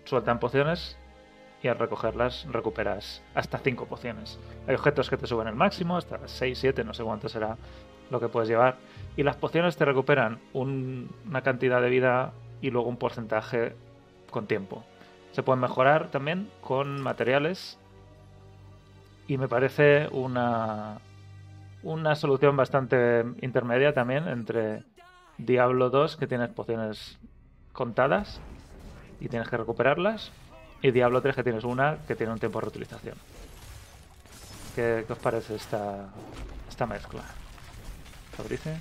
sueltan pociones y al recogerlas recuperas hasta 5 pociones. Hay objetos que te suben el máximo, hasta 6, 7, no sé cuánto será lo que puedes llevar. Y las pociones te recuperan un- una cantidad de vida y luego un porcentaje con tiempo. Se pueden mejorar también con materiales y me parece una, una solución bastante intermedia también entre Diablo 2, que tienes pociones contadas y tienes que recuperarlas, y Diablo 3 que tienes una que tiene un tiempo de reutilización. ¿Qué, qué os parece esta, esta mezcla? Fabrice.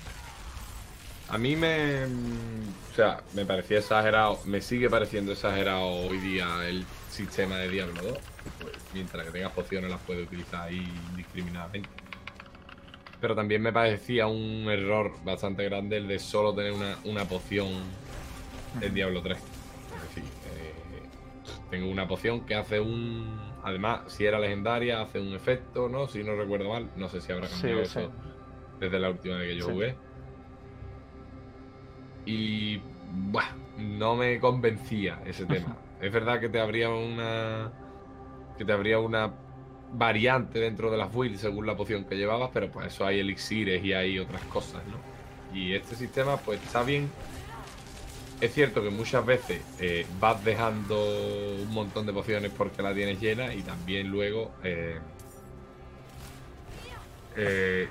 A mí me. O sea, me parecía exagerado. Me sigue pareciendo exagerado hoy día el sistema de Diablo 2. Pues, mientras que tengas pociones, las puedes utilizar ahí indiscriminadamente. Pero también me parecía un error bastante grande el de solo tener una, una poción en Diablo 3. Tengo una poción que hace un. Además, si era legendaria, hace un efecto, ¿no? Si no recuerdo mal. No sé si habrá cambiado sí. eso desde la última vez que yo Sí. jugué. Y buah, no me convencía ese tema. es verdad que te habría una que te habría una variante dentro de las builds según la poción que llevabas, pero pues eso hay elixires y hay otras cosas, ¿no? Y este sistema pues está bien. Es cierto que muchas veces eh, vas dejando un montón de pociones porque la tienes llena y también luego eh, eh,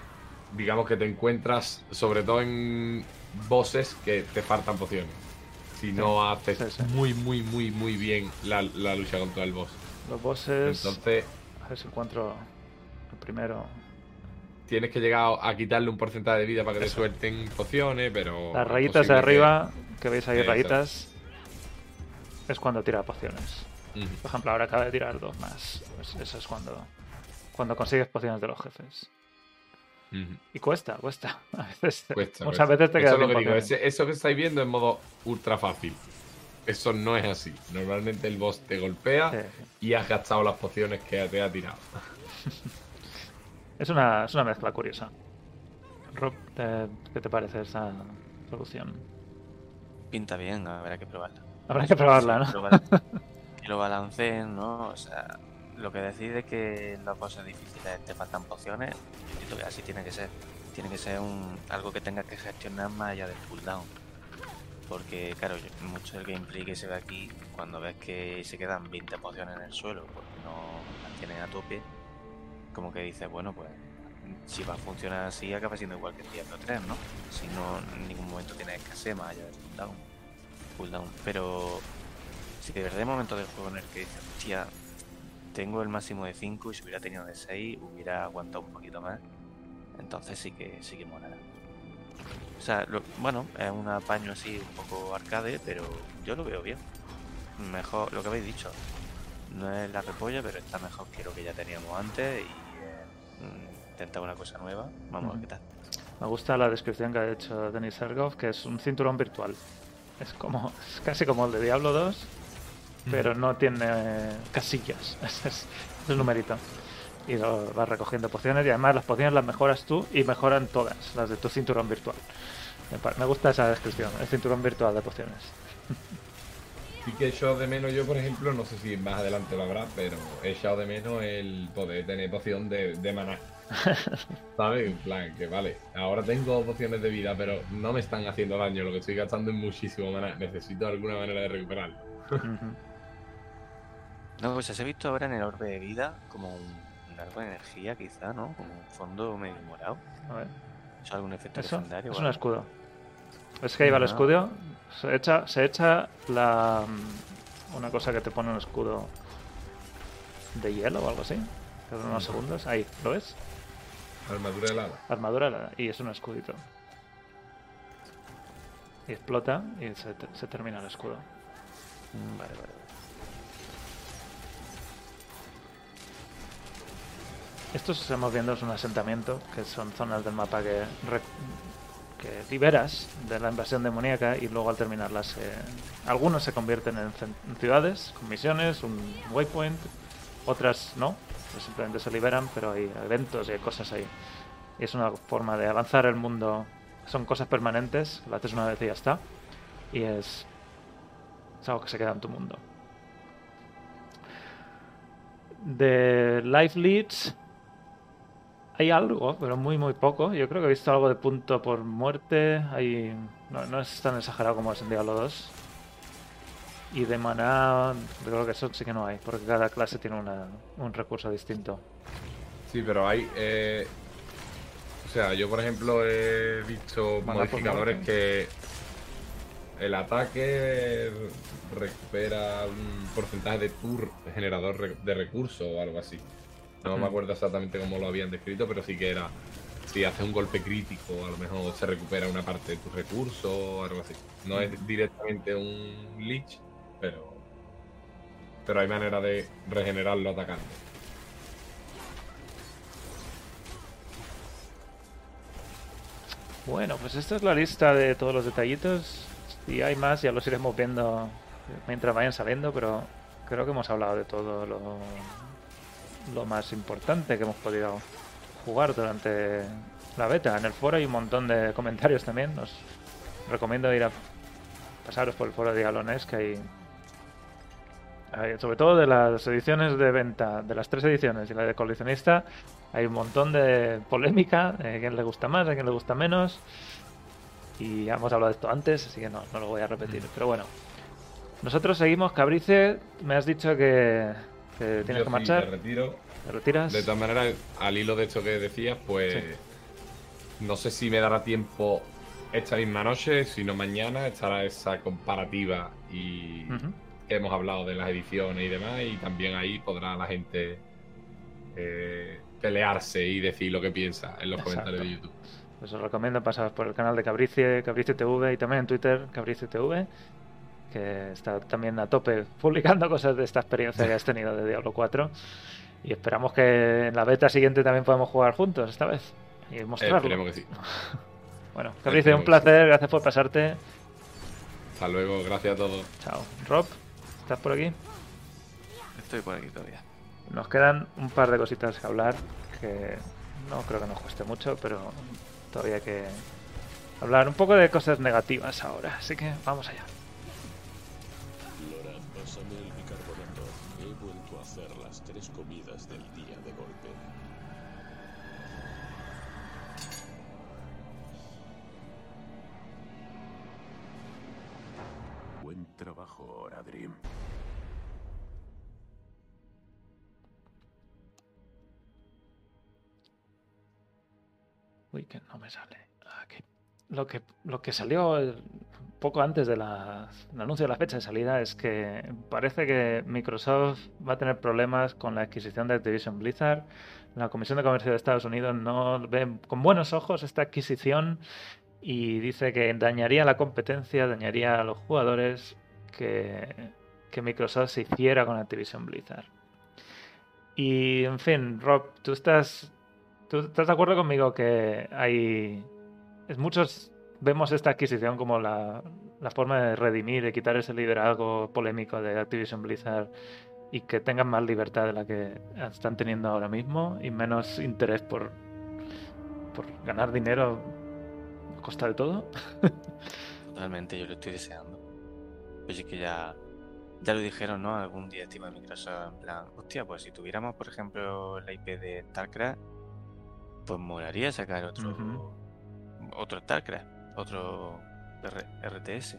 digamos que te encuentras sobre todo en bosses que te faltan pociones. Si no haces sí, sí. muy, muy, muy, muy bien la, la lucha contra el boss. Los bosses. Entonces A ver si encuentro el primero. Tienes que llegar a quitarle un porcentaje de vida para que te Eso. suelten pociones, pero... Las rayitas de que- arriba, que veis ahí Exacto. rayitas, es cuando tira pociones. Por ejemplo, ahora acaba de tirar dos más. Pues eso es cuando, cuando consigues pociones de los jefes. Y cuesta, cuesta. A veces, Cuesta, muchas cuesta. veces te Eso quedas es lo sin que digo, ese- eso que estáis viendo en modo ultra fácil. Eso no es así. Normalmente el boss te golpea sí. y has gastado las pociones que te ha tirado. Es una, es una mezcla curiosa. Rob, ¿te- ¿qué te parece esa solución? Pinta bien, habrá que probarla. Habrá que probarla, ¿no? Que lo, balanceen, ¿no? O sea, lo que decide que en los bosses difíciles te faltan pociones, yo que así tiene que ser. Tiene que ser un, algo que tengas que gestionar más allá del cooldown. Porque, claro, mucho del gameplay que se ve aquí, cuando ves que se quedan 20 pociones en el suelo porque no las tienen a tope, como que dices, bueno, pues si va a funcionar así, acaba siendo igual que el Diablo 3, ¿no? Si no, en ningún momento tiene escasez más allá del cooldown. cooldown. Pero si de verdad hay momentos del juego en el que dices, hostia, tengo el máximo de 5 y si hubiera tenido de 6 hubiera aguantado un poquito más. Entonces sí que sí que molará. O sea, lo- bueno, es un apaño así un poco arcade, pero yo lo veo bien. Mejor, lo que habéis dicho. No es la repolla, pero está mejor que lo que ya teníamos antes y eh, mm, intentar una cosa nueva. Vamos a ver qué tal. Me gusta la descripción que ha hecho Denis Sergov, que es un cinturón virtual. Es como es casi como el de Diablo 2, pero no tiene casillas. Es, es, es un numerito. Y lo vas recogiendo pociones y además las pociones las mejoras tú y mejoran todas las de tu cinturón virtual. Me gusta esa descripción, el cinturón virtual de pociones. Sí que he echado de menos yo, por ejemplo, no sé si más adelante lo habrá, pero he echado de menos el poder tener poción de, de maná. ¿Sabes? En plan, que vale, ahora tengo pociones de vida, pero no me están haciendo daño, lo que estoy gastando es muchísimo maná. Necesito alguna manera de recuperarlo. No, pues se ha visto ahora en el orbe de vida como un, algo de energía, quizá, ¿no? Como un fondo medio morado. A ver. ¿Eso algún efecto Eso legendario? es un escudo. Es que ahí va el Ah. escudo. Se echa, se echa la. mm, Una cosa que te pone un escudo de hielo o algo así. Que dura unos segundos. Ahí, ¿lo ves? Armadura helada. Armadura helada, y es un escudito. Y explota y se, te- se termina el escudo. Mm, Vale, vale, vale. Estos estamos viendo es un asentamiento, que son zonas del mapa que, que liberas de la invasión demoníaca y luego al terminarlas eh, algunos se convierten en, ciudades con misiones, un waypoint, otras no, pues simplemente se liberan, pero hay eventos y hay cosas ahí. Y es una forma de avanzar el mundo, son cosas permanentes, lo haces una vez y ya está, y es, es algo que se queda en tu mundo. De Life Leads hay algo, pero muy muy poco. Yo creo que he visto algo de punto por muerte. Hay... No, no es tan exagerado como es en Diablo 2. Y de maná, creo que eso sí que no hay, porque cada clase tiene una- un recurso distinto. Sí, pero hay. eh, o sea, yo por ejemplo he visto Maná modificadores que el ataque recupera un porcentaje de tur generador de recursos o algo así. No me Ujú. acuerdo exactamente cómo lo habían descrito, pero sí que era. Si haces un golpe crítico, a lo mejor se recupera una parte de tus recursos o algo así. No es directamente un leech, pero. Pero hay manera de regenerarlo atacando. Bueno, pues esta es la lista de todos los detallitos. Si hay más, ya los iremos viendo mientras vayan saliendo, pero creo que hemos hablado de todo lo, lo más importante que hemos podido jugar durante la beta. En el foro hay un montón de comentarios también. Os recomiendo ir a pasaros por el foro de Diablones, que hay, hay- sobre todo de las ediciones de venta, de las tres ediciones y la de coleccionista, hay un montón de polémica, de quién le gusta más, a quién le gusta menos. Y ya hemos hablado de esto antes, así que no, no lo voy a repetir. Pero bueno, nosotros seguimos. Cabrice, me has dicho que, que tienes Yo que sí marchar. me retiro. ¿Te retiras? De todas maneras, al hilo de esto que decías, pues no sé si me dará tiempo esta misma noche, sino mañana estará esa comparativa y que hemos hablado de las ediciones y demás, y también ahí podrá la gente eh, pelearse y decir lo que piensa en los Exacto. comentarios de YouTube. Pues os recomiendo pasar por el canal de Cabrice, Cabrice TV y también en Twitter, Cabrice TV, que está también a tope publicando cosas de esta experiencia que has tenido de Diablo 4. Y esperamos que en la beta siguiente también podamos jugar juntos esta vez y mostrarlo. Esperemos que sí. Bueno, Cabrice, un placer, gracias por pasarte. Hasta luego, gracias a todos. Chao. Rob, ¿estás por aquí? Estoy por aquí todavía. Nos quedan un par de cositas que hablar que no creo que nos cueste mucho, pero todavía hay que hablar un poco de cosas negativas ahora. Así que vamos allá. Lo que, lo que salió poco antes del anuncio de la fecha de salida es que parece que Microsoft va a tener problemas con la adquisición de Activision Blizzard. La Comisión de Comercio de Estados Unidos no ve con buenos ojos esta adquisición y dice que dañaría la competencia, dañaría a los jugadores que, que Microsoft se hiciera con Activision Blizzard. Y en fin, Rob, tú estás, tú estás de acuerdo conmigo que hay muchos vemos esta adquisición como la, la, forma de redimir, de quitar ese liderazgo polémico de Activision Blizzard y que tengan más libertad de la que están teniendo ahora mismo y menos interés por, por ganar dinero a costa de todo. Totalmente, yo lo estoy deseando. Oye, que ya, ya lo dijeron, ¿no? Algún día estima Microsoft en plan, hostia, pues si tuviéramos, por ejemplo, la IP de StarCraft, pues molaría sacar otro, otro StarCraft, otro RTS.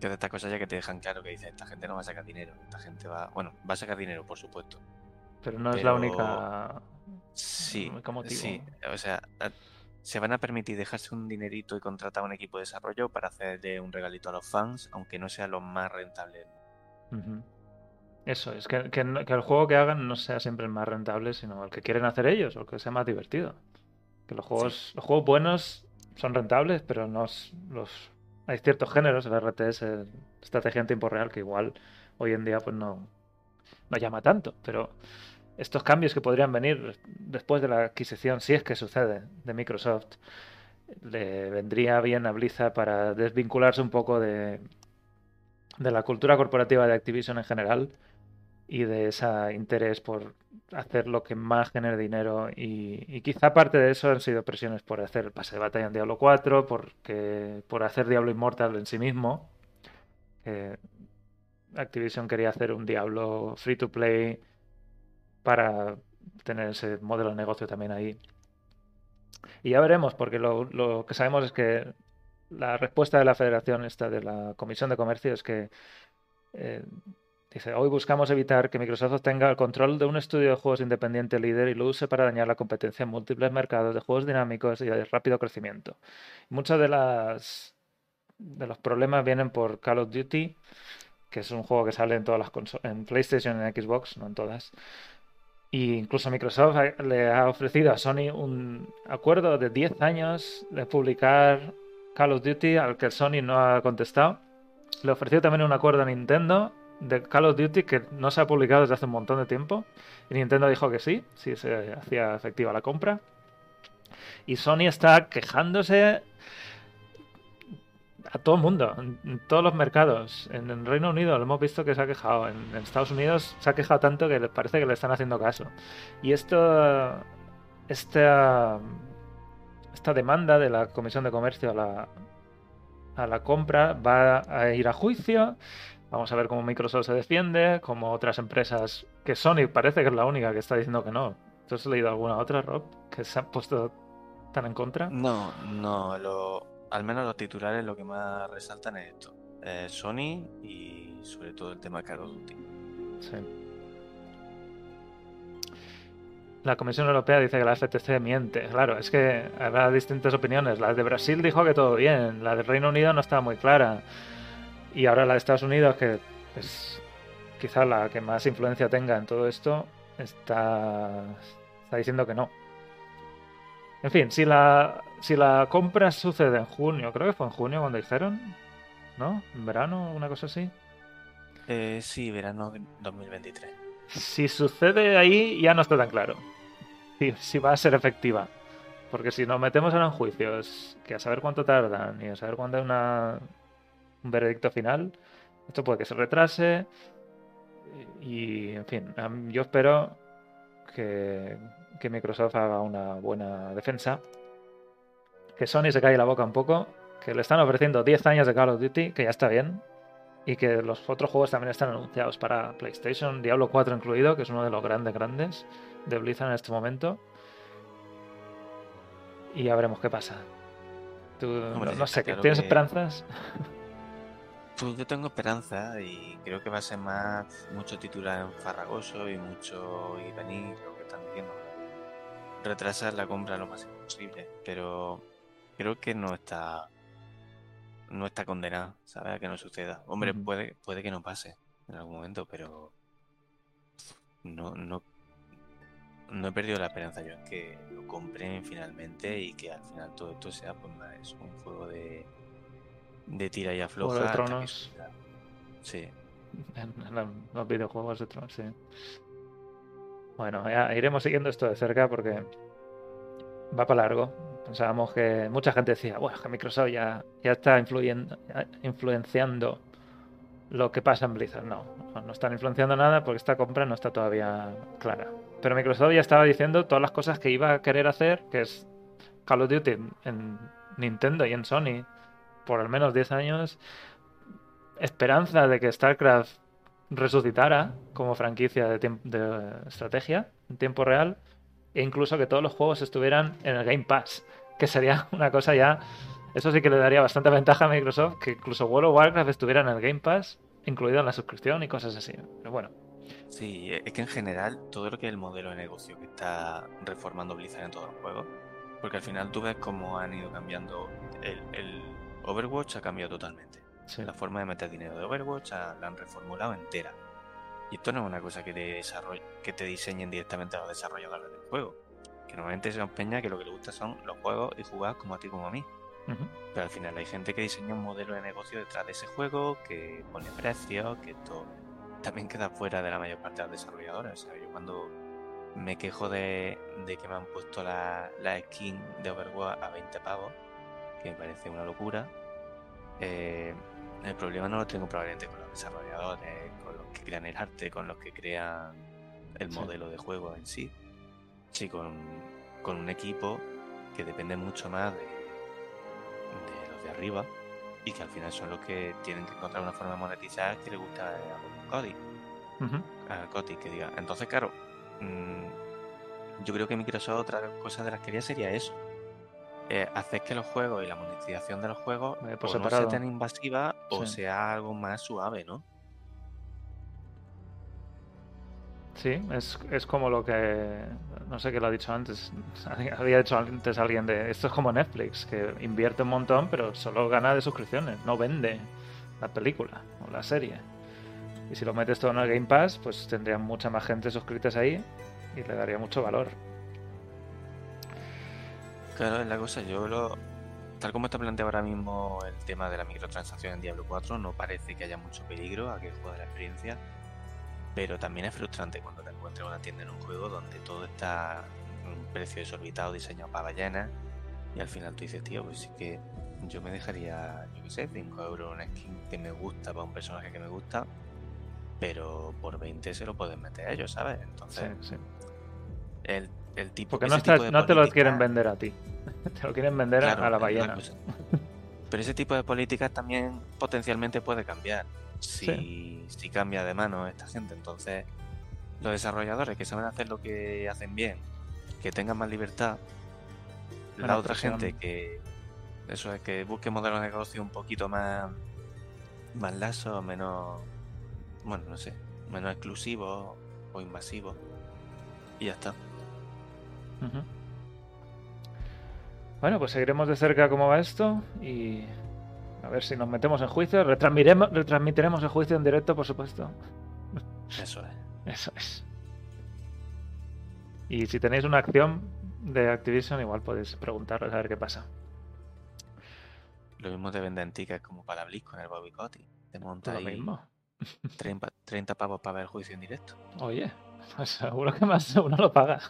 Que de estas cosas ya que te dejan claro que dice, esta gente no va a sacar dinero, esta gente va, bueno, va a sacar dinero, por supuesto. Pero no es la única... Sí, sí, o sea, se van a permitir dejarse un dinerito y contratar un equipo de desarrollo para hacerle un regalito a los fans, aunque no sea lo más rentable. Eso, es que, que, el juego que hagan no sea siempre el más rentable, sino el que quieren hacer ellos o el que sea más divertido. Que los juegos, los juegos buenos son rentables, pero no los hay ciertos géneros, el RTS, estrategia en tiempo real, que igual hoy en día pues no, no llama tanto, pero estos cambios que podrían venir después de la adquisición, si es que sucede, de Microsoft, le vendría bien a Blizzard para desvincularse un poco de, de la cultura corporativa de Activision en general y de ese interés por hacer lo que más genere dinero y, quizá parte de eso han sido presiones por hacer el pase de batalla en Diablo 4, porque, por hacer Diablo Immortal en sí mismo. Activision quería hacer un Diablo free to play para tener ese modelo de negocio también ahí. Y ya veremos, porque lo, que sabemos es que la respuesta de la federación esta de la Comisión de Comercio es que eh, Dice, hoy buscamos evitar que Microsoft tenga el control de un estudio de juegos independiente líder y lo use para dañar la competencia en múltiples mercados de juegos dinámicos y de rápido crecimiento. Muchos de, de los problemas vienen por Call of Duty, que es un juego que sale en todas las consolas, en PlayStation en Xbox, no en todas. Y incluso Microsoft le ha ofrecido a Sony un acuerdo de 10 años de publicar Call of Duty al que Sony no ha contestado. Le ofreció también un acuerdo a Nintendo de Call of Duty que no se ha publicado desde hace un montón de tiempo. Nintendo dijo que sí, sí se hacía efectiva la compra. Y Sony está quejándose a todo el mundo, en todos los mercados. En el Reino Unido lo hemos visto que se ha quejado. En, Estados Unidos se ha quejado tanto que parece que le están haciendo caso. Y esto, esta, esta demanda de la Comisión de Comercio a la, a la compra va a ir a juicio Vamos a ver cómo Microsoft se defiende, como otras empresas, que Sony parece que es la única que está diciendo que no. ¿Tú has leído alguna otra, Rob, que se ha puesto tan en contra? No, no, lo, al menos los titulares lo que más resaltan es esto. Sony y sobre todo el tema Call of Duty. Sí. La Comisión Europea dice que la FTC miente. Claro, es que habrá distintas opiniones. La de Brasil dijo que todo bien, la del Reino Unido no estaba muy clara. Y ahora la de Estados Unidos, que es quizá la que más influencia tenga en todo esto, está, está diciendo que no. En fin, si la, si la compra sucede en junio, creo que fue en junio cuando dijeron, ¿no? ¿En verano, una cosa así? Eh, sí, verano 2023. Si sucede ahí, ya no está tan claro. Si, si va a ser efectiva. Porque si nos metemos ahora en juicios, que a saber cuánto tardan y a saber cuándo hay una un veredicto final. Esto puede que se retrase. Y, en fin, yo espero que, que Microsoft haga una buena defensa. Que Sony se caiga la boca un poco. Que le están ofreciendo 10 años de Call of Duty, que ya está bien. Y que los otros juegos también están anunciados para PlayStation, Diablo 4 incluido, que es uno de los grandes, grandes de Blizzard en este momento. Y ya veremos qué pasa. Tú, no, sé, ¿tienes esperanzas? Pues yo tengo esperanza y creo que va a ser más mucho titular en farragoso y mucho y venir, lo que están diciendo. Retrasar la compra lo más posible, pero creo que no está no está condenado, ¿sabes? A que no suceda. Hombre, puede, puede que no pase en algún momento, pero no, no, no he perdido la esperanza yo en que lo compren finalmente y que al final todo esto sea pues más un juego de, de tira y afloja. Juego de Tronos. suceda. Sí. los videojuegos de Tron, sí. Bueno, ya iremos siguiendo esto de cerca porque va para largo. Pensábamos que mucha gente decía, bueno, que Microsoft ya, ya está influyen- influenciando lo que pasa en Blizzard. No, no, están influenciando nada porque esta compra no está todavía clara. Pero Microsoft ya estaba diciendo todas las cosas que iba a querer hacer, que es Call of Duty en Nintendo y en Sony por al menos 10 años. Esperanza de que StarCraft resucitara como franquicia de, de estrategia en tiempo real e incluso que todos los juegos estuvieran en el Game Pass, que sería una cosa ya, eso sí que le daría bastante ventaja a Microsoft, que incluso World of Warcraft estuviera en el Game Pass, incluido en la suscripción y cosas así. Pero bueno, Sí, es que en general todo lo que es el modelo de negocio que está reformando Blizzard en todos los juegos, porque al final tú ves cómo han ido cambiando el Overwatch ha cambiado totalmente. sí. La forma de meter dinero de Overwatch la han reformulado entera. Y esto no es una cosa que te, que te diseñen directamente los desarrolladores del juego. Que normalmente se empeña que lo que le gusta son los juegos y jugar como a ti como a mí. Pero al final hay gente que diseña un modelo de negocio detrás de ese juego, que pone precios, que esto también queda fuera de la mayor parte de los desarrolladores. O sea, yo cuando me quejo de, de que me han puesto la, la skin de Overwatch a 20 pavos, que me parece una locura, eh, el problema no lo tengo probablemente con los desarrolladores, con los que crean el arte, con los que crean el Sí. modelo de juego en sí. Sí, con, con un equipo que depende mucho más de, de los de arriba y que al final son los que tienen que encontrar una forma de monetizar que le gusta a Cody, a Cody, que diga. Entonces, claro, mm, yo creo que Microsoft otra cosa de las que quería sería eso. Eh, hacer que los juegos y la monetización de los juegos por o no separado. sea tan invasiva o Sí. sea algo más suave, ¿no? Sí, es, es como lo que. No sé qué lo ha dicho antes. Había dicho antes alguien de. Esto es como Netflix, que invierte un montón, pero solo gana de suscripciones, no vende la película o la serie. Y si lo metes todo en el Game Pass, pues tendría mucha más gente suscritas ahí y le daría mucho valor. Claro, es la cosa, yo lo... Tal como está planteado ahora mismo el tema de la microtransacción en Diablo 4, no parece que haya mucho peligro a que juegue la experiencia, pero también es frustrante cuando te encuentras una tienda en un juego donde todo está un precio desorbitado, diseñado para ballenas, y al final tú dices, tío, pues sí que yo me dejaría, yo qué sé, 5 euros una skin que me gusta para un personaje que me gusta, pero por 20 se lo pueden meter ellos, ¿sabes? Sí, Entonces, sí. el, el tipo... Porque no, está- tipo de no te lo quieren vender a ti. Te lo quieren vender a- Claro, a la ballena. Pero ese tipo de políticas también potencialmente puede cambiar si, si cambia de mano esta gente. Entonces, los desarrolladores que saben hacer lo que hacen bien, que tengan más libertad, la otra gente que eso es que busque modelos de negocio un poquito más más laxos, menos bueno, no sé, menos exclusivos o invasivos. Y ya está. Bueno, pues seguiremos de cerca cómo va esto y a ver si nos metemos en juicio. Retransmitiremos el juicio en directo, por supuesto. Eso es. Eso es. Y si tenéis una acción de Activision, igual podéis preguntarles a ver qué pasa. Lo mismo te venden tickets como para Blitz con el Bobby Kotick. Te monta Lo ahí mismo. 30, 30 pavos para ver el juicio en directo. Oye, pues seguro que más uno lo paga.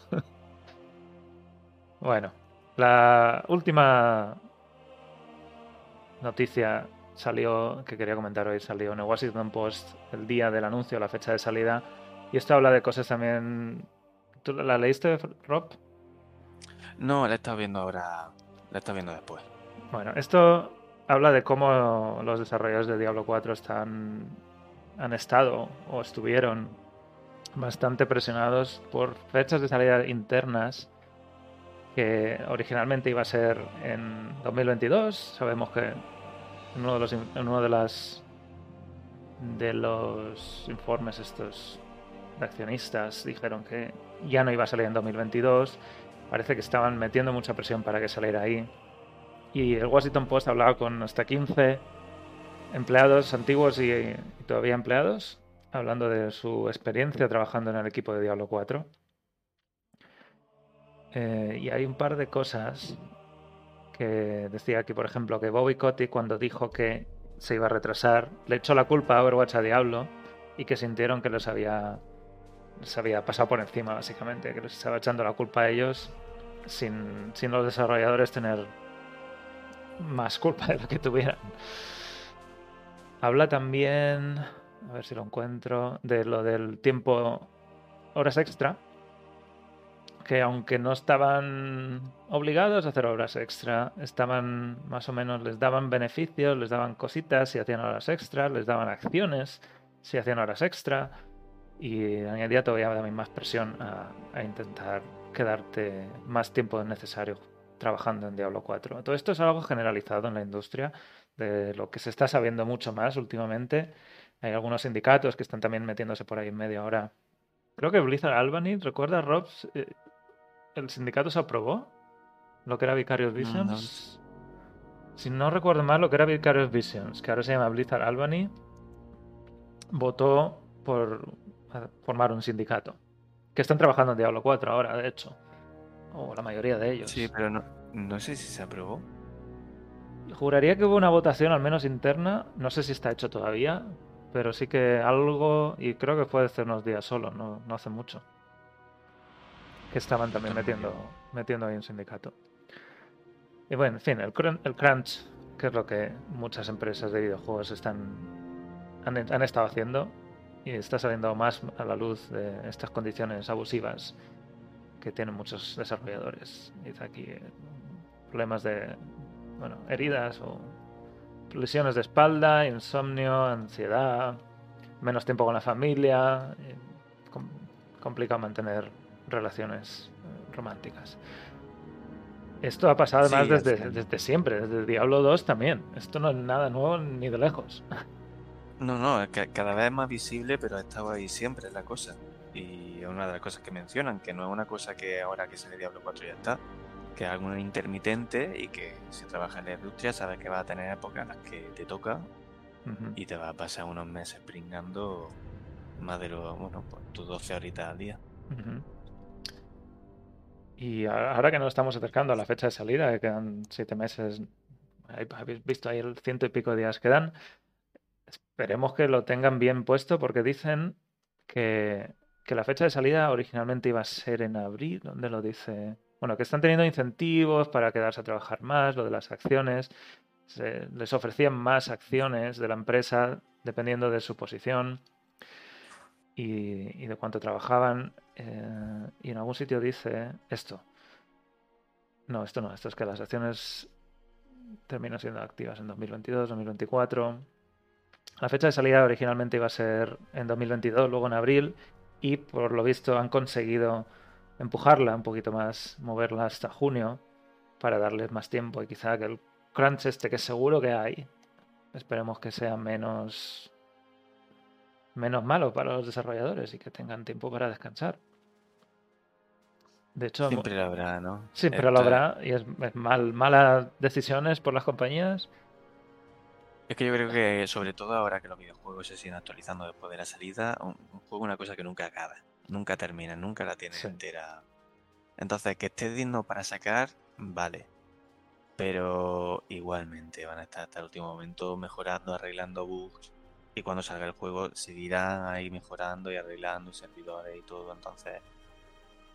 Bueno, la última noticia salió, que quería comentar hoy, salió en el Washington Post el día del anuncio, la fecha de salida. Y esto habla de cosas también... ¿Tú la leíste, Rob? No, la estado viendo ahora. La estado viendo después. Bueno, esto habla de cómo los desarrolladores de Diablo 4 están, han estado o estuvieron bastante presionados por fechas de salida internas que originalmente iba a ser en 2022. Sabemos que en uno de los, de los informes estos de accionistas dijeron que ya no iba a salir en 2022. Parece que estaban metiendo mucha presión para que saliera ahí. Y el Washington Post hablaba con hasta 15 empleados antiguos y, y todavía empleados, hablando de su experiencia trabajando en el equipo de Diablo 4. Eh, y hay un par de cosas que decía aquí, por ejemplo, que Bobby Kotick cuando dijo que se iba a retrasar, le echó la culpa a Overwatch a Diablo y que sintieron que les había, les había pasado por encima, básicamente, que les estaba echando la culpa a ellos sin, sin los desarrolladores tener más culpa de la que tuvieran. Habla también, a ver si lo encuentro, de lo del tiempo, horas extra, que aunque no estaban obligados a hacer horas extra, estaban más o menos, les daban beneficios, les daban cositas si hacían horas extra, les daban acciones si hacían horas extra y añadía todavía también más presión a, intentar quedarte más tiempo necesario trabajando en Diablo 4. Todo esto es algo generalizado en la industria, de lo que se está sabiendo mucho más últimamente. Hay algunos sindicatos que están también metiéndose por ahí en medio ahora. Creo que Blizzard Albany, ¿recuerda Rob? ¿El sindicato se aprobó? Lo que era Vicarious Visions. Si no recuerdo mal, lo que era Vicarious Visions, que ahora se llama Blizzard Albany, votó por formar un sindicato. Que están trabajando en Diablo 4 ahora, de hecho. O la mayoría de ellos. Sí, pero no, no sé si se aprobó. Juraría que hubo una votación, al menos interna. No sé si está hecho todavía, pero sí que algo, y creo que fue hace unos días solo, no, no hace mucho. Que estaban también metiendo, metiendo ahí un sindicato. Y bueno, en fin, el, crun- el crunch, que es lo que muchas empresas de videojuegos están han, han estado haciendo, y está saliendo más a la luz de estas condiciones abusivas que tienen muchos desarrolladores. Dice aquí eh, problemas de bueno, heridas o lesiones de espalda, insomnio, ansiedad, menos tiempo con la familia, eh, com- complicado mantener relaciones eh, románticas. Esto ha pasado Sí, desde, desde siempre, desde Diablo 2 también. Esto no es nada nuevo ni de lejos. No, no, es que cada vez es más visible, pero ha estado ahí siempre la cosa. Y es una de las cosas que mencionan, que no es una cosa que ahora que sale Diablo 4 ya está, que es algo intermitente y que si trabajas en la industria sabes que vas a tener épocas en las que te toca y te vas a pasar unos meses pringando más de lo, bueno, pues tus 12 horitas al día. Ujú. Y ahora que nos estamos acercando a la fecha de salida, que quedan siete meses, habéis visto ahí el ciento y pico de días que dan, esperemos que lo tengan bien puesto porque dicen que, la fecha de salida originalmente iba a ser en abril, donde lo dice? Bueno, que están teniendo incentivos para quedarse a trabajar más, lo de las acciones, se- les ofrecían más acciones de la empresa dependiendo de su posición y de cuánto trabajaban. Eh, y en algún sitio dice esto. No, esto no, esto es que las acciones terminan siendo activas en 2022, 2024. La fecha de salida originalmente iba a ser en 2022, luego en abril, y por lo visto han conseguido empujarla un poquito más, moverla hasta junio, para darles más tiempo y quizá que el crunch este que seguro que hay, esperemos que sea menos menos malo para los desarrolladores y que tengan tiempo para descansar. De hecho, Siempre lo habrá, ¿no? siempre lo Esto es- habrá y es, es mal, malas decisiones por las compañías. Es que yo creo que, sobre todo ahora que los videojuegos se siguen actualizando después de la salida, un, un juego es una cosa que nunca acaba, nunca termina, nunca la tienes Sí. entera. Entonces, que esté digno para sacar, vale. Pero igualmente van a estar hasta el último momento mejorando, arreglando bugs. Y cuando salga el juego, seguirán ahí mejorando y arreglando servidores y todo. Entonces,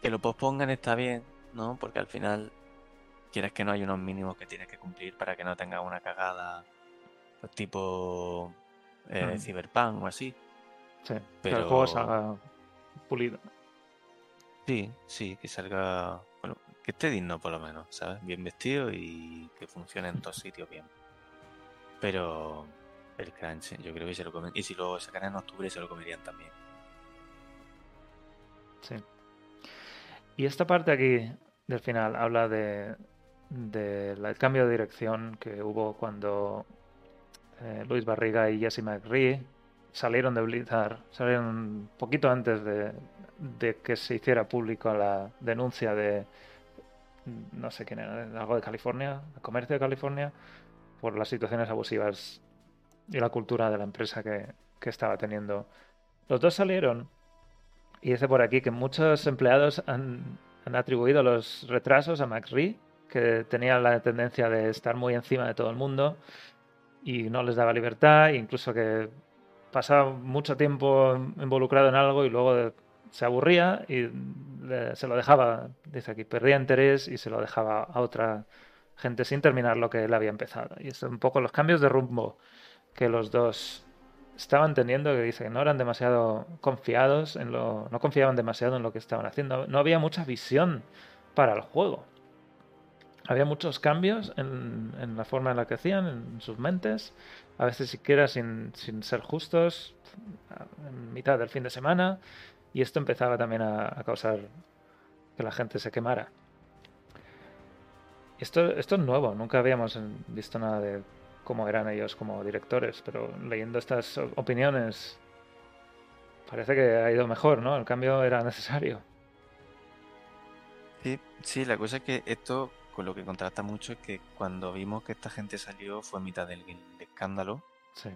que lo pospongan está bien, ¿no? Porque al final, quieres que no hay unos mínimos que tienes que cumplir para que no tengas una cagada pues, tipo eh, Mm. Cyberpunk o así. Sí, que el Pero- juego salga pulido. Sí, sí, que salga, bueno, que esté digno por lo menos, ¿sabes? Bien vestido y que funcione en todos sitios bien. Pero el crunch, yo creo que se lo comen. Y si lo sacan en octubre, se lo comerían también. Sí. Y esta parte aquí del final habla de, de la- el cambio de dirección que hubo cuando eh, Luis Barriga y Jesse McRee salieron de Blizzard, salieron un poquito antes de, de que se hiciera público la denuncia de no sé quién era, algo de California, de comercio de California, por las situaciones abusivas y la cultura de la empresa que, que estaba teniendo. Los dos salieron y dice por aquí que muchos empleados han, han atribuido los retrasos a McRee, que tenía la tendencia de estar muy encima de todo el mundo y no les daba libertad, incluso que pasaba mucho tiempo involucrado en algo y luego se aburría y se lo dejaba, dice aquí, perdía interés y se lo dejaba a otra gente sin terminar lo que él había empezado. Y es un poco los cambios de rumbo que los dos estaban teniendo, que dice que no eran demasiado confiados en lo, no confiaban demasiado en lo que estaban haciendo. No había mucha visión para el juego. Había muchos cambios en, la forma en la que hacían, en sus mentes, a veces siquiera sin, sin ser justos, en mitad del fin de semana, y esto empezaba también a, a causar que la gente se quemara. Esto, esto es nuevo, nunca habíamos visto nada de cómo eran ellos como directores, pero leyendo estas opiniones parece que ha ido mejor, ¿no? El cambio era necesario. Sí, sí, la cosa es que esto, con lo que contrasta mucho, es que cuando vimos que esta gente salió fue a mitad del, del escándalo Sí.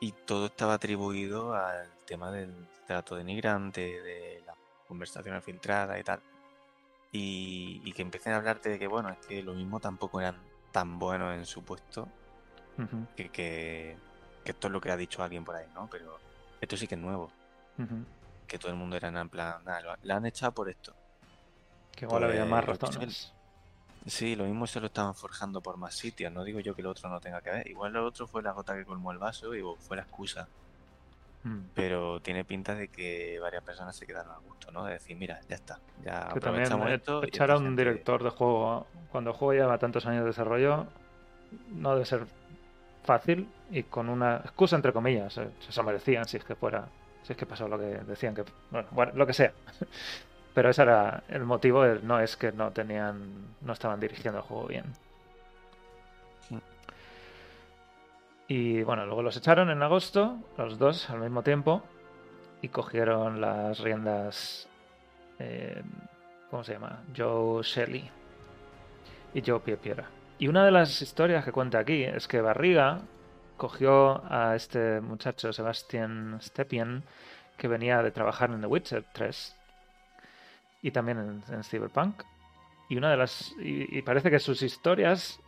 y todo estaba atribuido al tema del trato denigrante, de las conversaciones filtradas y tal. Y, y que empiecen a hablarte de que, bueno, es que lo mismo tampoco eran tan buenos en su puesto, Que, que, que esto es lo que ha dicho alguien por ahí, ¿no? Pero esto sí que es nuevo, que todo el mundo era en plan, nada, lo- la han echado por esto. Que igual había más Pues, razones. Sí, lo mismo se lo estaban forjando por más sitios. No digo yo que el otro no tenga que ver. Igual lo otro fue la gota que colmó el vaso y fue la excusa. Mm. Pero tiene pinta de que varias personas se quedaron a gusto, ¿no? De decir, mira, ya está. Ya Que también aprovechamos esto. y echar a un gente- director de juego cuando el juego lleva tantos años de desarrollo no debe ser fácil y con una excusa entre comillas se eso merecían si es que fuera si es que pasó lo que decían que bueno, bueno, lo que sea pero ese era el motivo no es que no tenían no estaban dirigiendo el juego bien y bueno luego los echaron en agosto los dos al mismo tiempo y cogieron las riendas eh, ¿cómo se llama? Joe Shelley y Joe Piepiera. Y una de las historias que cuenta aquí es que Barriga cogió a este muchacho, Sebastian Stepien, que venía de trabajar en The Witcher 3 y también en, Cyberpunk. Y una de las. Y, parece que sus historias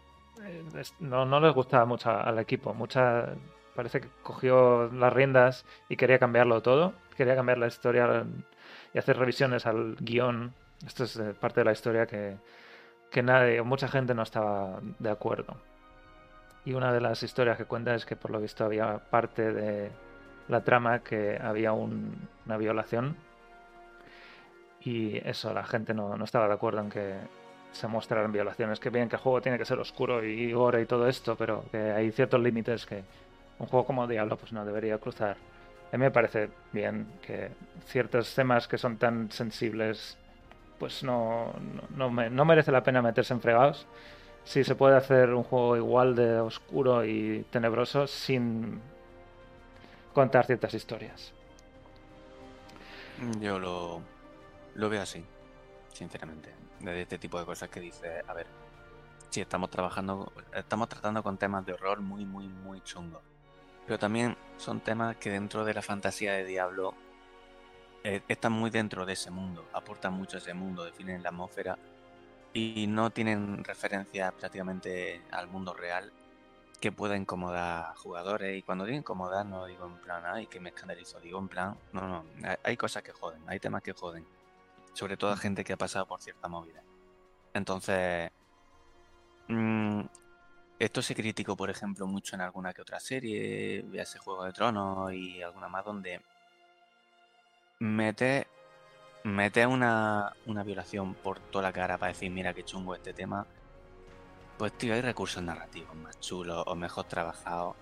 eh, no, no les gustaba mucho al equipo. Mucha, parece que cogió las riendas y quería cambiarlo todo. Quería cambiar la historia y hacer revisiones al guion. Esto es eh, parte de la historia que, que nadie, o mucha gente no estaba de acuerdo. Y una de las historias que cuenta es que por lo visto había parte de la trama que había un- una violación y eso, la gente no, no estaba de acuerdo en que se mostraran violaciones. Que bien que el juego tiene que ser oscuro y gore y todo esto, pero que hay ciertos límites que un juego como Diablo pues no debería cruzar. A mí me parece bien que ciertos temas que son tan sensibles pues no, no, no no merece la pena meterse en fregados. Si se puede hacer un juego igual de oscuro y tenebroso sin contar ciertas historias. Yo lo, lo veo así, sinceramente. De este tipo de cosas que dice, a ver, sí, estamos trabajando, estamos tratando con temas de horror muy, muy, muy chungos. Pero también son temas que dentro de la fantasía de Diablo eh, están muy dentro de ese mundo, aportan mucho a ese mundo, definen la atmósfera y no tienen referencia prácticamente al mundo real que pueda incomodar a jugadores. Y cuando digo incomodar, no digo en plan, ay, que me escandalizo. Digo en plan, no, no, hay, cosas que joden, hay temas que joden. Sobre todo a gente que ha pasado por cierta movida. Entonces, mm, esto se criticó, por ejemplo, mucho en alguna que otra serie, ese Juego de Tronos y alguna más, donde mete, mete una, una violación por toda la cara para decir, mira qué chungo este tema. Pues tío, hay recursos narrativos más chulos o mejor trabajados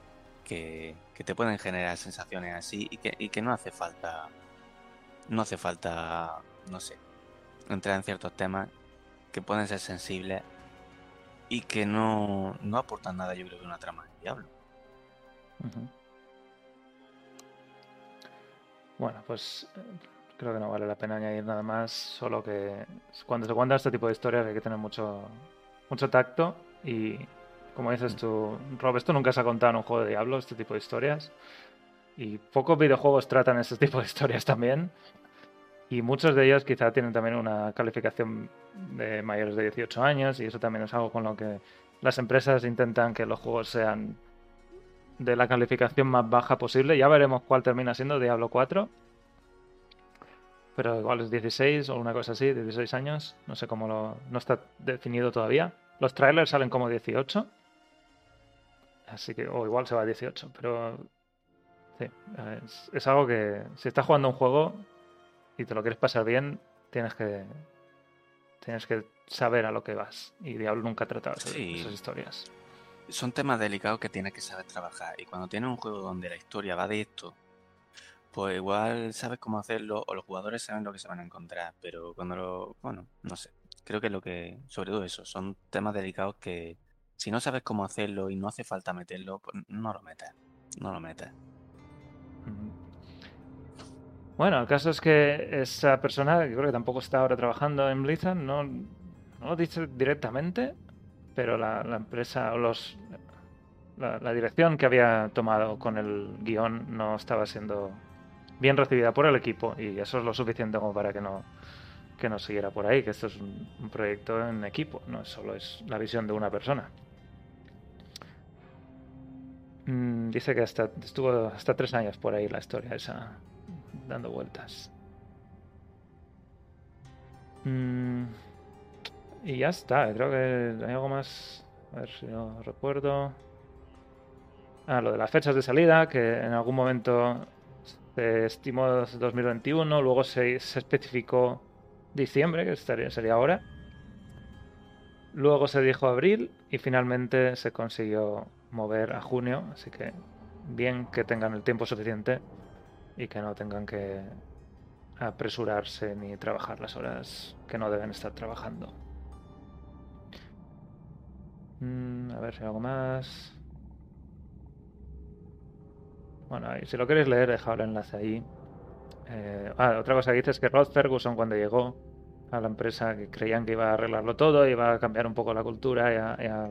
que, que te pueden generar sensaciones así y que, y que no hace falta, no hace falta, no sé, entrar en ciertos temas que pueden ser sensibles y que no, no aportan nada, yo creo, que una trama de diablo. Ujú. Bueno, pues eh, creo que no vale la pena añadir nada más, solo que cuando se cuenta este tipo de historias hay que tener mucho, mucho tacto y como dices tú, Rob, esto nunca se ha contado en un juego de Diablo, este tipo de historias. Y pocos videojuegos tratan este tipo de historias también. Y muchos de ellos quizá tienen también una calificación de mayores de 18 años y eso también es algo con lo que las empresas intentan que los juegos sean de la calificación más baja posible. Ya veremos cuál termina siendo Diablo 4. Pero igual es 16 o una cosa así, 16 años. No sé cómo lo... No está definido todavía. Los trailers salen como 18. Así que... O igual se va a 18. Pero... Sí. Es, es algo que... Si estás jugando un juego y te lo quieres pasar bien, tienes que... Tienes que saber a lo que vas. Y Diablo nunca ha tratado Sí. esas historias. Son temas delicados que tienes que saber trabajar. Y cuando tienes un juego donde la historia va de esto, pues igual sabes cómo hacerlo o los jugadores saben lo que se van a encontrar. Pero cuando lo... Bueno, no sé. Creo que lo que... Sobre todo eso. Son temas delicados que si no sabes cómo hacerlo y no hace falta meterlo, pues no lo metas. No lo metas. Bueno, el caso es que esa persona, que creo que tampoco está ahora trabajando en Blizzard, no, no lo dice directamente, pero la, empresa o los la, dirección que había tomado con el guion no estaba siendo bien recibida por el equipo y eso es lo suficiente como para que no que no siguiera por ahí, que esto es un, un proyecto en equipo, no solo es la visión de una persona. Mm, dice que hasta, estuvo hasta tres años por ahí la historia esa, dando vueltas. Mm, y ya está, creo que hay algo más. A ver si no recuerdo. Ah, lo de las fechas de salida, que en algún momento se estimó 2021, luego se, se especificó diciembre, que estaría, sería ahora. Luego se dijo abril y finalmente se consiguió mover a junio, así que bien que tengan el tiempo suficiente y que no tengan que apresurarse ni trabajar las horas que no deben estar trabajando. Mm, a ver si hay algo más. Bueno, si lo queréis leer, dejad el enlace ahí. Eh, ah, otra cosa que dice es que Rod Ferguson cuando llegó a la empresa que creían que iba a arreglarlo todo, iba a cambiar un poco la cultura y a,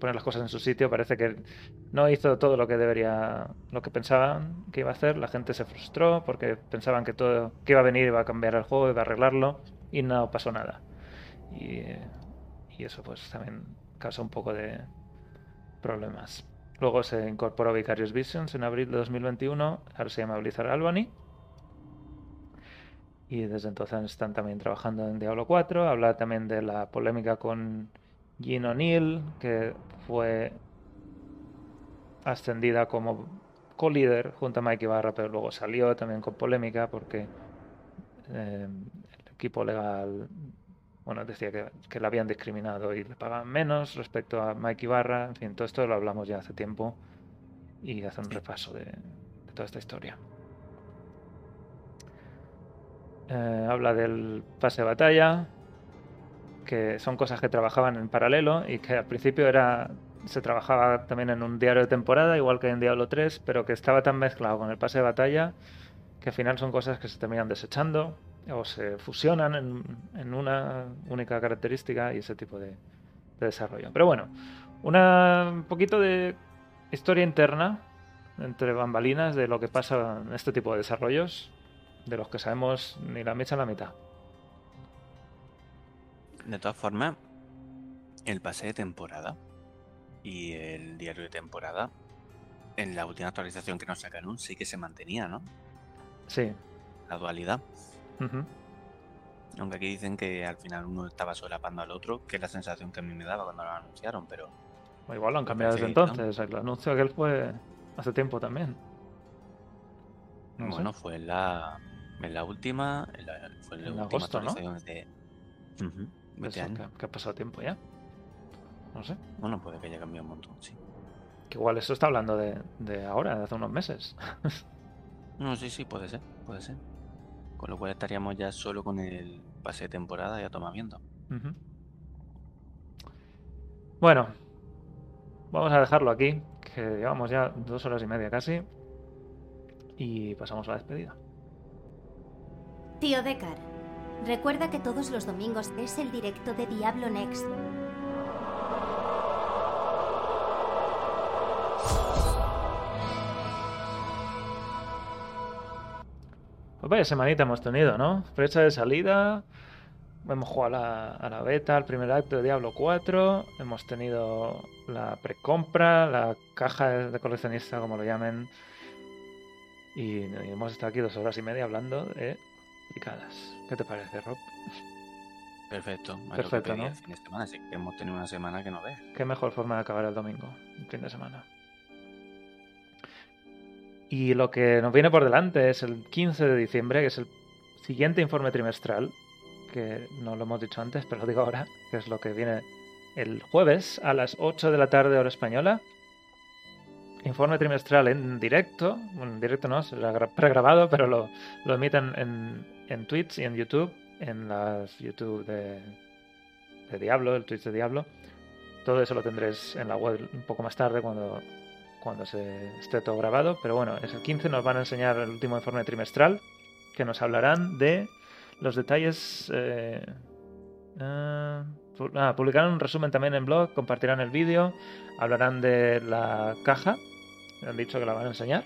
poner las cosas en su sitio, parece que no hizo todo lo que debería, lo que pensaban que iba a hacer. La gente se frustró porque pensaban que todo que iba a venir iba a cambiar el juego, iba a arreglarlo y no pasó nada. Y eso pues también causa un poco de problemas. Luego se incorporó Vicarious Visions en abril de 2021, ahora se llama Blizzard Albany. Y desde entonces están también trabajando en Diablo 4. Habla también de la polémica con Jean O'Neill, que fue ascendida como co-líder junto a Mike Ibarra, pero luego salió también con polémica porque eh, el equipo legal bueno, decía que, que la habían discriminado y le pagaban menos respecto a Mike Ibarra. En fin, todo esto lo hablamos ya hace tiempo y hace un repaso de, de toda esta historia. Eh, habla del pase de batalla, que son cosas que trabajaban en paralelo y que al principio era se trabajaba también en un diario de temporada, igual que en Diablo 3, pero que estaba tan mezclado con el pase de batalla que al final son cosas que se terminan desechando o se fusionan en, en una única característica y ese tipo de, de desarrollo. Pero bueno, una, un poquito de historia interna entre bambalinas de lo que pasa en este tipo de desarrollos, de los que sabemos ni la mecha ni la mitad. De todas formas, el pase de temporada y el diario de temporada, en la última actualización que nos sacaron, sí que se mantenía, ¿no? Sí. La dualidad. Aunque aquí dicen que al final uno estaba solapando al otro, que es la sensación que a mí me daba cuando lo anunciaron, pero O igual lo han cambiado desde Sí, ¿no? entonces. El anuncio aquel fue hace tiempo también. No sé. bueno, fue en la, en la última, en la, fue en la En última agosto, ¿no? de este Eso, año. que, que ha pasado tiempo ya. No sé. Bueno, puede que haya cambiado un montón, sí. Que igual eso está hablando de, de ahora, de hace unos meses. No, sí, sí, puede ser, puede ser. Con lo cual estaríamos ya solo con el pase de temporada ya toma viendo. Ujú. Bueno, vamos a dejarlo aquí, que llevamos ya dos horas y media casi. Y pasamos a la despedida. Tío Decar, recuerda que todos los domingos es el directo de Diablo Next. Pues vaya semanita hemos tenido, ¿no? Fecha de salida. Hemos jugado a la, a la beta, al primer acto de Diablo 4. Hemos tenido la precompra, la caja de, coleccionista, como lo llamen. Y, y hemos estado aquí dos horas y media hablando de picadas. ¿Qué te parece, Rob? Perfecto. Perfecto, ¿no? el fin de semana, así que hemos tenido una semana que no ves. Qué mejor forma de acabar el domingo, el fin de semana. Y lo que nos viene por delante es el 15 de diciembre, que es el siguiente informe trimestral, que no lo hemos dicho antes, pero lo digo ahora, que es lo que viene el jueves a las 8 de la tarde hora española. Informe trimestral en directo, en directo no, será gra- pregrabado, pero lo, lo emiten en, en Twitch y en YouTube, en las YouTube de, de Diablo, el Twitch de Diablo. Todo eso lo tendréis en la web un poco más tarde cuando, cuando se esté todo grabado. Pero bueno, es el 15 nos van a enseñar el último informe trimestral que nos hablarán de los detalles. eh, ah, ah, publicarán un resumen también en blog, compartirán el vídeo, hablarán de la caja. Han dicho que la van a enseñar.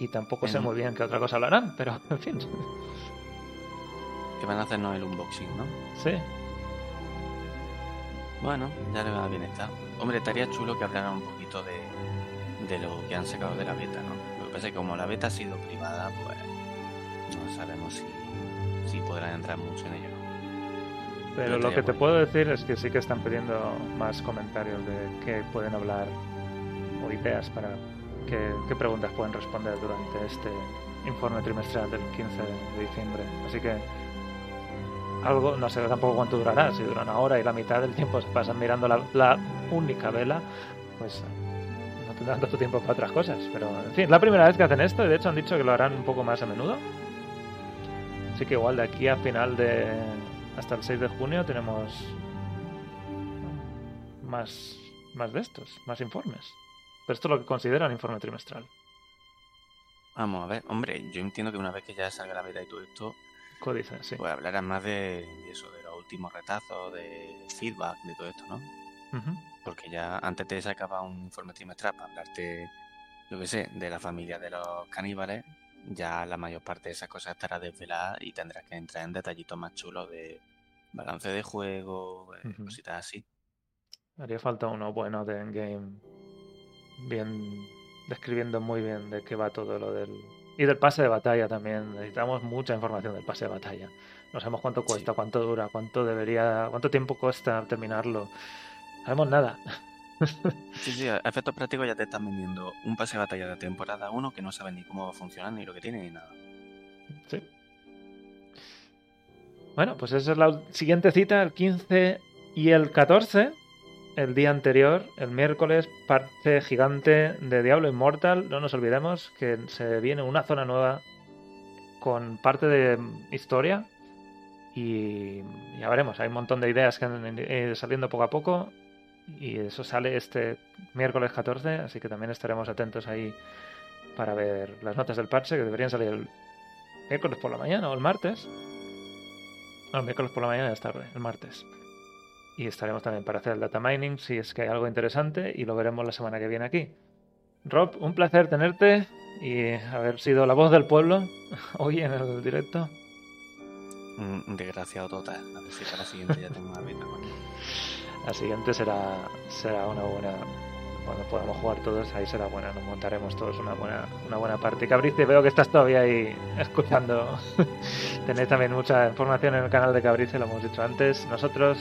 Y tampoco sé muy bien qué otra cosa hablarán, pero en fin. Que van a hacernos el unboxing, ¿no? Sí, Bueno, ya le va bien estar. Hombre, estaría chulo que hablaran un poquito de, de lo que han sacado de la beta, ¿no? Lo que pasa es que como la beta ha sido privada, pues no sabemos si, si podrán entrar mucho en ello. ¿no? Pero lo que te puedo decir es que sí que están pidiendo más comentarios de qué pueden hablar o ideas para qué, qué preguntas pueden responder durante este informe trimestral del 15 de diciembre. Así que algo, no sé tampoco cuánto durará, si dura una hora y la mitad del tiempo se pasan mirando la, la única vela, pues no tendrán tanto tiempo para otras cosas. Pero en fin, es la primera vez que hacen esto y de hecho han dicho que lo harán un poco más a menudo. Así que igual de aquí a final de. hasta el 6 de junio tenemos. más. más de estos, más informes. Pero esto es lo que consideran informe trimestral. Vamos a ver, hombre, yo entiendo que una vez que ya salga la beta y todo esto, Códice, sí. pues hablarán más de, de eso, de los últimos retazos, de feedback, de todo esto, ¿no? Ujú. Porque ya antes te sacaba un informe trimestral para hablarte, yo qué sé, de la familia de los caníbales. Ya la mayor parte de esas cosas estará desvelada y tendrás que entrar en detallitos más chulos de balance de juego, Ujú. cositas así. Haría falta uno bueno de Endgame. Bien. describiendo muy bien de qué va todo lo del. Y del pase de batalla también. Necesitamos mucha información del pase de batalla. No sabemos cuánto cuesta, Sí. cuánto dura, cuánto debería. cuánto tiempo cuesta terminarlo. Sabemos nada. Sí, sí, a efectos prácticos ya te están vendiendo un pase de batalla de temporada 1 que no sabes ni cómo va a funcionar, ni lo que tiene, ni nada. Sí. Bueno, pues esa es la siguiente cita, el 15 y el 14. El día anterior, el miércoles, parte gigante de Diablo Immortal. No nos olvidemos que se viene una zona nueva con parte de historia. Y ya veremos, hay un montón de ideas que han ido saliendo poco a poco. Y eso sale este miércoles 14, así que también estaremos atentos ahí para ver las notas del parche que deberían salir el miércoles por la mañana o el martes. No, el miércoles por la mañana es tarde, el martes. Y estaremos también para hacer el data mining si es que hay algo interesante y lo veremos la semana que viene aquí. Rob, un placer tenerte y haber sido la voz del pueblo hoy en el directo. Desgraciado total. A ver si para la siguiente ya tengo una beta. La siguiente será, será una buena. Cuando podamos jugar todos, ahí será buena. Nos montaremos todos una buena, una buena parte. Cabrice, veo que estás todavía ahí escuchando. Tenéis también mucha información en el canal de Cabrice, lo hemos dicho antes. Nosotros,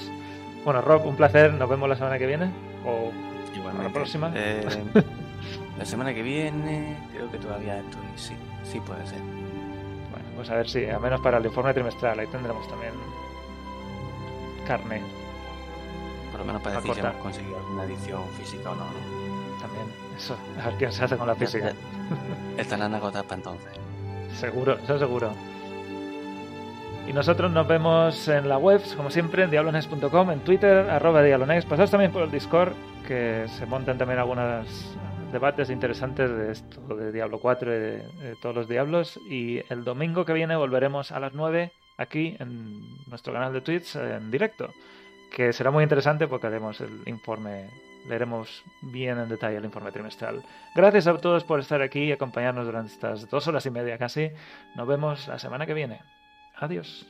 bueno, Rob, un placer. Nos vemos la semana que viene. O Igualmente. próxima? Eh, la semana que viene, creo que todavía estoy. Sí, sí puede ser. Bueno, pues a ver si, a menos para el informe trimestral, ahí tendremos también carne lo menos para decir si hemos conseguido alguna edición física o no, ¿no? también. Eso, a ver quién se hace con la física. Estarán agotadas para entonces. Seguro, eso seguro. Y nosotros nos vemos en la web, como siempre, en diablonex.com, en Twitter, arroba diablonex. Pasaos también por el Discord, que se montan también algunos debates interesantes de esto, de Diablo 4 y de, de todos los diablos. Y el domingo que viene volveremos a las 9 aquí en nuestro canal de Twitch en directo, que será muy interesante porque haremos el informe leeremos bien en detalle el informe trimestral. Gracias a todos por estar aquí y acompañarnos durante estas dos horas y media casi. Nos vemos la semana que viene. Adiós.